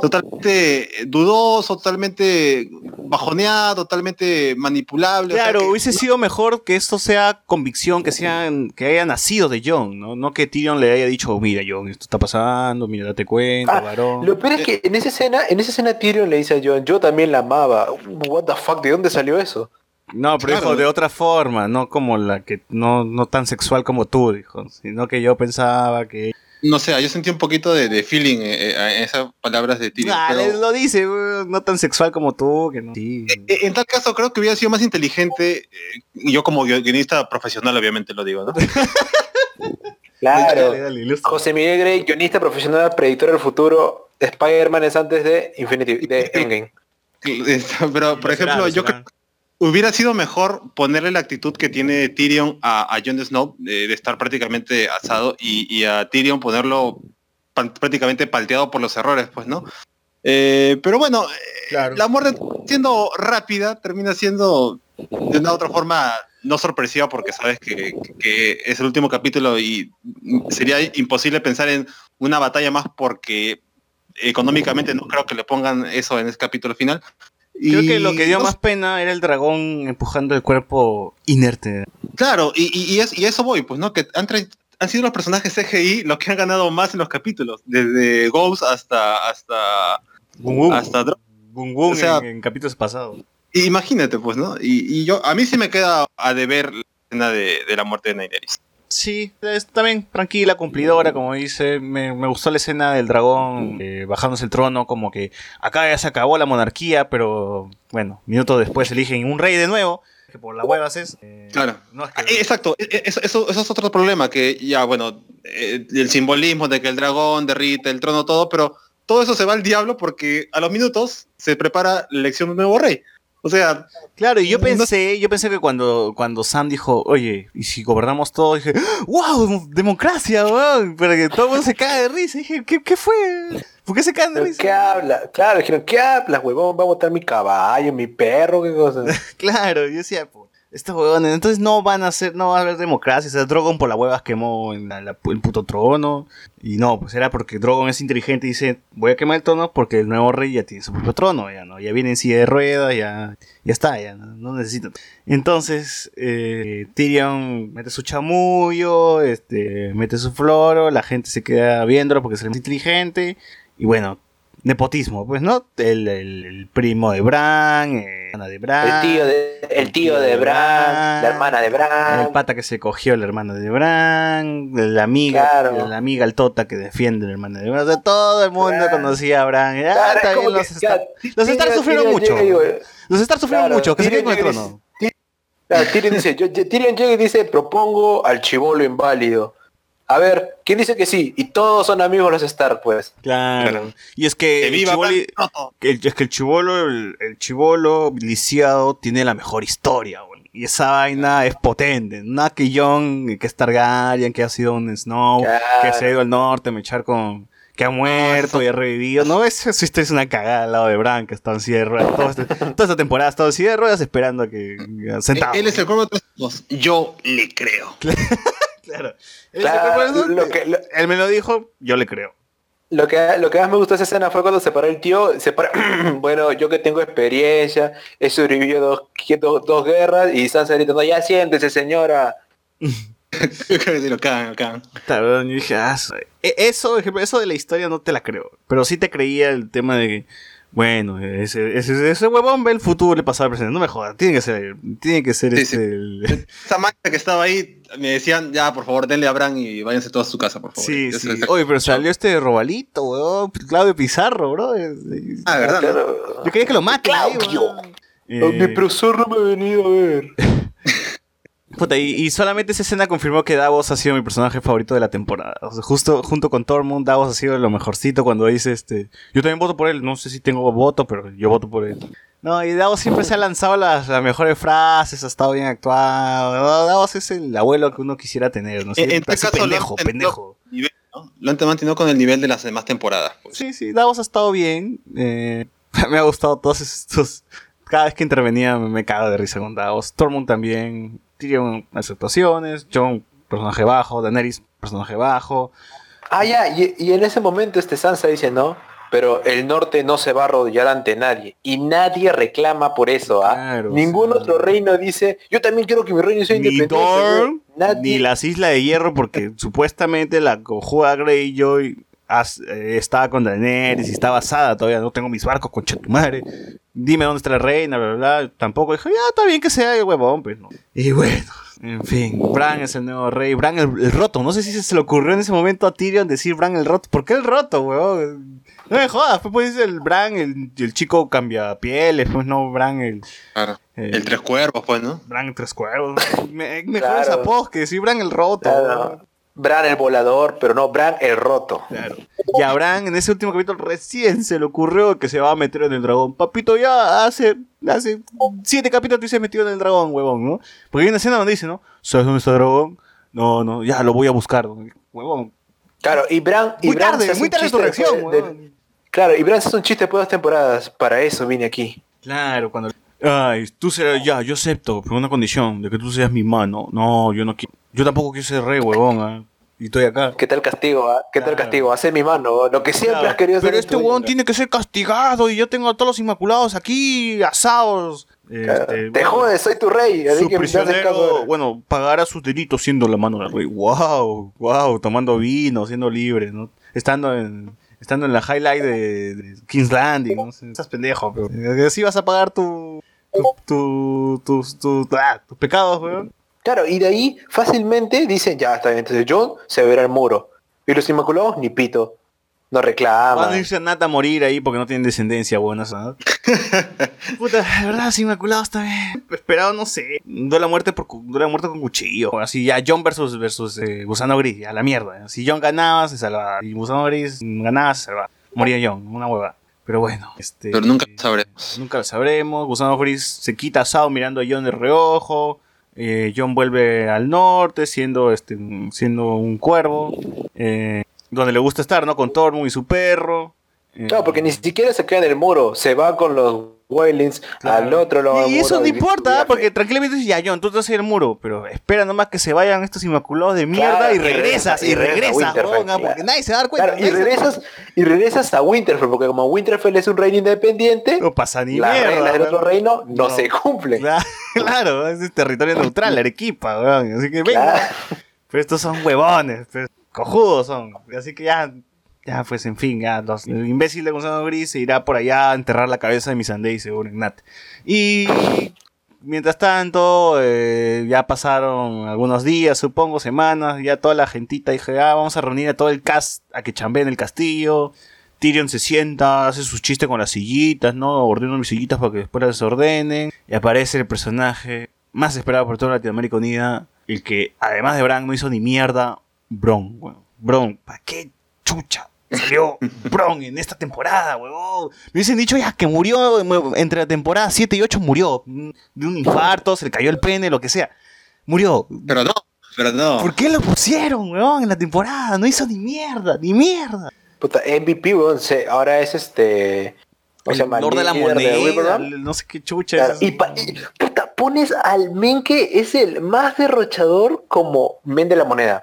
Speaker 4: totalmente dudoso, totalmente bajoneado, totalmente manipulable. o sea
Speaker 2: Claro,
Speaker 4: que-
Speaker 2: hubiese sido mejor que esto sea convicción, que sean, que haya nacido de John, ¿no? No que Tyrion le haya dicho, mira John, esto está pasando, mira, date cuenta,
Speaker 10: Ah,
Speaker 2: varón.
Speaker 10: Lo peor es que en esa escena, en esa escena Tyrion le dice a Jon, yo también la amaba. What the fuck, ¿de dónde salió eso?
Speaker 2: No, pero
Speaker 4: Claro.
Speaker 2: dijo de otra forma, no como la que, no, no tan sexual como tú, dijo, sino que yo pensaba que...
Speaker 4: No sé, yo sentí un poquito de, de feeling eh, eh, en esas palabras de Tyrion.
Speaker 2: Ah,
Speaker 4: pero-
Speaker 2: lo dice, weón, no tan sexual como tú, que no. Sí.
Speaker 4: Eh, En tal caso creo que hubiera sido más inteligente, eh, yo como gui- guionista profesional obviamente lo digo, ¿no?
Speaker 10: Claro.
Speaker 2: Dale, dale, ilustra.
Speaker 10: José Miguel Grey, guionista profesional, predictor del futuro. Spider-Man es antes de Infinity, de Endgame.
Speaker 4: Pero, por ejemplo,
Speaker 2: lo
Speaker 4: yo creo hubiera sido mejor ponerle la actitud que tiene Tyrion a, a Jon Snow de estar prácticamente asado y, y a Tyrion ponerlo prácticamente palteado por los errores, pues, ¿no? Eh, pero bueno, eh, la muerte siendo rápida termina siendo de una otra forma no sorpresiva porque sabes que, que es el último capítulo y sería imposible pensar en una batalla más porque económicamente no creo que le pongan eso en ese capítulo final.
Speaker 2: Creo
Speaker 4: Y
Speaker 2: que lo que dio
Speaker 4: no
Speaker 2: más pena era el dragón empujando el cuerpo inerte.
Speaker 4: Claro, y, y, y es, y eso voy, pues, ¿no? Que han, han sido los personajes CGI los que han ganado más en los capítulos, desde Ghost hasta hasta
Speaker 2: Boom, boom.
Speaker 4: hasta
Speaker 2: boom
Speaker 4: o sea-
Speaker 2: en, en capítulos pasados.
Speaker 4: y Imagínate, pues, ¿no? Y, y yo, a mí sí me queda a deber la escena de, de la muerte de Daenerys.
Speaker 2: Sí, es también tranquila, cumplidora, como dice. Me, me gustó la escena del dragón eh, bajándose el trono, como que acá ya se acabó la monarquía, pero bueno, minutos después eligen un rey de nuevo, que por las huevas es. eh,
Speaker 4: Claro.
Speaker 2: no es que-
Speaker 4: Exacto, eso, eso, eso es otro problema, que ya, bueno, eh, el simbolismo de que el dragón derrite el trono, todo, pero todo eso se va al diablo porque a los minutos se prepara la elección de un nuevo rey. O sea,
Speaker 2: Claro, y yo
Speaker 4: No-
Speaker 2: pensé, yo pensé que cuando, cuando Sam dijo, oye, ¿y si gobernamos todos? Dije, wow, democracia, weón, pero que todo el mundo se cae de risa. Dije, ¿qué, qué fue? ¿Por qué se caen de
Speaker 10: ¿Pero
Speaker 2: risa?
Speaker 10: ¿Qué habla? Claro, dijeron, ¿qué hablas, huevón? Va a botar mi caballo, mi perro, qué cosa.
Speaker 2: Claro, yo decía, po, estos huevones, entonces no van a ser, no va a haber democracia, o sea, Drogon por las huevas quemó la- la- el puto trono, y no, pues era porque Drogon es inteligente y dice, voy a quemar el trono porque el nuevo rey ya tiene su propio trono, ya no, ya viene en silla de ruedas, ya, ya está, ya no, no. Entonces, eh, Tyrion mete su chamullo, este, mete su floro, la gente se queda viéndolo porque es el más inteligente, y bueno, nepotismo, pues, ¿no? El, el- el primo de Bran, eh, hermana de Bran.
Speaker 10: El tío de, el tío de Bran, la hermana de
Speaker 2: El
Speaker 10: Bran.
Speaker 2: pata que se cogió la hermana de Bran, la amiga,
Speaker 10: Claro.
Speaker 2: la amiga altota que defiende a la hermana de Bran. O sea, todo el mundo conocía a Bran. Ah,
Speaker 10: Claro,
Speaker 2: los, Star- los Stark sufrieron mucho. Los Stark sufrieron mucho, que se queden con el trono.
Speaker 10: Claro, Tyrion dice, yo- Tyrion llega y dice, propongo al chivolo inválido. A ver, ¿quién dice que sí? Y todos son amigos los Stark, pues.
Speaker 2: Claro.
Speaker 4: Claro.
Speaker 2: Y es que el que el- es que el chivolo, el, el chivolo lisiado tiene la mejor historia, güey. Y esa vaina es potente. Nada que Jon, que es Targaryen, que ha sido un Snow,
Speaker 10: Claro.
Speaker 2: que se ha ido al norte a mechar con... Que ha muerto y ha revivido. No, eso, eso es una cagada al lado de Bran, que está en silla de ruedas. Todo este- toda esta temporada ha estado en silla de ruedas esperando a que... Sentado.
Speaker 4: él es el cuervo de. Yo le creo.
Speaker 2: Claro.
Speaker 10: Lo que- lo-
Speaker 2: él me lo dijo, yo le creo.
Speaker 10: Lo que, lo que más me gustó de esa escena fue cuando se paró el tío, se bueno, yo que tengo experiencia, he sobrevivido dos, dos, dos guerras y Sansa gritando, ya siéntese señora.
Speaker 4: Sí, lo cagan, lo cagan.
Speaker 2: Claro, yo dije, ah, e- eso, eso de la historia no te la creo. Pero sí te creía el tema de que, bueno, ese, ese, ese huevón ve el futuro y pasado al presente. No me jodas, tiene que ser, tiene que ser
Speaker 4: Sí,
Speaker 2: este.
Speaker 4: sí.
Speaker 2: el-
Speaker 4: Esa mancha que estaba ahí, me decían, ya, por favor, denle a Bran y váyanse todos a su casa, por favor.
Speaker 2: Sí, sí. Oye, pero salió este Robalito, weón. Claudio Pizarro, bro.
Speaker 4: Ah, ¿verdad? no?
Speaker 10: Claro.
Speaker 2: Yo quería que lo maten. ahí,
Speaker 10: Claudio. Mi profesor no me ha venido a ver.
Speaker 2: puta, y, y solamente esa escena confirmó que Davos ha sido mi personaje favorito de la temporada. O sea, justo junto con Tormund, Davos ha sido lo mejorcito cuando dice este. Yo también voto por él. No sé si tengo voto, pero yo voto por él. No, y Davos siempre se ha lanzado las, las mejores frases, ha estado bien actuado. Davos es el abuelo que uno quisiera tener, ¿no?
Speaker 4: En, en este caso,
Speaker 2: pendejo, pendejo.
Speaker 4: mantenido con el nivel, ¿no? Lo han mantenido con el nivel de las demás temporadas. pues.
Speaker 2: Sí, sí, Davos ha estado bien. eh, me ha gustado todos estos. Cada vez que intervenía me, me cago de risa con Davos. Tormund también. Tyrion las actuaciones. Jon, personaje bajo. Daenerys, personaje bajo.
Speaker 10: Ah, ya, y, y en ese momento este Sansa dice, no, pero el norte no se va a arrodillar ante nadie. Y nadie reclama por eso, ¿ah?
Speaker 2: Claro,
Speaker 10: Ningún
Speaker 2: sí.
Speaker 10: otro reino dice, yo también quiero que mi reino sea
Speaker 2: Ni
Speaker 10: independiente. Güey". Nadie.
Speaker 2: ni las Islas de Hierro, porque supuestamente la cojuda Greyjoy has- eh, estaba con Daenerys y está basada todavía. No tengo mis barcos, concha tu madre. Dime dónde está la reina, bla, bla, bla. Tampoco dijo, ya está bien que sea el huevón, pues no. Y bueno, en fin, Bran es el nuevo rey. Bran el, el roto. No sé si se le ocurrió en ese momento a Tyrion decir Bran el roto. ¿Por qué el roto, huevón? No me jodas, pues, pues el Bran, el, el chico cambia pieles, pues no, Bran el.
Speaker 4: Claro.
Speaker 2: el-
Speaker 4: El tres cuervos, pues, ¿no?
Speaker 2: Bran tres cuervos. Me, mejor
Speaker 10: Claro.
Speaker 2: esa post que decir Bran el roto.
Speaker 10: Claro. Bran el volador, pero no, Bran el roto.
Speaker 2: Claro. Y a Bran en ese último capítulo recién se le ocurrió que se va a meter en el dragón. Papito, ya hace, hace siete capítulos tú se metido en el dragón, huevón, ¿no? Porque hay una escena donde dice, ¿no? ¿Sabes dónde está el dragón? No, no, ya lo voy a buscar, huevón.
Speaker 10: Claro, y Bran... Y
Speaker 2: Muy
Speaker 10: Bran
Speaker 2: tarde, muy tarde
Speaker 10: chiste
Speaker 2: reacción,
Speaker 10: de-. Claro, y Bran se hace un chiste de dos temporadas. Para eso vine aquí.
Speaker 2: Claro, cuando... Ay, tú serás, ya, yo acepto, pero una condición, de que tú seas mi mano. No, yo no quiero... Yo tampoco quiero ser rey, huevón, ¿ah? Y estoy acá.
Speaker 10: ¿Qué tal castigo? ah? ¿Qué tal
Speaker 2: Claro.
Speaker 10: castigo? Hacer mi mano, lo que siempre
Speaker 2: Claro,
Speaker 10: has querido hacer.
Speaker 2: Pero este huevón tiene que ser castigado y yo tengo a todos los inmaculados aquí asados.
Speaker 10: Claro.
Speaker 2: Este,
Speaker 10: Te
Speaker 2: bueno,
Speaker 10: jodes, soy tu rey. Así
Speaker 2: su
Speaker 10: que caso
Speaker 2: prisionero, bueno, pagará sus delitos siendo la mano del rey. Wow, wow, tomando vino, siendo libre, ¿no? Estando en, estando en la highlight de, de King's Landing, no sé, estás pendejo, pero así vas a pagar tu, tu, tu- tus, tu- ah, tus pecados, weón.
Speaker 10: Claro, y de ahí fácilmente dicen, ya está bien, entonces John se verá el muro. Y los Inmaculados, ni pito. No
Speaker 2: Van a
Speaker 10: reclaman.
Speaker 2: irse a Nata a morir ahí porque no tienen descendencia buena, ¿sabes? Puta, de verdad, los inmaculados también. Esperado, no sé. Duele la muerte por duele muerte con cuchillo. Así ya John versus, versus eh, Gusano Gris, a la mierda. Si John ganaba, se salvaba. Y Gusano Gris ganaba, se salvaba. Moría John, una hueva. Pero bueno, este.
Speaker 4: Pero nunca lo sabremos.
Speaker 2: Nunca lo sabremos. Gusano Gris se quita asado mirando a John de reojo. Eh, John vuelve al norte siendo, este, siendo un cuervo. eh, donde le gusta estar, ¿no? Con Tormund y su perro. Eh,
Speaker 10: Claro, porque ni siquiera se queda en el muro. Se va con los Wailings al otro lado del
Speaker 2: Y eso no importa, ¿ah? porque tranquilamente dices, ya, John, tú te al muro, pero espera nomás que se vayan estos inmaculados de mierda
Speaker 10: Claro,
Speaker 2: y regresas, y
Speaker 10: regresa- y regresa
Speaker 2: regresas,
Speaker 10: Winterfell,
Speaker 2: huevón,
Speaker 10: claro.
Speaker 2: porque nadie se va a dar cuenta.
Speaker 10: Y regresas, y regresas a Winterfell, porque como Winterfell es un reino independiente.
Speaker 2: No pasa ni
Speaker 10: las
Speaker 2: mierda.
Speaker 10: reglas del otro
Speaker 2: huevón.
Speaker 10: reino no,
Speaker 2: No.
Speaker 10: se cumplen.
Speaker 2: Claro, es territorio neutral, Arequipa, weón. Así que venga. Pero estos son huevones, pues, cojudos son. Así que ya, ya, pues en fin, ya, los, el imbécil de Gonzalo Gris se irá por allá a enterrar la cabeza de Missandei, según Ignat. Y mientras tanto, eh, ya pasaron algunos días, supongo, semanas, ya toda la gentita dijo, ah, vamos a reunir a todo el cast a que chambee en el castillo. Tyrion se sienta, hace sus chistes con las sillitas, ¿no? Ordeno mis sillitas para que después las desordenen. Y aparece el personaje más esperado por toda Latinoamérica Unida, el que además de Bran no hizo ni mierda, Bron, weón. Bron, ¿para qué chucha? Salió Bron en esta temporada, weón. Me hubiesen dicho ya que murió mu- entre la temporada 7 y 8, murió. mm, De un infarto, se le cayó el pene, lo que sea. Murió.
Speaker 4: Pero no, pero no.
Speaker 2: ¿Por qué lo pusieron, weón, en la temporada? No hizo ni mierda, ni mierda.
Speaker 10: Puta, MVP, weón, ahora es este... ¿cómo se
Speaker 2: El
Speaker 10: llama?
Speaker 2: Lord de la moneda, el- no sé qué chucha
Speaker 10: Claro,
Speaker 2: es.
Speaker 10: y, pa- y, puta, pones al men que es el más derrochador como men de la moneda.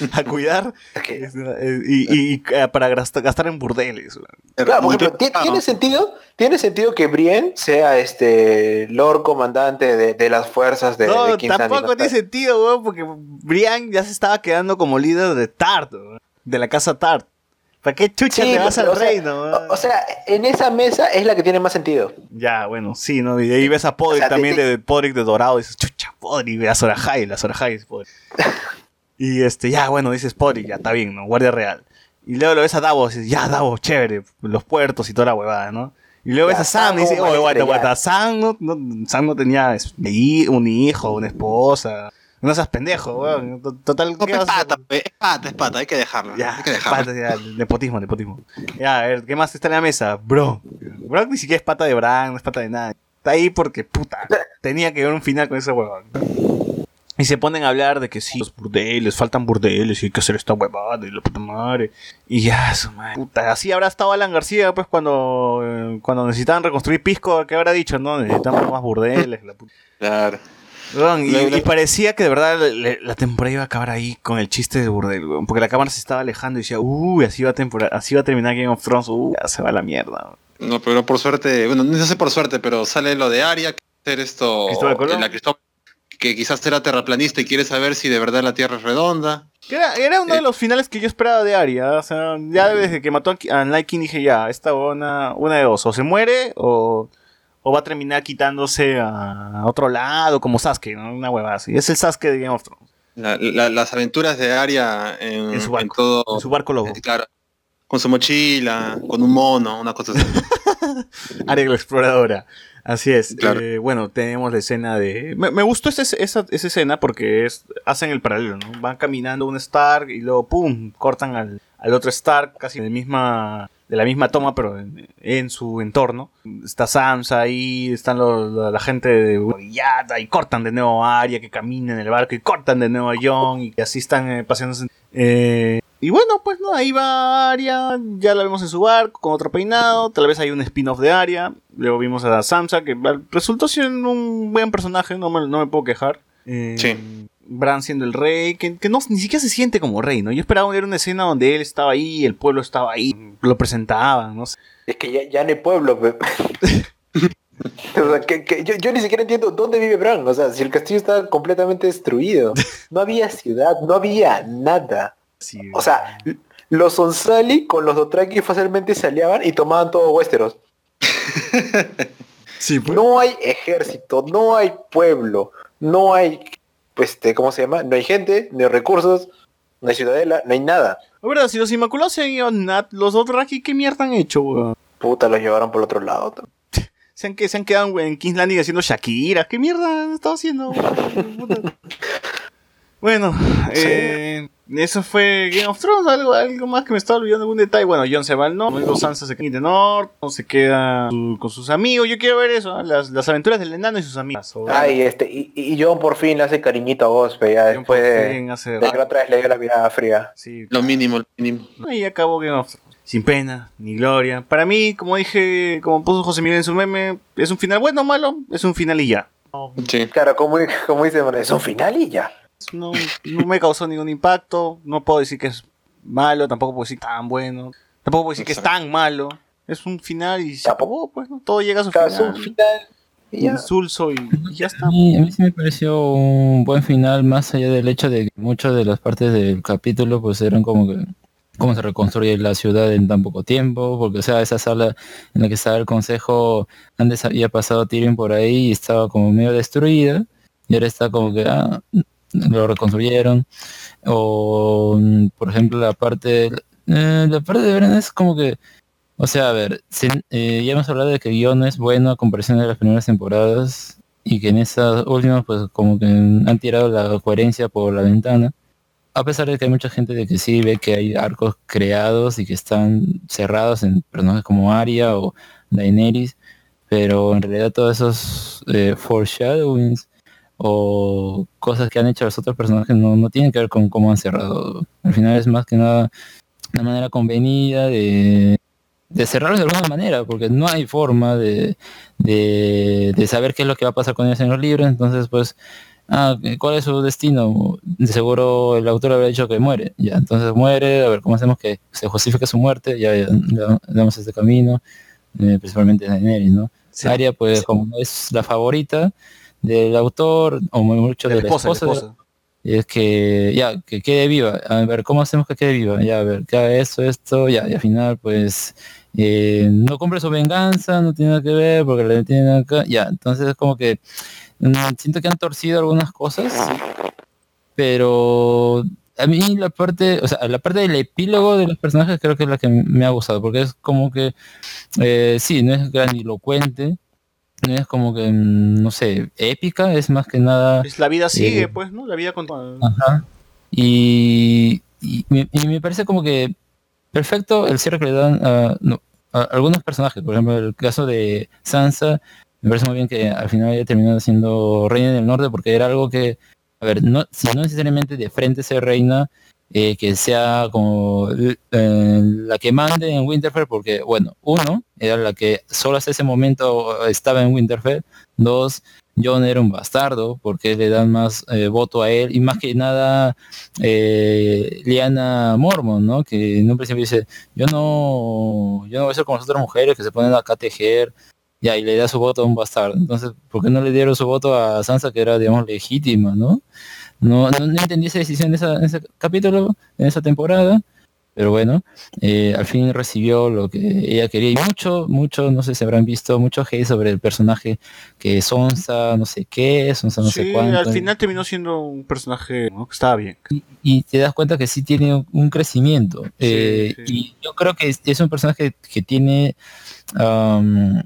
Speaker 2: a cuidar y, y- y, eh, para gastar, en burdeles.
Speaker 10: Claro, por ejemplo, ¿ti-
Speaker 4: Ah,
Speaker 10: ¿tiene sentido? ¿Tiene sentido que Brienne sea este Lord Comandante de, de las fuerzas de,
Speaker 2: No,
Speaker 10: de
Speaker 2: tampoco tiene sentido, weón, porque Brian ya se estaba quedando como líder de Tart, weón, de la casa Tart. ¿Para qué chucha
Speaker 10: Sí,
Speaker 2: te vas al
Speaker 10: o
Speaker 2: reino?
Speaker 10: O, o sea, en esa mesa es la que tiene más sentido.
Speaker 2: Ya, bueno, sí, ¿no? Y ahí ves a Podrick
Speaker 10: O sea,
Speaker 2: también,
Speaker 10: te-
Speaker 2: de Podrick de Dorado, y dices, chucha, Podrick, y ves a Sorajai, la Sorajai es Podrick. y este, ya, bueno, dices Podrick, ya, está bien, ¿no? Guardia Real. Y luego lo ves a Davos, y dices, ya, Davos, chévere, los puertos y toda la huevada, ¿no? Y luego
Speaker 10: Ya,
Speaker 2: ves a Sam y dices, oye, guarda,
Speaker 10: estrella.
Speaker 2: guarda, Sam no, no- Sam no tenía un hijo, una esposa. No seas pendejo, weón. To- Total,
Speaker 4: No,
Speaker 2: ¿qué
Speaker 4: es pata, es pata, es pata, hay que dejarlo.
Speaker 2: Ya,
Speaker 4: hay que dejarlo.
Speaker 2: pata, ya, nepotismo, nepotismo. Ya, a ver, ¿qué más está en la mesa? Bro. Bro ni siquiera es pata de Bran, no es pata de nada. Está ahí porque, puta, tenía que ver un final con ese huevón. Y se ponen a hablar de que sí, los burdeles, faltan burdeles y hay que hacer esta huevada y la puta madre. Y ya, su madre. Puta, así habrá estado Alan García, pues, cuando, eh, cuando necesitaban reconstruir Pisco, que habrá dicho, no? Necesitamos más burdeles, la puta.
Speaker 4: Claro.
Speaker 2: Y, parecía que de verdad le- la temporada iba a acabar ahí con el chiste de burdel, weón, porque la cámara se estaba alejando y decía, uy, así va a, tempora- así va a terminar Game of Thrones, uy, ya se va a la mierda. weón".
Speaker 4: No, pero por suerte, bueno, no sé por suerte, pero sale lo de Aria, que hacer esto,
Speaker 2: Cristóbal Colón.
Speaker 4: la Cristóbal- que quizás será terraplanista y quiere saber si de verdad la Tierra es redonda.
Speaker 2: Era, era uno de
Speaker 4: Eh.
Speaker 2: los finales que yo esperaba de Arya, o sea, ya desde que mató a a King dije, ya, esta una, una de dos, o se muere o, o va a terminar quitándose a otro lado, como Sasuke, ¿no? Una huevada así. Es el Sasuke de Game of Thrones,
Speaker 4: La- la- las aventuras de Aria en,
Speaker 2: En su barco,
Speaker 4: todo,
Speaker 2: en su barco lobo.
Speaker 4: eh, claro, con su mochila, con un mono, una cosa así.
Speaker 2: Arya la exploradora. Así es.
Speaker 4: Claro.
Speaker 2: Eh, bueno, tenemos la escena de. Me, me gustó esa, esa, esa escena porque es, hacen el paralelo, ¿no? Van caminando un Stark y luego ¡pum! cortan al, al otro Stark casi de, misma, de la misma toma, pero en, en su entorno. Está Sansa ahí, están los- la, la gente de Villata y cortan de nuevo a Arya que camina en el barco y cortan de nuevo a Jon y así están eh, paseándose. Eh, y bueno, pues no, ahí va Arya, ya la vemos en su barco con otro peinado, tal vez hay un spin-off de Arya, luego vimos a Sansa que resultó siendo un buen personaje, no me, no me puedo quejar. Eh,
Speaker 4: Sí.
Speaker 2: Bran siendo el rey, que, que no, ni siquiera se siente como rey, ¿no? Yo esperaba ver una escena donde él estaba ahí, el pueblo estaba ahí, lo presentaban, no sé.
Speaker 10: Es que ya, ya no hay pueblo. pe. O sea, que- que yo, yo ni siquiera entiendo dónde vive Bran. O sea, si el castillo está completamente destruido. No había ciudad, no había nada.
Speaker 2: Sí,
Speaker 10: O sea, los Onsali con los Dothraki fácilmente se aliaban y tomaban todo Westeros.
Speaker 2: sí, pues.
Speaker 10: No hay ejército, no hay pueblo, no hay, pues, este, ¿cómo se llama? No hay gente, no hay recursos, no hay ciudadela, no hay nada.
Speaker 2: La verdad, si los Inmaculados se han ido a Nat, los Dothraki, ¿qué mierda han hecho, weón?
Speaker 10: Puta, los llevaron por el otro lado.
Speaker 2: Se han, que, se han quedado en King's Landing haciendo Shakira. ¿Qué mierda han estado haciendo? Bueno, eh, eso fue Game of Thrones. Algo, algo más que me estaba olvidando, algún detalle. Bueno, Jon se va al norte, luego Sansa se queda en el norte, se queda su- con sus amigos. Yo quiero ver eso, ¿eh? las, las aventuras del enano y sus amigos.
Speaker 10: Ay, este, y, y John por fin le hace cariñito a Gospe, ya después de,
Speaker 2: fin hace-
Speaker 10: de que otra vez le dio la mirada fría.
Speaker 2: Sí,
Speaker 4: Lo mínimo, lo mínimo.
Speaker 2: Ahí acabó Game of Thrones. Sin pena, ni gloria. Para mí, como dije, como puso José Miguel en su meme, es un final bueno o malo, es un final y ya.
Speaker 4: Sí.
Speaker 10: Claro, como, como dice, es un final y ya.
Speaker 2: No, no me causó ningún impacto. No puedo decir que es malo, tampoco puedo decir tan bueno. Tampoco puedo decir que es tan malo. Es un final y se acabó, pues, ¿no? Todo llega a su
Speaker 10: es
Speaker 2: final.
Speaker 10: un final y ya.
Speaker 2: Insulso y, y ya está.
Speaker 3: A mí, a mí sí me pareció un buen final, más allá del hecho de que muchas de las partes del capítulo pues eran como que cómo se reconstruye la ciudad en tan poco tiempo, porque o sea, esa sala en la que estaba el consejo, antes había pasado Tyrion por ahí y estaba como medio destruida, y ahora está como que ah, lo reconstruyeron. O por ejemplo la parte eh, la parte de Bran es como que o sea, a ver, sin- eh, ya hemos hablado de que guion es bueno a comparación de las primeras temporadas y que en esas últimas pues como que han tirado la coherencia por la ventana. A pesar de que hay mucha gente de que sí ve que hay arcos creados y que están cerrados en personajes como Arya o Daenerys, pero en realidad todos esos eh, foreshadowings o cosas que han hecho los otros personajes no, no tienen que ver con cómo han cerrado. Al final es más que nada una manera convenida de, de cerrarlos de alguna manera, porque no hay forma de, de, de saber qué es lo que va a pasar con ellos en los libros, entonces pues ah, ¿cuál es su destino? De seguro el autor habría dicho que muere, ya, entonces muere, a ver, ¿cómo hacemos que se justifique su muerte? Ya, ya, le damos este camino, eh, principalmente Daenerys, ¿no?
Speaker 2: Sí.
Speaker 3: Arya, pues, como es la favorita del autor, o mucho
Speaker 2: De la
Speaker 3: la
Speaker 2: esposa,
Speaker 3: esposa,
Speaker 2: la
Speaker 3: de-
Speaker 2: esposa.
Speaker 3: es que ya, que quede viva. A ver, ¿cómo hacemos que quede viva? Ya, a ver, que haga esto, esto, ya, y al final, pues, eh, no cumple su venganza, no tiene nada que ver, porque le tienen acá, ya, entonces es como que mm, siento que han torcido algunas cosas, pero a mí la parte, o sea, la parte del epílogo de los personajes creo que es la que me ha gustado, porque es como que, eh, sí, no es grandilocuente, es como que, mm, no sé, épica, es más que nada...
Speaker 2: Pues la vida sigue,
Speaker 3: Eh,
Speaker 2: pues, ¿no? La vida continúa.
Speaker 3: Ajá. Y, y me, y me parece como que perfecto el cierre que le dan a, no, a algunos personajes. Por ejemplo, el caso de Sansa, me parece muy bien que al final haya terminado siendo reina del norte porque era algo que, a ver, no, si no necesariamente de frente ser reina, eh, que sea como eh, la que mande en Winterfell, porque, bueno, uno, era la que solo hasta ese momento estaba en Winterfell, dos, John era un bastardo, porque le dan más eh, voto a él, y más que nada eh, Liana Mormon, ¿no? Que en un principio dice, yo no, yo no voy a ser como las otras mujeres que se ponen acá a tejer, ya, y le da su voto a un bastardo. Entonces, ¿por qué no le dieron su voto a Sansa, que era, digamos, legítima, ¿no? No, no, no entendí esa decisión en, esa- en ese capítulo, en esa temporada, pero bueno, eh, al fin recibió lo que ella quería y mucho, mucho, no sé si habrán visto, mucho hate sobre el personaje que es Sonsa, no sé qué, Sonsa no sé
Speaker 2: sí,
Speaker 3: cuánto.
Speaker 2: al final terminó siendo un personaje ¿no? que estaba bien.
Speaker 3: y te das cuenta que sí tiene un- crecimiento. Eh,
Speaker 2: sí.
Speaker 3: Y yo creo que es, es un personaje que tiene, am,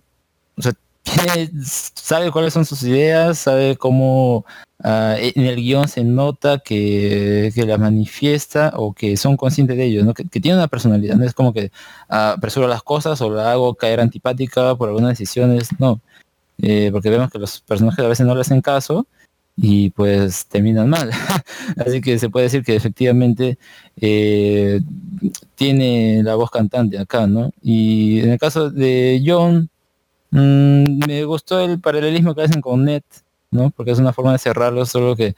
Speaker 3: o sea, tiene- sabe cuáles son sus ideas, sabe cómo ah, en el guion se nota que, que la manifiesta o que son conscientes de ello, que, que tiene una personalidad, no es como que ah, apresuro las cosas o la hago caer antipática por algunas decisiones, no. Eh, porque vemos que los personajes a veces no le hacen caso y pues terminan mal. Así que se puede decir que efectivamente eh, tiene la voz cantante acá, ¿no? Y en el caso de John, mm, me gustó el paralelismo que hacen con Ned, ¿no? Porque es una forma de cerrarlo, solo que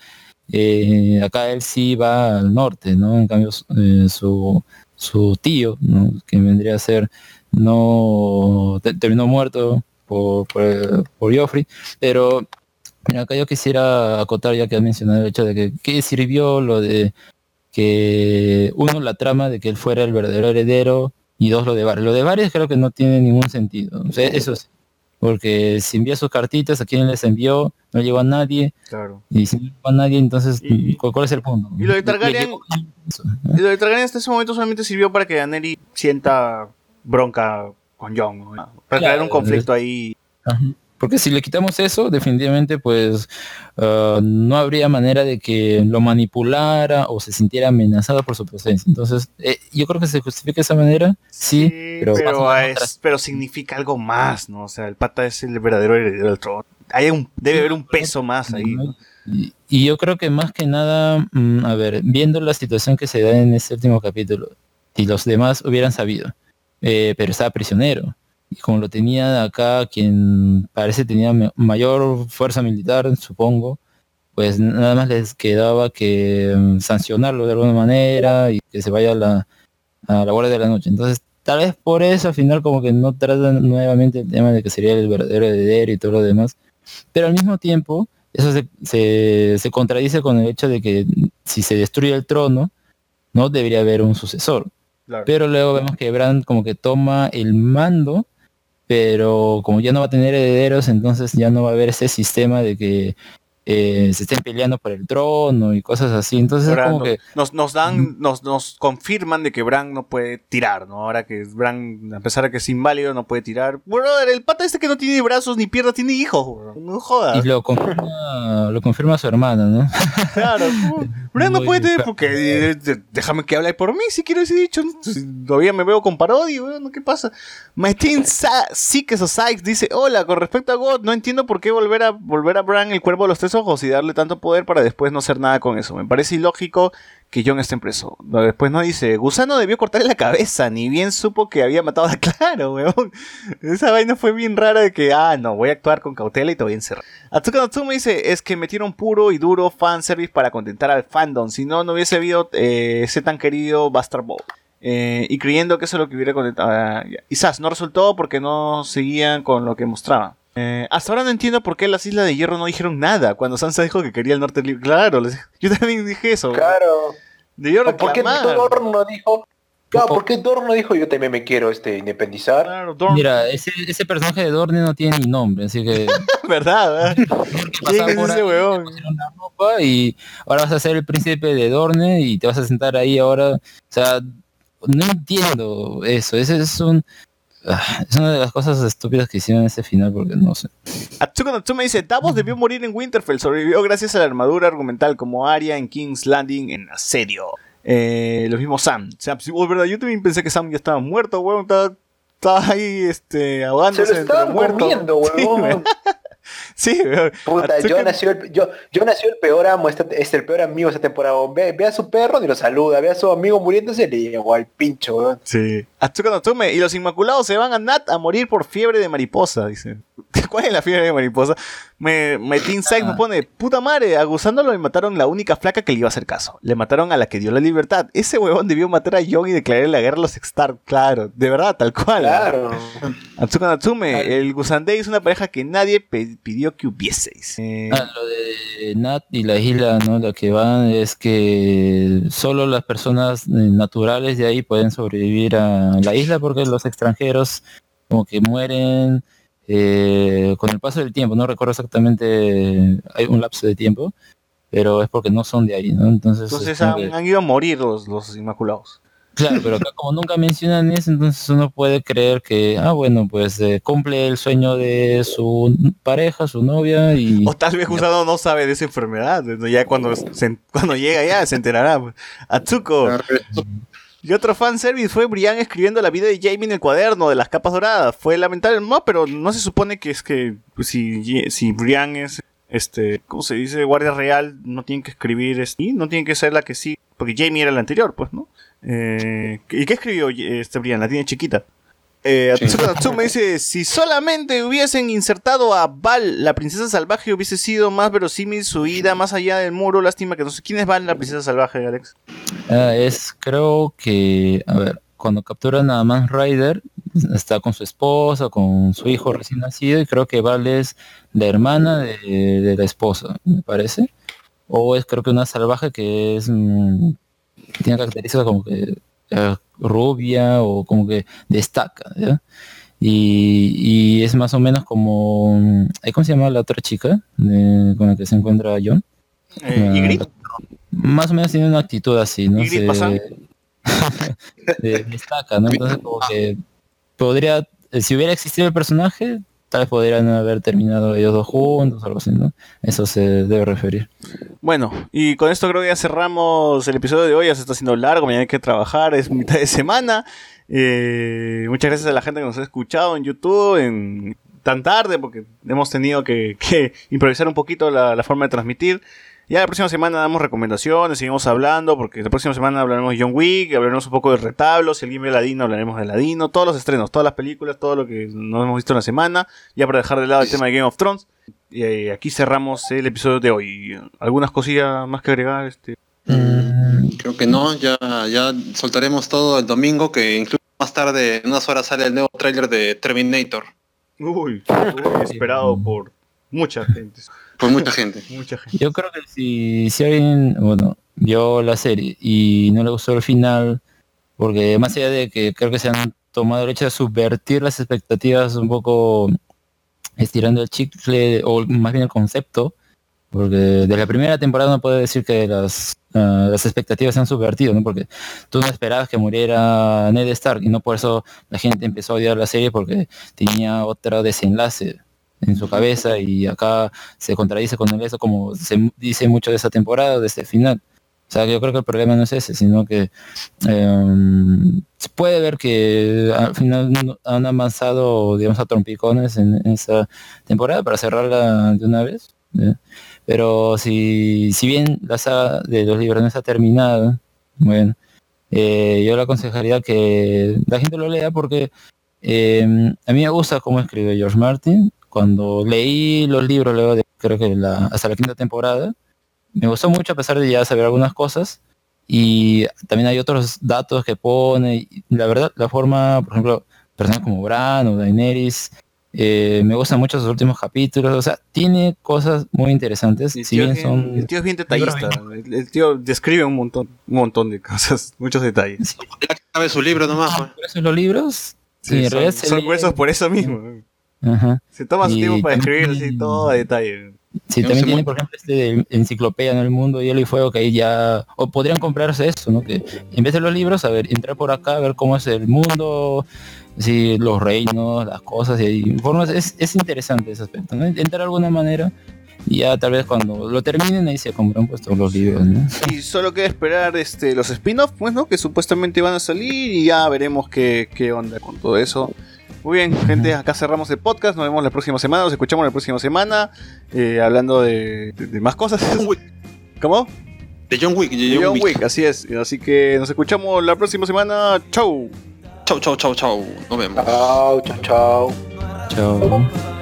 Speaker 3: eh, acá él sí va al norte, ¿no? En cambio eh, su, su tío. Que vendría a ser, no te- terminó muerto por, por, pero Mira, acá yo quisiera acotar ya que has mencionado el hecho de que, que sirvió lo de que uno la trama de que él fuera el verdadero heredero y dos lo de Varys. Lo de Varys creo que no tiene ningún sentido. Eso sí. Porque si envía sus cartitas, a quién les envió, no llegó a nadie.
Speaker 2: Claro.
Speaker 3: Y si no llegó a nadie, entonces,
Speaker 2: Y-
Speaker 3: ¿cuál, es el punto?
Speaker 2: y lo de Targaryen-
Speaker 3: llegó- eso.
Speaker 2: Y lo de Targaryen hasta ese momento solamente sirvió para que Daenerys sienta bronca con Jon. ¿no? Para crear un
Speaker 3: Claro,
Speaker 2: conflicto ahí.
Speaker 3: Ajá. Porque si le quitamos eso, definitivamente pues ah, no habría manera de que lo manipulara o se sintiera amenazado por su presencia. Entonces, eh, yo creo que se justifica de esa manera, sí, pero,
Speaker 2: es- pero significa algo más, ¿no? O sea, el pata es el verdadero heredero del trono. Hay un, debe haber un peso más ahí. ¿no?
Speaker 3: Y, y yo creo que más que nada, mm, a ver, viendo la situación que se da en este último capítulo, si los demás hubieran sabido, eh, pero estaba prisionero. Y como lo tenía acá, quien parece tenía mayor fuerza militar, supongo, pues nada más les quedaba que mm, sancionarlo de alguna manera y que se vaya a la, a la guardia de la noche. Entonces, tal vez por eso al final como que no tratan nuevamente el tema de que sería el verdadero heredero y todo lo demás. Pero al mismo tiempo, eso se, se, se contradice con el hecho de que si se destruye el trono, no debería haber un sucesor.
Speaker 2: Claro.
Speaker 3: Pero luego vemos que Bran como que toma el mando, pero como ya no va a tener herederos, entonces ya no va a haber ese sistema de que eh, se estén peleando por el trono y cosas así. Entonces es
Speaker 2: Ahora
Speaker 3: como
Speaker 2: no-
Speaker 3: que
Speaker 2: nos, nos dan, nos, nos confirman de que Bran no puede tirar, ¿no? Ahora que Bran, a pesar de que es inválido, no puede tirar. Brother, el pata este que no tiene brazos ni piernas tiene hijos, bro. No jodas.
Speaker 3: y lo confirma, lo confirma su hermana, ¿no?
Speaker 2: Claro. Bran no puede tener porque eh, de- déjame que hable por mí si quiero ese dicho. ¿no? Todavía me veo con parodia, weón, ¿qué pasa? Martín Sikes o Sykes dice, hola, con respecto a God, no entiendo por qué volver a volver a Bran el cuervo de los tres ojos y darle tanto poder para después no hacer nada con eso. Me parece ilógico que John esté preso. No, Después no dice, Gusano debió cortarle la cabeza, ni bien supo que había matado a Claro, weón. Esa vaina fue bien rara de que, ah, no, voy a actuar con cautela y te voy a encerrar. Atsuka Natsume dice, es que metieron puro y duro fanservice para contentar al fandom, si no, no hubiese habido eh, ese tan querido Bastard Ball. Eh, y creyendo que eso es lo que hubiera contentado. ah. Quizás no resultó porque no seguían con lo que mostraban. Eh, hasta ahora no entiendo por qué las Islas de Hierro no dijeron nada cuando Sansa dijo que quería el norte libre. Claro, les- yo también dije eso.
Speaker 10: Claro.
Speaker 2: Debió
Speaker 10: ¿Por qué no dijo? Claro, ¿por qué Dorn no dijo yo también me quiero este independizar?
Speaker 2: Claro, Dorn-
Speaker 3: Mira, ese, ese personaje de Dorne no tiene ni nombre, así que
Speaker 2: ¿Verdad? ¿Quién es ese huevón?
Speaker 3: y ahora vas a ser el príncipe de Dorne y te vas a sentar ahí ahora. O sea, no entiendo eso. Ese es un es una de las cosas estúpidas que hicieron en ese final porque no sé.
Speaker 2: Atsuko Natsume dice, Davos debió morir en Winterfell, sobrevivió gracias a la armadura argumental como Arya en King's Landing en Asedio. Eh, lo mismo Sam. Sam sí, oh, verdad, yo también pensé que Sam ya estaba muerto, weón, estaba, estaba ahí este,
Speaker 10: Se
Speaker 2: ahogándose
Speaker 10: lo
Speaker 2: entre
Speaker 10: estaban comiendo,
Speaker 2: weón. Sí, weón.
Speaker 10: Puta,
Speaker 2: Atsuko-
Speaker 10: yo nació el, yo, yo nació el peor amo, esta, este, el peor amigo esta temporada. Ve, ve a su perro ni lo saluda, ve a su amigo muriéndose y le llegó al pincho, weón.
Speaker 2: Sí. Atsuko Natsume, y los Inmaculados se van a Nat a morir por fiebre de mariposa, dice. ¿Cuál es la fiebre de mariposa? Me, Metin Sykes me pone, puta madre, a Gusano le mataron la única flaca que le iba a hacer caso. Le mataron a la que dio la libertad. Ese huevón debió matar a John y declararle la guerra a los Stark, claro. De verdad, tal cual.
Speaker 10: Claro.
Speaker 2: Atsuko Natsume, el Gusandei es una pareja que nadie pidió que hubieseis. Eh,
Speaker 3: Ah, lo de Nat y la isla, ¿no? Lo que van es que solo las personas eh, naturales de ahí pueden sobrevivir a la isla porque los extranjeros como que mueren eh, con el paso del tiempo. No recuerdo exactamente, hay un lapso de tiempo, pero es porque no son de ahí, ¿no? Entonces,
Speaker 2: entonces han,
Speaker 3: que-
Speaker 2: han ido a morir los, los Inmaculados.
Speaker 3: Claro, pero acá como nunca mencionan eso, entonces uno puede creer que, ah, bueno, pues eh, cumple el sueño de su pareja, su novia y...
Speaker 2: O tal vez Gusano no sabe de esa enfermedad. Ya cuando, se- cuando llega ya se enterará. Atsuko. Y otro fanservice fue Brian escribiendo la vida de Jamie en el cuaderno de las capas doradas. Fue lamentable, no, pero no se supone que es que pues, si, si Brian es, este, ¿cómo se dice? Guardia real, no tiene que escribir, es- y no tiene que ser la que sí, porque Jamie era la anterior, pues, ¿no? Eh, ¿Y qué escribió este Brian? La tiene chiquita. Eh, Natsume dice, si solamente hubiesen insertado a Val, la princesa salvaje, hubiese sido más verosímil su ida más allá del muro. Lástima que no sé quién es Val, la princesa salvaje, Alex.
Speaker 3: Ah, es, creo que, a ver, cuando capturan a Man Rider, está con su esposa, con su hijo recién nacido, y creo que Val es la hermana de, de la esposa, me parece. O es creo que una salvaje que es, mm, tiene características como que eh, rubia o como que destaca, ¿ya? Y, y es más o menos como, mm, ¿cómo se llama la otra chica de- con la que se encuentra John?
Speaker 2: Eh,
Speaker 3: Ah, más o menos tiene una actitud así, ¿no? Se- de- destaca, ¿no? Entonces como que podría, eh, si hubiera existido el personaje, tal vez podrían haber terminado ellos dos juntos algo así, ¿no? Eso se debe referir.
Speaker 2: Bueno, y con esto creo que ya cerramos el episodio de hoy. Ya se está haciendo largo, mañana hay que trabajar, es mitad de semana. Eh, muchas gracias a la gente que nos ha escuchado en YouTube en tan tarde, porque hemos tenido que, que improvisar un poquito la, la forma de transmitir. Ya la próxima semana damos recomendaciones, seguimos hablando, porque la próxima semana hablaremos de John Wick, hablaremos un poco de retablo, si alguien ve Ladino, hablaremos de Ladino, todos los estrenos, todas las películas, todo lo que nos hemos visto en la semana, ya para dejar de lado el tema de Game of Thrones. Y eh, aquí cerramos el episodio de hoy. ¿Algunas cosillas más que agregar? Este?
Speaker 4: Creo que no, ya, ya soltaremos todo el domingo, que incluso más tarde, en unas horas, sale el nuevo tráiler de Terminator.
Speaker 2: Uy, uy, esperado por mucha gente.
Speaker 4: Por mucha gente.
Speaker 2: Mucha gente.
Speaker 3: Yo creo que si, si alguien, bueno, vio la serie y no le gustó el final, porque más allá de que creo que se han tomado el hecho de subvertir las expectativas un poco estirando el chicle, o más bien el concepto, porque de la primera temporada no puedo decir que las, ah, las expectativas se han subvertido, ¿no? Porque tú no esperabas que muriera Ned Stark y no por eso la gente empezó a odiar la serie porque tenía otro desenlace en su cabeza y acá se contradice con eso como se dice mucho de esa temporada, de este final. O sea, yo creo que el problema no es ese, sino que em, se puede ver que al final han avanzado, digamos, a trompicones en, en esa temporada para cerrarla de una vez. ¿eh? Pero si, si bien la saga de los libros no está terminada, bueno, eh, yo le aconsejaría que la gente lo lea porque eh, a mí me gusta cómo escribe George Martin. Cuando leí los libros luego de creo que la, hasta la quinta temporada, me gustó mucho a pesar de ya saber algunas cosas. Y también hay otros datos que pone. y la verdad, la forma, por ejemplo, personas como Bran o Daenerys, eh, me gustan mucho sus últimos capítulos. O sea, tiene cosas muy interesantes.
Speaker 2: El
Speaker 3: Si
Speaker 2: tío,
Speaker 3: bien
Speaker 2: es bien,
Speaker 3: son...
Speaker 2: el tío es bien detallista. El, el tío describe un montón, un montón de cosas, muchos detalles.
Speaker 4: Ya sabe su libro nomás, pues.
Speaker 3: Por eso los libros, sí, en
Speaker 2: son,
Speaker 3: realidad se
Speaker 2: son
Speaker 3: lee-
Speaker 2: gruesos por eso mismo.
Speaker 3: Ajá.
Speaker 2: Se toma su
Speaker 3: Y
Speaker 2: tiempo para escribir así todo a detalle.
Speaker 3: Sí,
Speaker 4: No
Speaker 3: también tiene, por ejemplo, este de enciclopedia en el mundo, hielo y fuego, que ahí ya, o podrían comprarse esto, ¿no? Que en vez de los libros, a ver, entrar por acá, ver cómo es el mundo, sí, los reinos, las cosas, y formas, es, es interesante ese aspecto, ¿no? Entrar de alguna manera, y ya tal vez cuando lo terminen ahí se compran pues todos los libros, ¿no?
Speaker 2: Y solo queda esperar este, los spin-offs, pues, ¿no? Que supuestamente van a salir y ya veremos qué, qué onda con todo eso. Muy bien, gente, acá cerramos el podcast. Nos vemos la próxima semana, nos escuchamos la próxima semana eh, hablando de, de- de más cosas. ¿Cómo?
Speaker 4: De John Wick. de
Speaker 2: De
Speaker 4: John
Speaker 2: John
Speaker 4: Wick.
Speaker 2: Wick, así es. Así que nos escuchamos la próxima semana. Chau.
Speaker 4: Chau, chau, chau, chau. Nos vemos.
Speaker 10: Chao, chao, chao.
Speaker 3: Chao.